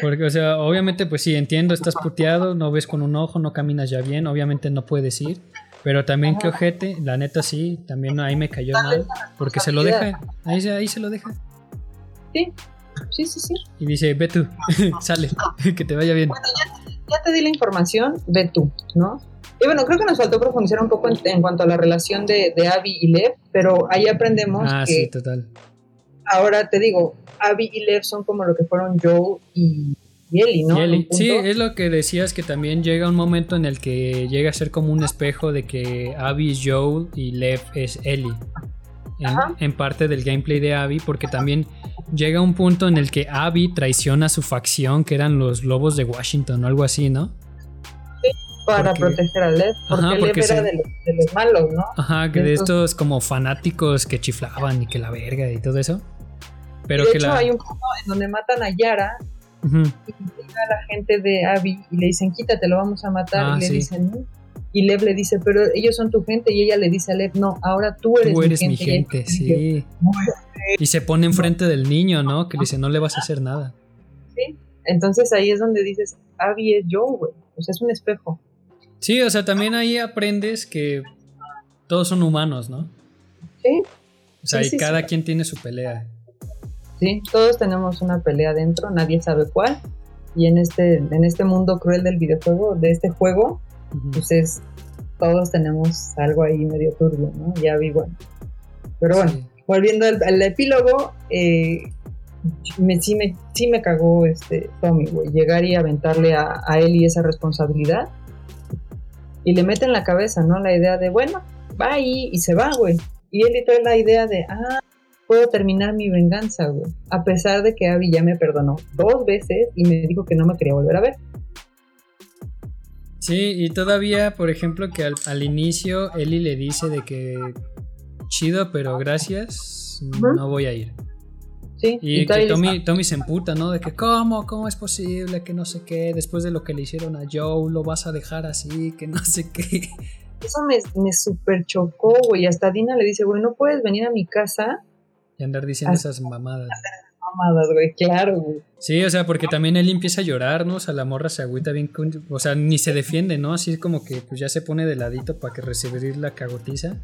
Porque, o sea, obviamente, pues sí, entiendo, estás puteado, no ves con un ojo, no caminas ya bien, obviamente no puedes ir. Pero también que ojete, la neta sí, también ahí me cayó mal, porque se lo deja, ahí, se- ahí se lo deja. Sí, sí, sí, sí. Y dice, ve tú, sale, que te vaya bien. Ya te di la información, ve tú, ¿no? Y bueno, creo que nos faltó profundizar un poco en, en cuanto a la relación de, de Abby y Lev, pero ahí aprendemos Ah, que sí, total. ahora te digo, Abby y Lev son como lo que fueron Joe y, Ellie, ¿no? Sí, es lo que decías que también llega un momento en el que llega a ser como un espejo de que Abby es Joel y Lev es Ellie. En, en parte del gameplay de Abby, porque también llega un punto en el que Abby traiciona a su facción, que eran los lobos de Washington o algo así, ¿no? Para porque- proteger a Lev, porque Ajá, Lev porque era se- de, los, de los malos, ¿no? Ajá, que De de estos- como fanáticos que chiflaban y que la verga y todo eso. Pero de que hecho la. hay un punto en donde matan a Yara Ujú. y la gente de Abby y le dicen, quítate, lo vamos a matar. Ah, y le sí. dicen, no. Y Lev le dice, pero ellos son tu gente. Y ella le dice a Lev, no, ahora tú eres, Tú eres mi mi gente. Y dice, sí. Y se pone enfrente del niño, ¿no? Que le dice, no le vas a hacer nada. Entonces ahí es donde dices, Abby es yo, güey. O sea, es un espejo. Sí, o sea, también ahí aprendes que todos son humanos, ¿no? Sí, O sea, Sí, y sí, cada sí. quien tiene su pelea. sí. Todos tenemos una pelea dentro, nadie sabe cuál. Y en este, en este mundo cruel del videojuego, de este juego, Ujú. pues es, todos tenemos algo ahí medio turbio, ¿no? Ya vi, bueno. Pero bueno, volviendo al, al epílogo, eh, me, sí, me, sí me cagó este Tommy, güey. Llegar y aventarle a, a Ellie esa responsabilidad. Y le mete en la cabeza, ¿no? La idea de, bueno, va ahí y se va, güey. Y Ellie trae la idea de, ah, puedo terminar mi venganza, güey. A pesar de que Abby ya me perdonó dos veces y me dijo que no me quería volver a ver. Sí, y todavía, por ejemplo, que al, al inicio Eli le dice de que chido, pero gracias, no voy a ir. Sí, Y, que Tommy, Tommy se emputa, ¿no? De que, ¿cómo? ¿Cómo es posible? Que no sé qué. Después de lo que le hicieron a Joe, lo vas a dejar así, que no sé qué. Eso me, me super chocó, güey. Hasta Dina le dice, güey, no puedes venir a mi casa. Y andar diciendo esas mamadas. Mamadas, güey, claro, güey. Sí, o sea, porque también él empieza a llorar, ¿no? O sea, la morra se agüita bien, con- o sea, ni se defiende, ¿no? Así como que pues ya se pone de ladito para que recibir la cagotiza.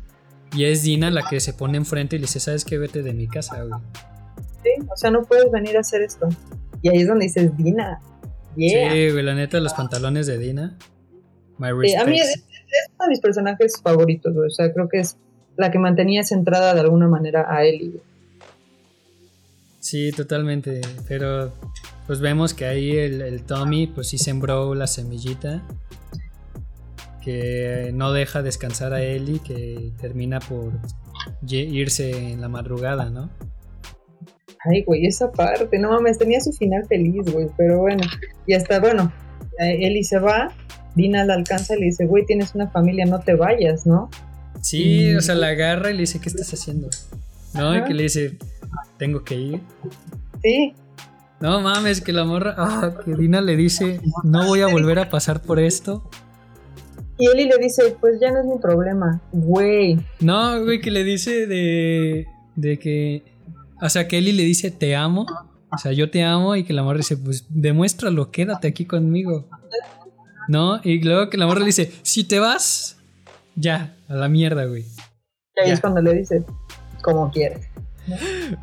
Y es Dina la que se pone enfrente y le dice, ¿sabes qué? Vete de mi casa, güey. Sí, o sea, no puedes venir a hacer esto. Y ahí es donde dices, Dina, yeah. Sí, güey, la neta, los pantalones de Dina. My Sí, a mí es, uno de mis personajes favoritos, güey. O sea, creo que es la que mantenía centrada de alguna manera a Ellie, güey. Sí, totalmente. Pero pues vemos que ahí el, el Tommy pues sí sembró la semillita. Que no deja descansar a Ellie, que termina por irse en la madrugada, ¿no? Ay, güey, esa parte, no mames, tenía su final feliz, güey. Pero bueno, y hasta, bueno, Ellie se va, Dina la alcanza y le dice, güey, tienes una familia, no te vayas, ¿no? Sí, Y- o sea, la agarra y le dice, ¿qué estás haciendo? ¿No? Y Ajá. que le dice, tengo que ir. Sí, No mames, que la morra, ah, que Dina le dice, no voy a volver a pasar por esto. y Ellie le dice, pues ya no es mi problema, güey. No, güey, que le dice de, de que, o sea, que Eli le dice, te amo. O sea, yo te amo y que la morra dice, pues demuéstralo, quédate aquí conmigo. ¿No? Y luego que la morra le dice, si te vas, ya, a la mierda, güey. Y ahí Ya. es cuando le dice, como quieres.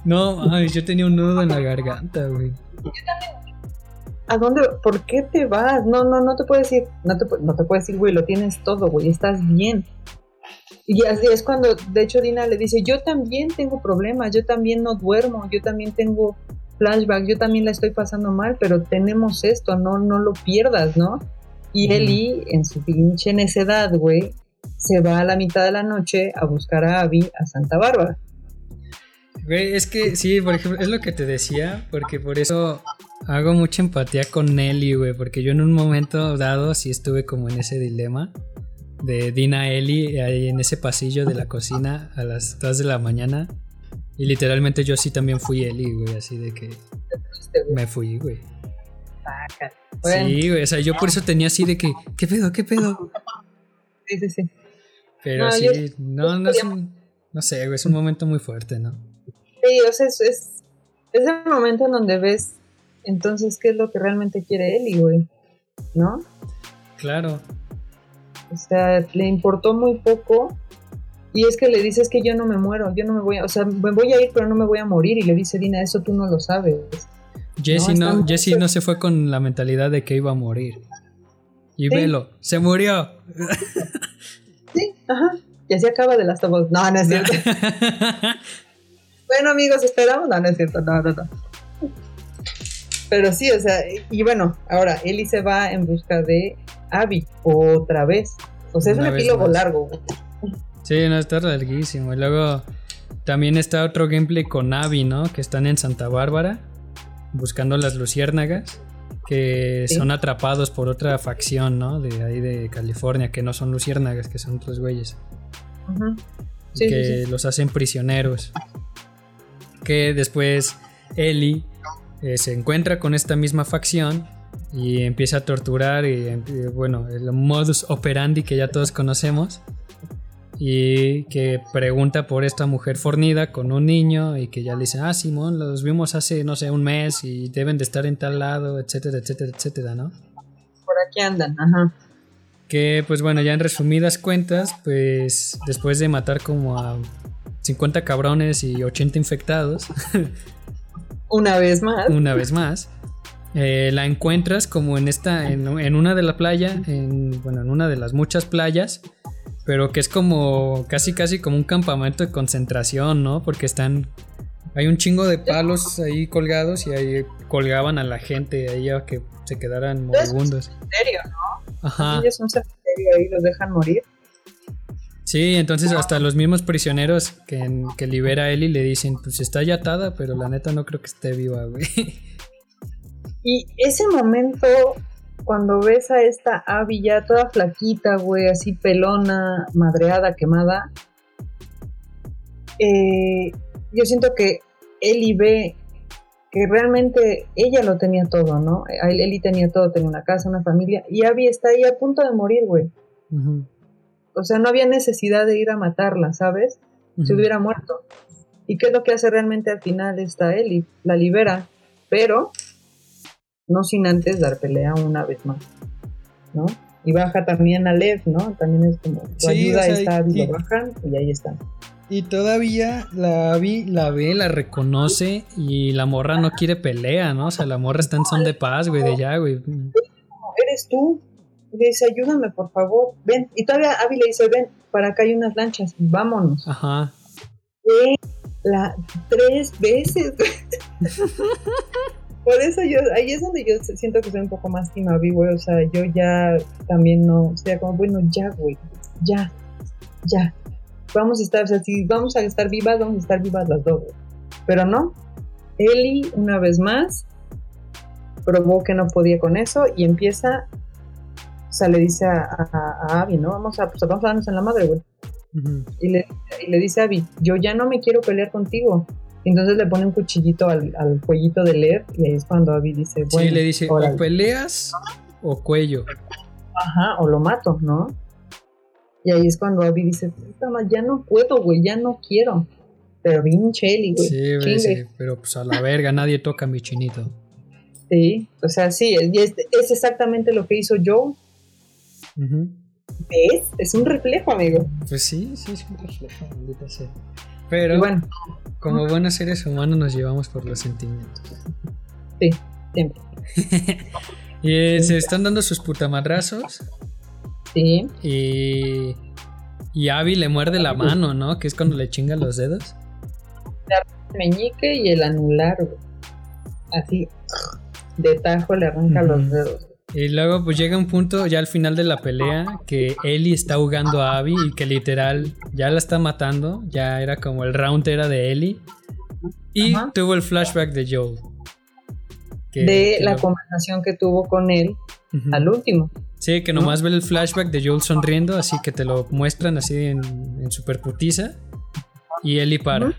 No, ay, yo tenía un nudo en la garganta, güey. ¿A dónde? ¿Por qué te vas? No, no, no te puedes ir. No te, no te puedes ir, güey. Lo tienes todo, güey. Estás bien. Y así es cuando, de hecho, Dina le dice, yo también tengo problemas, yo también no duermo, yo también tengo flashback, yo también la estoy pasando mal, pero tenemos esto, no, no lo pierdas, ¿no? Y. Eli, en su pinche necedad, güey, se va a la mitad de la noche a buscar a Abby a Santa Bárbara. Güey, es que sí, por ejemplo, es lo que te decía, porque por eso hago mucha empatía con Nelly, güey, porque yo en un momento dado sí estuve como en ese dilema de Dina Eli ahí en ese pasillo de la cocina a las 2 de la mañana. Y literalmente yo sí también fui Eli, güey, así de que me fui, güey. Sí, güey, o sea, yo por eso tenía así de que, ¿qué pedo, qué pedo? sí, sí, sí. Pero No, sí, yo- no, no es un, no sé, güey, es un momento muy fuerte, ¿no? Sí, o sea, es, es, es el momento en donde ves entonces qué es lo que realmente quiere Eli, güey, ¿no? Claro. O sea, le importó muy poco y es que le dices que yo no me muero, yo no me voy a, o sea, me voy a ir pero no me voy a morir y le dice Dina, eso tú no lo sabes. Jesse no, muy Jesse no se fue con la mentalidad de que iba a morir. Y Sí. velo, se murió. Sí, ajá. Y así acaba de las Us. No, no es cierto. bueno, amigos, esperamos. No, no es cierto. No, no, no. Pero sí, o sea, y bueno, ahora Eli se va en busca de Abby otra vez. O sea, es Una un epílogo más. largo. sí, no, está larguísimo. Y luego también está otro gameplay con Abby, ¿no? Que están en Santa Bárbara buscando las luciérnagas. Que Sí. son atrapados por otra facción, ¿no? De ahí de California, que no son luciérnagas, que son otros güeyes. Sí, que sí. los hacen prisioneros. Que después Ellie eh, se encuentra con esta misma facción y empieza a torturar y empie- bueno, el modus operandi que ya todos conocemos y que pregunta por esta mujer fornida con un niño y que ya le dice, ah, Simón, los vimos hace, no sé, un mes y deben de estar en tal lado, etcétera, etcétera, etcétera, ¿no? Por aquí andan, ajá. Que pues bueno, ya en resumidas cuentas, pues después de matar como a 50 cabrones y 80 infectados, Una vez más. una vez más, eh, la encuentras como en esta, en, en una de la playa, en, bueno, en una de las muchas playas, pero que es como casi casi como un campamento de concentración, ¿no? Porque están, hay un chingo de palos ahí colgados y ahí colgaban a la gente ahí a que se quedaran moribundos. En serio, ¿no? Ajá. Ellos son cementerio ahí, los dejan morir. Sí, entonces hasta los mismos prisioneros que, que libera Ellie le dicen, pues está ya atada, pero la neta no creo que esté viva, güey. Y ese momento, cuando ves a esta Abby ya toda flaquita, güey, así pelona, madreada, quemada, eh, yo siento que Ellie ve que realmente ella lo tenía todo, ¿no? Ellie tenía todo, tenía una casa, una familia, y Abby está ahí a punto de morir, güey. O sea, no había necesidad de ir a matarla, ¿sabes? Se ujú. hubiera muerto. ¿Y qué es lo que hace realmente al final esta Ellie? La libera, pero no sin antes dar pelea una vez más, ¿no? Y baja también a Lev, ¿no? También es como tu Sí, ayuda o sea, está, y- lo bajan y ahí está. Y todavía la Abby la ve, la reconoce y la morra no quiere pelea, ¿no? O sea, la morra está en son de paz, güey, de ya, güey. ¿Eres tú? Y le dice, ayúdame, por favor, ven. Y todavía Abby le dice, ven, para acá hay unas lanchas, vámonos. Ajá. Güey, la tres veces. Por eso yo, ahí es donde yo siento que soy un poco más Team Abby, güey. O sea, yo ya también no, o sea, como, bueno, ya, güey, ya, ya. Vamos a estar, o sea, si vamos a estar vivas, vamos a estar vivas las dos, güey. Pero no, Ellie, una vez más, probó que no podía con eso y empieza, o sea, le dice a, a, a Abby, ¿no? Vamos a, pues, vamos a darnos en la madre, güey y le, y le dice a Abby, yo ya no me quiero pelear contigo. Entonces le pone un cuchillito al, al cuellito de Lev y ahí es cuando Abby dice, bueno, Sí, le dice, órale. o peleas o cuello. ajá, o lo mato, ¿no? Y ahí es cuando Abby dice, ya no puedo, güey, ya no quiero. Pero pinche Eli, güey. Sí, güey, sí, pero pues a la verga, nadie toca a mi chinito. Sí, o sea, sí, es, es, exactamente lo que hizo Joe. Ujú. ¿Ves? Es un reflejo, amigo. Pues sí, sí, es un reflejo, maldita sea. Pero bueno, como buenos seres humanos nos llevamos por los sentimientos. sí, siempre. Y eh, se están dando sus putamadrazos Sí, y... Y Abby le muerde la mano, ¿no? Que es cuando le chinga los dedos. el meñique y el anular, güey. Así, de tajo le arranca los dedos. Y luego pues llega un punto ya al final de la pelea que Ellie está ahogando a Abby y que literal ya la está matando. Ya era como el round era de Ellie. Y Ajá. tuvo el flashback de Joel. Que- de que la lo- conversación que tuvo con él al último. Sí, que nomás ve el flashback de Joel sonriendo, así que te lo muestran así en, en super putiza. Y Ellie para.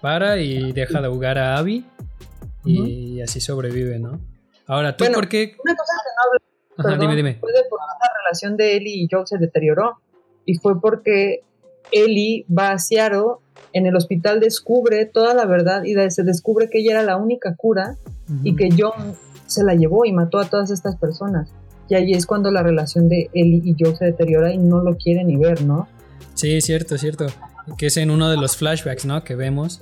Para y deja de ahogar a Abby. Y así sobrevive, ¿no? Ahora, ¿tú Bueno, por qué? Una cosa que no hablé, Ajá, dime, dime. fue de por la relación de Ellie y Joel se deterioró. Y fue porque Ellie va a Seattle, en el hospital descubre toda la verdad y se descubre que ella era la única cura y Ujú. que John se la llevó y mató a todas estas personas. Y ahí es cuando la relación de Ellie y Joel se deteriora y no lo quiere ni ver, ¿no? Sí, cierto, cierto. Que es en uno de los flashbacks, ¿no? Que vemos.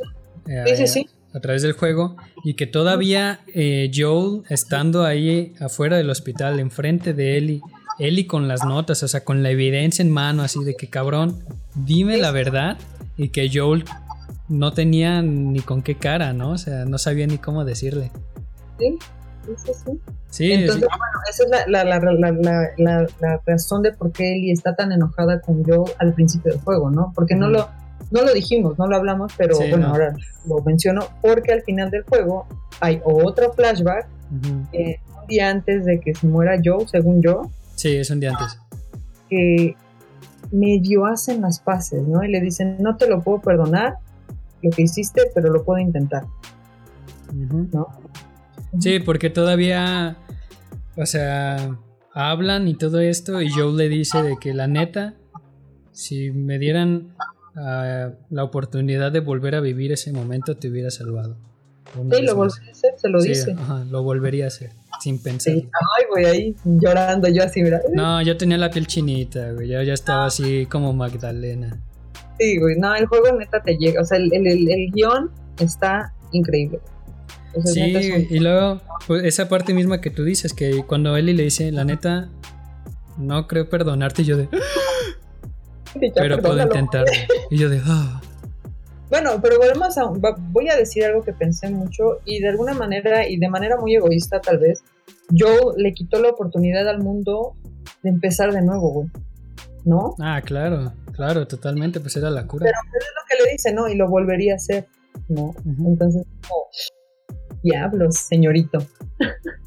eh, Sí, sí, sí. A través del juego. Y que todavía eh, Joel estando ahí afuera del hospital, enfrente de Ellie. Ellie con las notas, o sea, con la evidencia en mano, así de que cabrón, dime la verdad. Y que Joel no tenía ni con qué cara, ¿no? O sea, no sabía ni cómo decirle. Sí, sí, sí, sí. Entonces, sí. bueno, esa es la, la, la, la, la, la- la razón de por qué Ellie está tan enojada con Joe al principio del juego, ¿no? Porque no lo, no lo dijimos, no lo hablamos, pero Sí, bueno, no. ahora lo menciono porque al final del juego hay otro flashback eh, un día antes de que se muera Joe, según yo, Sí, es un día antes. que medio hacen las paces, ¿no? Y le dicen, no te lo puedo perdonar lo que hiciste, pero lo puedo intentar. ¿no? Sí, porque todavía o sea, hablan y todo esto y Joe le dice de que la neta, si me dieran ah, la oportunidad de volver a vivir ese momento, te hubiera salvado. Una Sí, lo volvería a hacer, se lo Sí, dice. ajá, lo volvería a hacer, sin pensar. Sí. Ay, güey, ahí llorando yo así, mira. No, yo tenía la piel chinita, güey. Yo ya estaba así como Magdalena. Sí, güey, no, el juego neta te llega. O sea, el, el, el- el guion está increíble. O sea, Sí, neta es un- y luego pues, esa parte misma que tú dices, que cuando Eli le dice, la neta, no creo perdonarte, y yo de, Ya, pero puedo intentarlo. Y yo de, ah. Bueno, pero volvemos a. Voy a decir algo que pensé mucho y de alguna manera, y de manera muy egoísta tal vez, yo le quitó la oportunidad al mundo de empezar de nuevo, güey. ¿No? Ah, claro, claro, totalmente, pues era la cura. Pero es lo que le dice, ¿no? Y lo volvería a hacer, ¿no? Entonces, como, diablos, señorito.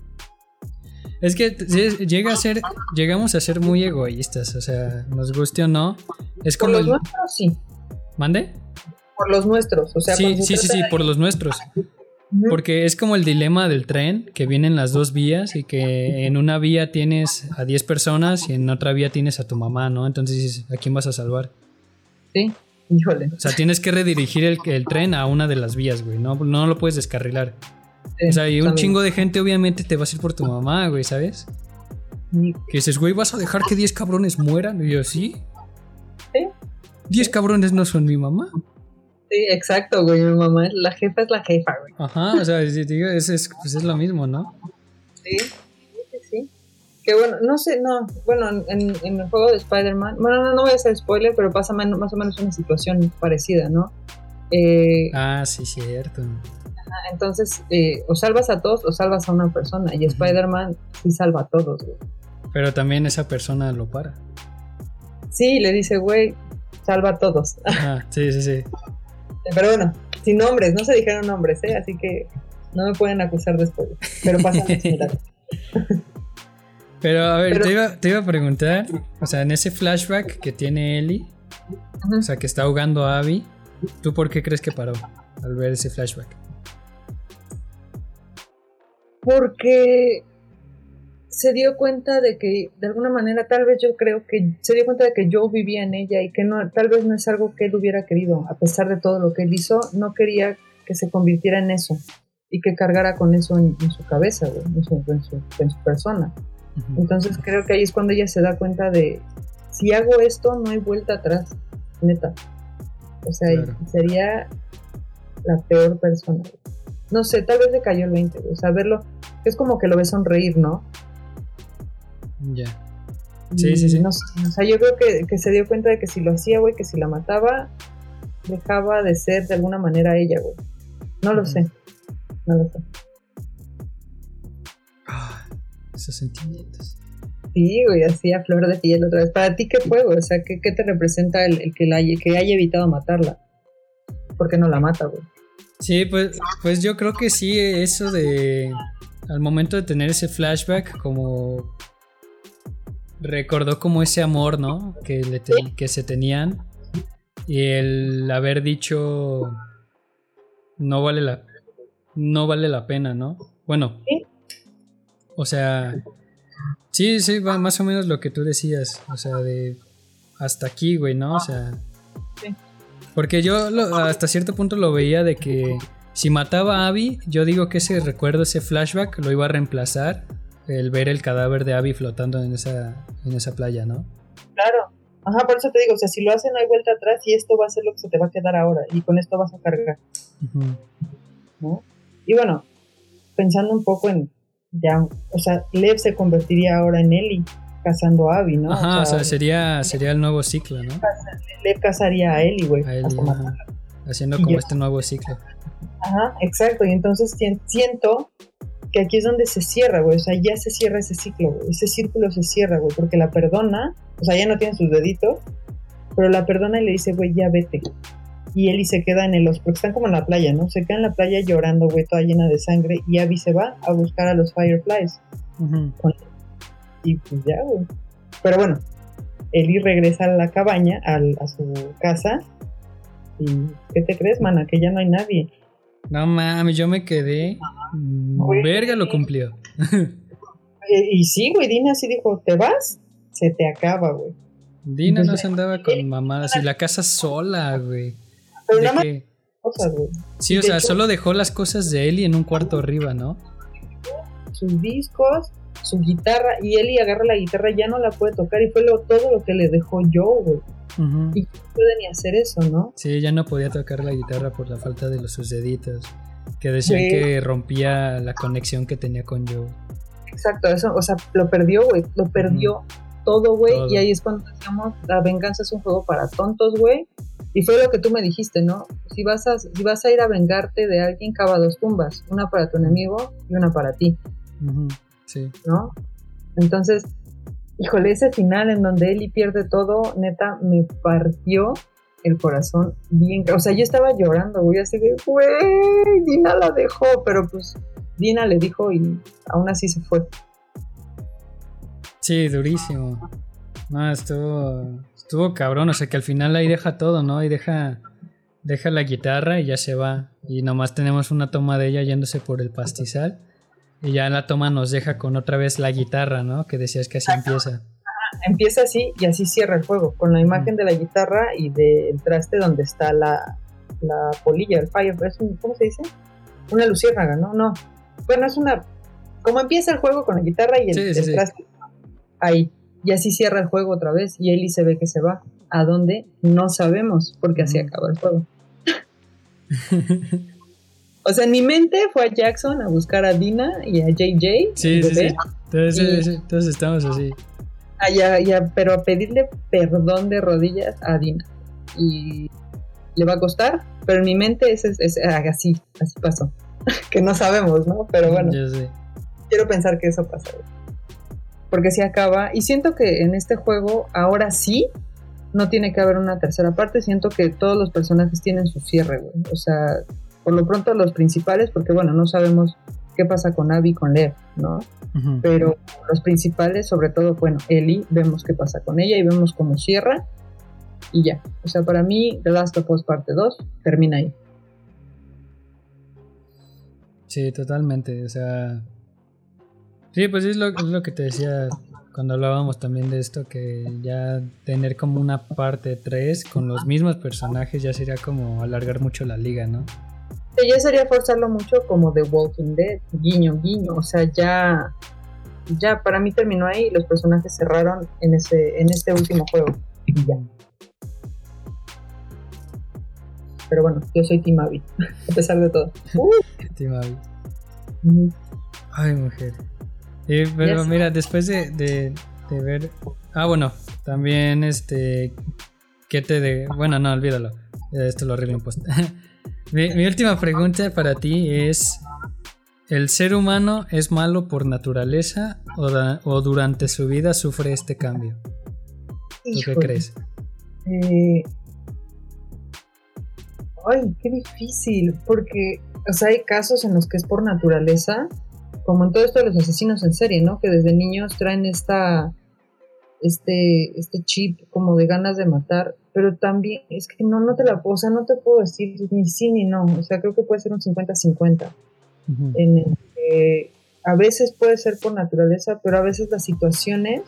Es que llega a ser, llegamos a ser muy egoístas, o sea, nos guste o no. Es Por como los el, nuestros, sí. ¿mande? Por los nuestros. O sea, Sí, sí, sí, sí, por los nuestros. Porque es como el dilema del tren, que vienen las dos vías y que en una vía tienes a 10 personas y en otra vía tienes a tu mamá, ¿no? Entonces dices, ¿a quién vas a salvar? Sí, híjole. O sea, tienes que redirigir el, el tren a una de las vías, güey. No, no lo puedes descarrilar. Sí, O sea, y un también. chingo de gente obviamente te vas a ir por tu mamá, güey, ¿sabes? Sí, Que dices, güey, ¿vas a dejar que 10 cabrones mueran? Y yo, sí. Sí. 10 cabrones no son mi mamá. Sí, exacto, güey. Mi mamá, es- la jefa es la jefa, güey. Ajá, o sea, digo, es, es, pues es lo mismo, ¿no? Sí, sí, sí. Que bueno, no sé, no. Bueno, en, en el juego de Spider-Man, bueno, no, no voy a hacer spoiler, pero pasa men- más o menos una situación parecida, ¿no? Eh, Ah, sí, cierto. Entonces, eh, o salvas a todos o salvas a una persona. Y Spider-Man sí salva a todos, güey. Pero también esa persona lo para. Sí, le dice, güey, salva a todos. Sí, sí, sí. Pero bueno, sin nombres, no se dijeron nombres, ¿eh? Así que no me pueden acusar de spoiler. Pero pasa algo similar. Pero a ver, Pero- te, iba, te iba a preguntar, o sea, en ese flashback que tiene Ellie, o sea, que está ahogando a Abby, ¿tú por qué crees que paró al ver ese flashback? Porque se dio cuenta de que de alguna manera tal vez yo creo que se dio cuenta de que yo vivía en ella y que no tal vez no es algo que él hubiera querido a pesar de todo lo que él hizo no quería que se convirtiera en eso y que cargara con eso en, en su cabeza güey, en, su, en su- en su persona entonces creo que ahí es cuando ella se da cuenta de si hago esto no hay vuelta atrás neta o sea Claro. sería la peor persona güey. No sé tal vez le cayó el 20 güey, o sea verlo es como que lo ve sonreír no Ya. Sí, sí, sí. no o sea, yo creo que, que se dio cuenta de que si lo hacía, güey, que si la mataba, dejaba de ser de alguna manera ella, güey. No lo sé. No lo sé. Ah, esos sentimientos. Sí, güey, así a flor de piel otra vez. ¿Para ti qué fue, güey? O sea, ¿qué, qué te representa el, el que, la, que haya evitado matarla? ¿Por qué no la mata, güey? Sí, pues, pues yo creo que sí, eso de. Al momento de tener ese flashback, como. Recordó como ese amor, ¿no? Que, le te- que se tenían. Y el haber dicho. No vale la. No vale la pena, ¿no? Bueno. O sea. Sí, sí, va más o menos lo que tú decías. O sea, de. Hasta aquí, güey, ¿no? O sea. Porque yo lo- hasta cierto punto lo veía de que si mataba a Abby, yo digo que ese recuerdo, ese flashback, lo iba a reemplazar el ver el cadáver de Abby flotando en esa, en esa playa, ¿no? Claro. Ajá, por eso te digo, o sea, si lo hacen no hay vuelta atrás y esto va a ser lo que se te va a quedar ahora y con esto vas a cargar. ¿no? Y bueno, pensando un poco en ya, o sea, Lev se convertiría ahora en Ellie, cazando a Abby, ¿no? Ajá, o sea, sería, sería el nuevo ciclo, ¿no? Lev cazaría a Ellie, güey. Haciendo Y como yo- este nuevo ciclo. Ajá, exacto. Y entonces sien- siento que aquí es donde se cierra, güey. O sea, ya se cierra ese ciclo, güey. Ese círculo se cierra, güey, porque la perdona, o sea, ya no tiene sus deditos, pero la perdona y le dice, güey, ya vete. Y Ellie se queda en el os, porque están como en la playa, ¿no? Se queda en la playa llorando, güey, toda llena de sangre, y Abby se va a buscar a los Fireflies. Ujú. Y pues ya, güey. Pero bueno, Ellie regresa a la cabaña, al- a su casa. ¿Y qué te crees, mana? Que ya no hay nadie. No mames, yo me quedé. mm. Verga lo cumplió. Y sí, güey, Dina así dijo, ¿te vas? Se te acaba, güey. Dina no se andaba con mamadas y la casa sola, güey. Pero nada más cosas, güey. Sí, o sea, hecho- solo dejó las cosas de Ellie en un cuarto arriba, ¿no? Sus discos, su guitarra, y Eli agarra la guitarra y ya no la puede tocar, y fue lo, todo lo que le dejó yo, güey. Y no puede ni hacer eso, ¿no? Sí, ella no podía tocar la guitarra por la falta de los sus deditos. Que decían Sí. que rompía la conexión que tenía con Joe. Exacto, eso, o sea, lo perdió, güey, lo perdió todo, güey, y ahí es cuando decíamos, la venganza es un juego para tontos, güey, y fue lo que tú me dijiste, ¿no? Si vas a, si vas a ir a vengarte de alguien, cava dos tumbas, una para tu enemigo y una para ti, Sí. ¿no? Entonces, híjole, ese final en donde Eli pierde todo, neta, me partió el corazón bien, o sea, yo estaba llorando, güey, así de, güey, Dina la dejó, pero pues Dina le dijo y aún así se fue. Sí, durísimo. No, estuvo, estuvo cabrón. O sea que al final ahí deja todo, ¿no? Ahí deja, deja la guitarra y ya se va. Y nomás tenemos una toma de ella yéndose por el pastizal. Y ya la toma nos deja con otra vez la guitarra, ¿no? Que decías que así empieza. empieza así y así cierra el juego, con la imagen de la guitarra y del traste donde está la, la polilla, el fire, es un- ¿cómo se dice? Una luciérnaga, ¿no? No. Bueno, es una... Como empieza el juego con la guitarra y el, Sí, sí, el sí. traste. Ahí. Y así cierra el juego otra vez y Ellie se ve que se va. ¿A dónde? No sabemos, porque así Ujú. acaba el juego. O sea, en mi mente fue a Jackson a buscar a Dina y a JJ. Sí, sí, sí. Entonces, Y- sí, entonces estamos así. Ah, ya, ya, pero a pedirle perdón de rodillas a Dina. Y le va a costar, pero en mi mente es, es, es- ah, así, así pasó. que no sabemos, ¿no? Pero bueno, Yo sé. quiero pensar que eso güey. Porque si acaba, y siento que en este juego, ahora sí, no tiene que haber una tercera parte. Siento que todos los personajes tienen su cierre, güey. O sea, por lo pronto los principales, porque bueno, no sabemos qué pasa con Abby y con Lev, ¿no? Pero los principales, sobre todo, bueno, Ellie, vemos qué pasa con ella y vemos cómo cierra y ya. O sea, para mí, The Last of Us parte 2 termina ahí. Sí, totalmente. O sea. Sí, pues es lo, es lo que te decía cuando hablábamos también de esto, que ya tener como una parte 3 con los mismos personajes ya sería como alargar mucho la liga, ¿no? Sí, Ya sería forzarlo mucho como The Walking Dead, guiño, guiño. O sea, ya, ya para mí terminó ahí y los personajes cerraron en, ese, en este último juego. Y ya. Pero bueno, yo soy Team Abby, a pesar de todo. Uh, Team Abby. Ay, mujer. Sí, pero mira, después de, de- de ver. Ah, bueno, también este. ¿Qué te de.? Bueno, no, olvídalo. Eh, Esto lo arreglo en post. mi, mi última pregunta para ti es: ¿el ser humano es malo por naturaleza o, da- o durante su vida sufre este cambio? ¿Tú qué crees? Eh, ay, qué difícil, porque, o sea, hay casos en los que es por naturaleza, como en todo esto de los asesinos en serie, ¿no? Que desde niños traen esta, este, este chip como de ganas de matar, pero también, es que no, no te la, o sea, no te puedo decir ni sí ni no, o sea, creo que puede ser un 50-50 Ujú. en el que a veces puede ser por naturaleza, pero a veces las situaciones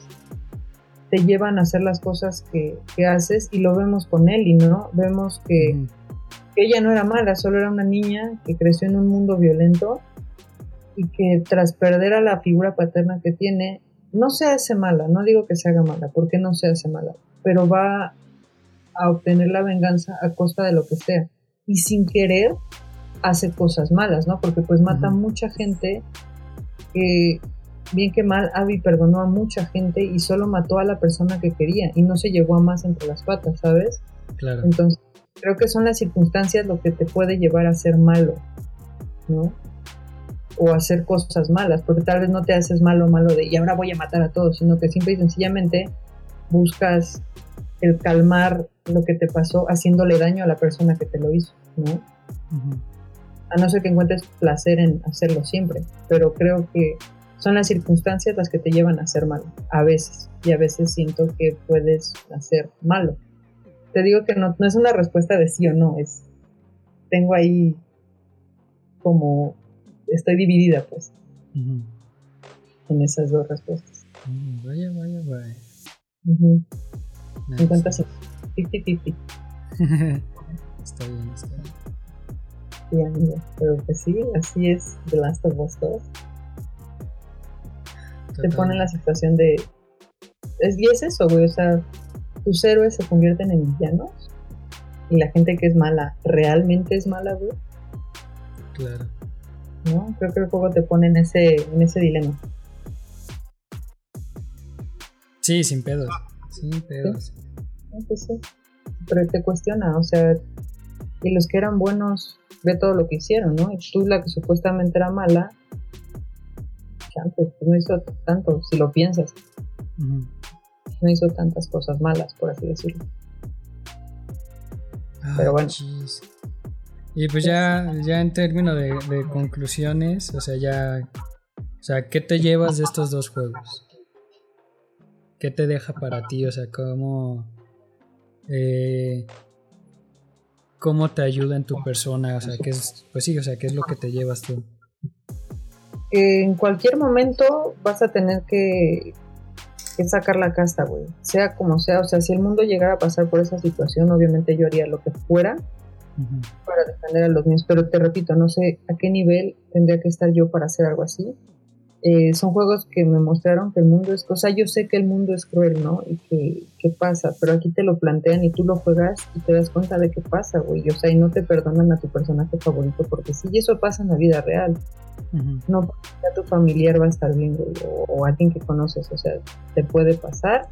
te llevan a hacer las cosas que, que haces y lo vemos con Ellie, ¿no? Vemos que, Ujú. que ella no era mala, solo era una niña que creció en un mundo violento y que tras perder a la figura paterna que tiene, no se hace mala, no digo que se haga mala, porque no se hace mala, pero va a obtener la venganza a costa de lo que sea. Y sin querer hace cosas malas, ¿no? Porque pues mata a mucha gente que, bien que mal, Abby perdonó a mucha gente y solo mató a la persona que quería y no se llevó a más entre las patas, ¿sabes? Claro. Entonces, creo que son las circunstancias lo que te puede llevar a ser malo, ¿no? O hacer cosas malas, porque tal vez no te haces malo, malo de, y ahora voy a matar a todos, sino que simple y sencillamente buscas el calmar lo que te pasó haciéndole daño a la persona que te lo hizo, ¿no? A no ser que encuentres placer en hacerlo siempre, pero creo que son las circunstancias las que te llevan a ser malo, a veces, y a veces siento que puedes hacer malo. Te digo que no, no es una respuesta de sí o no, es, tengo ahí como, estoy dividida pues. En esas dos respuestas. Mm, Vaya, vaya, vaya. Ujú. Nice. 50 50-50. está bien, está bien. Sí, amigo. Pero pues sí, así es The Last of Us 2. Te pone en la situación de. Es, y es eso, güey. O sea, tus héroes se convierten en villanos. Y la gente que es mala, realmente es mala, güey. Claro. ¿No? Creo que el juego te pone en ese, en ese dilema. Sí, sin pedos. Sin pedos. No, pues sí. Pero te cuestiona, o sea, y los que eran buenos, ve todo lo que hicieron, ¿no? Y tú, la que supuestamente era mala, chance, pues no hizo tanto, si lo piensas, no hizo tantas cosas malas, por así decirlo. Pero bueno. Y pues ya, ya en términos de, conclusiones, o sea, ya. O sea, ¿qué te llevas de estos dos juegos? ¿Qué te deja para ti? O sea, ¿cómo. eh, ¿Cómo te ayuda en tu persona? O sea, ¿qué es. Pues sí, o sea, ¿qué es lo que te llevas tú? En cualquier momento vas a tener que, que sacar la casta, güey. Sea como sea, o sea, si el mundo llegara a pasar por esa situación, obviamente yo haría lo que fuera Para defender a los míos, pero te repito, no sé a qué nivel tendría que estar yo para hacer algo así. Eh, son juegos que me mostraron que el mundo es, o sea, yo sé que el mundo es cruel, ¿no? Y que, que pasa, pero aquí te lo plantean y tú lo juegas y te das cuenta de que pasa, güey. O sea, y no te perdonan a tu personaje favorito porque sí, y eso pasa en la vida real. Ujú. No porque ya tu familiar va a estar bien, güey, o, o alguien que conoces, o sea, te puede pasar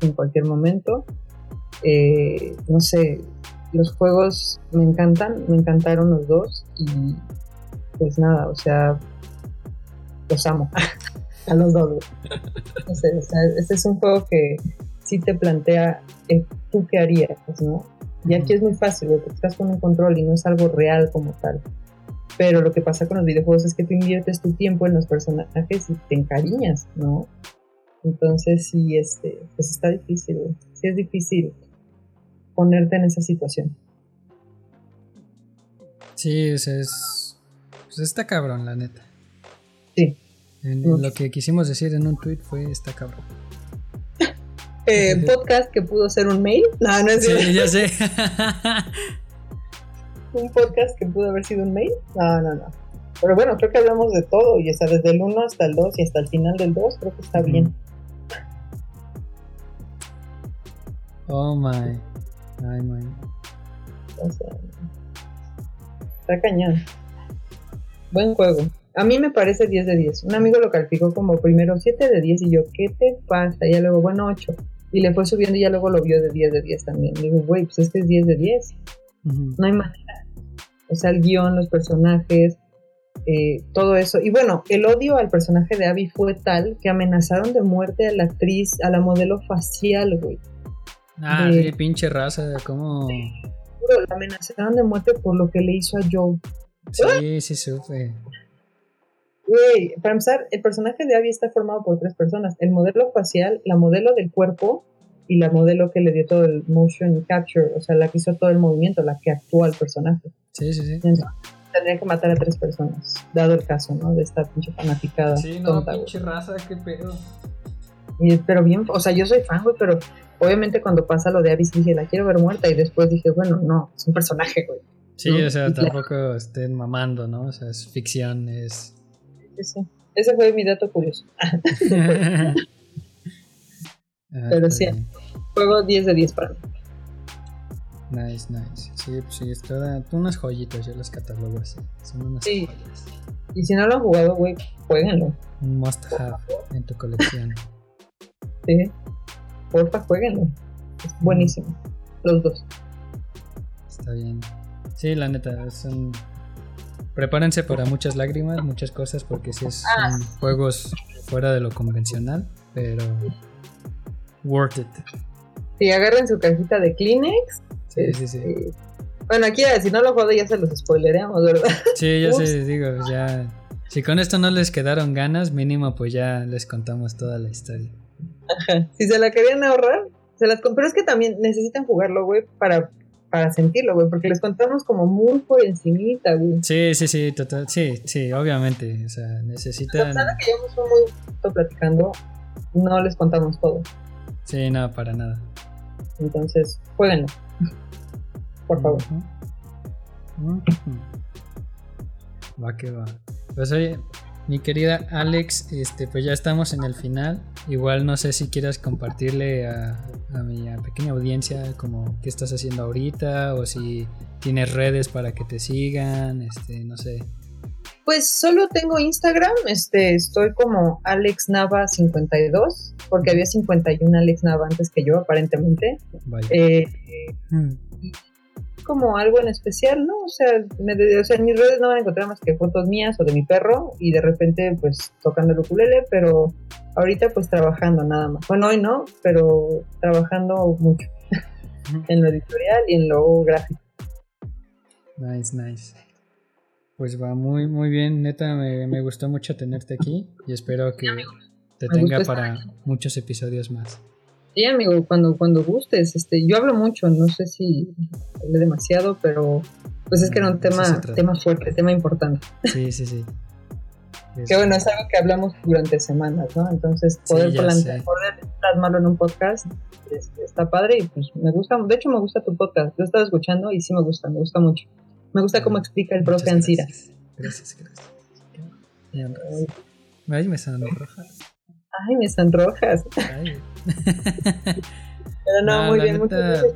en cualquier momento. Eh, no sé, los juegos me encantan, me encantaron los dos y pues nada, o sea, los amo a los dos. güey. No sé, o sea, este es un juego que sí te plantea eh, tú qué harías, ¿no? Y aquí es muy fácil, porque estás con un control y no es algo real como tal. Pero lo que pasa con los videojuegos es que tú inviertes tu tiempo en los personajes y te encariñas, ¿no? Entonces sí, este, pues está difícil. Sí es difícil ponerte en esa situación. Sí, sea, es. Pues está cabrón, la neta. Sí. En- en lo que quisimos decir en un tweet fue está cabrón. Eh, podcast que pudo ser un mail. No, no es cierto. Sí, ya sé. Un podcast que pudo haber sido un mail. No, no, no. Pero bueno, creo que hablamos de todo. Y sea, desde el 1 hasta el 2 y hasta el final del 2, creo que está bien. Oh my. Ay, my. O sea, está cañón. Buen juego. A mí me parece 10 de 10. Un amigo lo calificó como primero 7 de 10 y yo, ¿qué te pasa? Y ya luego, bueno, 8. Y le fue subiendo y ya luego lo vio de 10 de 10 también. Y digo, güey, pues este es 10 de 10. Ujú. No hay manera. O sea, el guion, los personajes, eh, todo eso. Y bueno, el odio al personaje de Abby fue tal que amenazaron de muerte a la actriz, a la modelo facial, güey. Ah, de- sí, pinche raza, como. La amenazaron de muerte por lo que le hizo a Joe. Sí, sí, supe. Güey, para empezar, el personaje de Abby está formado por tres personas: el modelo facial, la modelo del cuerpo y la modelo que le dio todo el motion capture, o sea, la que hizo todo el movimiento, la que actúa el personaje. Sí, sí, sí. Entonces, tendría que matar a tres personas, dado el caso, ¿no? De esta pinche fanaticada. Sí, no, tonta, güey. pinche raza, qué pedo. Y- pero bien, o sea, yo soy fan, güey, pero obviamente cuando pasa lo de sí dije, la quiero ver muerta. Y después dije, bueno, no, es un personaje, güey. Sí, ¿no? o sea, Y tampoco estén mamando, ¿no? O sea, es ficción, es. Sí, sí. Ese fue mi dato curioso. Ah, Pero está sí. Juego 10 de 10 para mí. Nice, nice. Sí, pues sí, es toda, unas joyitas, yo las catalogo así. Son unas Sí. joyas. Y si no lo han jugado, güey, jueguenlo. Un must have en tu colección. Sí. Porfa, jueguenlo. Es buenísimo. Los dos. Está bien. Sí, la neta, son. Prepárense para muchas lágrimas, muchas cosas, porque sí es- Ah. son juegos fuera de lo convencional, pero. Worth it. Sí, agarren su cajita de Kleenex. Sí, sí, sí. este, Bueno, aquí si no lo juego ya se los spoilereamos, ¿verdad? Sí, yo sí digo, ya. Si con esto no les quedaron ganas, mínimo pues ya les contamos toda la historia. si se la querían ahorrar, se las comp- Pero es que también necesitan jugarlo, güey, para para sentirlo, güey, porque les contamos como muy por encimita, güey. Sí, sí, sí, total, sí, sí, obviamente, o sea, necesitan... A que llevamos muy platicando, no les contamos todo. Sí, no, para nada. Entonces, jueguenlo, por favor. Va que va. Pues oye, mi querida Alex, este, pues ya estamos en el final. Igual no sé si quieras compartirle a, mi pequeña audiencia como qué estás haciendo ahorita o si tienes redes para que te sigan, este, no sé. Pues solo tengo Instagram, este, estoy como Alex Nava 52, porque había 51 Alex Nava antes que yo, aparentemente. Eh, mm como algo en especial, ¿no? O sea, me, o sea, en mis redes no van a encontrar más que fotos mías o de mi perro y de repente pues tocando el ukulele, pero ahorita pues trabajando nada más. Bueno, hoy no, pero trabajando mucho en lo editorial y en lo gráfico. Nice, nice. Pues va muy, muy bien, neta, me, me gustó mucho tenerte aquí y espero que te tenga para muchos episodios más. Sí, amigo, cuando, cuando gustes. Este, yo hablo mucho, no sé si hablé demasiado, pero pues es que era un tema, tema fuerte, tema importante. Sí, sí, sí. que bueno, es algo que hablamos durante semanas, ¿no? Entonces, poder, poder plasmarlo en un podcast está padre y pues me gusta, de hecho me gusta tu podcast, lo he estado escuchando y sí me gusta, me gusta mucho. Me gusta cómo explica el profe Ansira. Gracias, gracias. Ay, me sonroja. Ay, me sonrojas. Ay. Pero no, muy bien, muchas gracias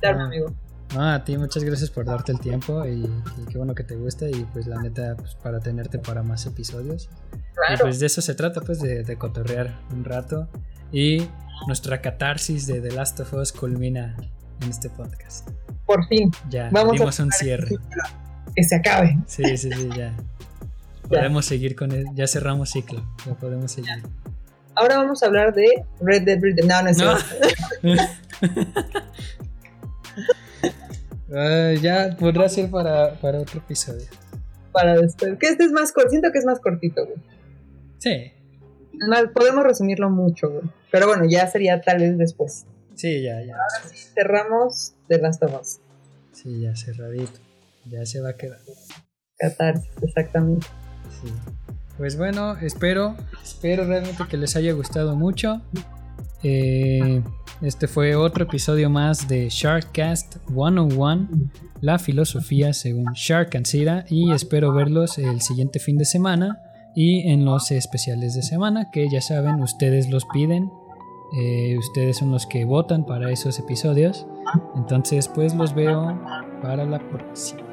por amigo. No, a ti muchas gracias por darte el tiempo y, qué bueno que te guste y pues la neta pues para tenerte para más episodios. Claro. Y pues de eso se trata pues de, cotorrear un rato y nuestra catarsis de The Last of Us culmina en este podcast. Por fin. Ya, Vamos dimos un cierre. Que se acabe. Sí, sí, sí, ya. Podemos seguir con él, ya cerramos ciclo, ya podemos seguir. Ahora vamos a hablar de Red Dead Redemption. No, no es no. ya podrá ser para, para, otro episodio. Para después. Que este es más cortito. Siento que es más cortito, güey. Sí. podemos resumirlo mucho, güey. Pero bueno, ya sería tal vez después. Sí, ya, ya. Ahora sí cerramos de Last of Us. Sí, ya cerradito. Ya se va a quedar. Catarsis, exactamente. Sí. Pues bueno, espero, espero realmente que les haya gustado mucho. Eh, este fue otro episodio más de Sharkcast 101, la filosofía según Shark and Sira, y espero verlos el siguiente fin de semana y en los especiales de semana, que ya saben, ustedes los piden, eh, ustedes son los que votan para esos episodios, entonces pues los veo para la próxima.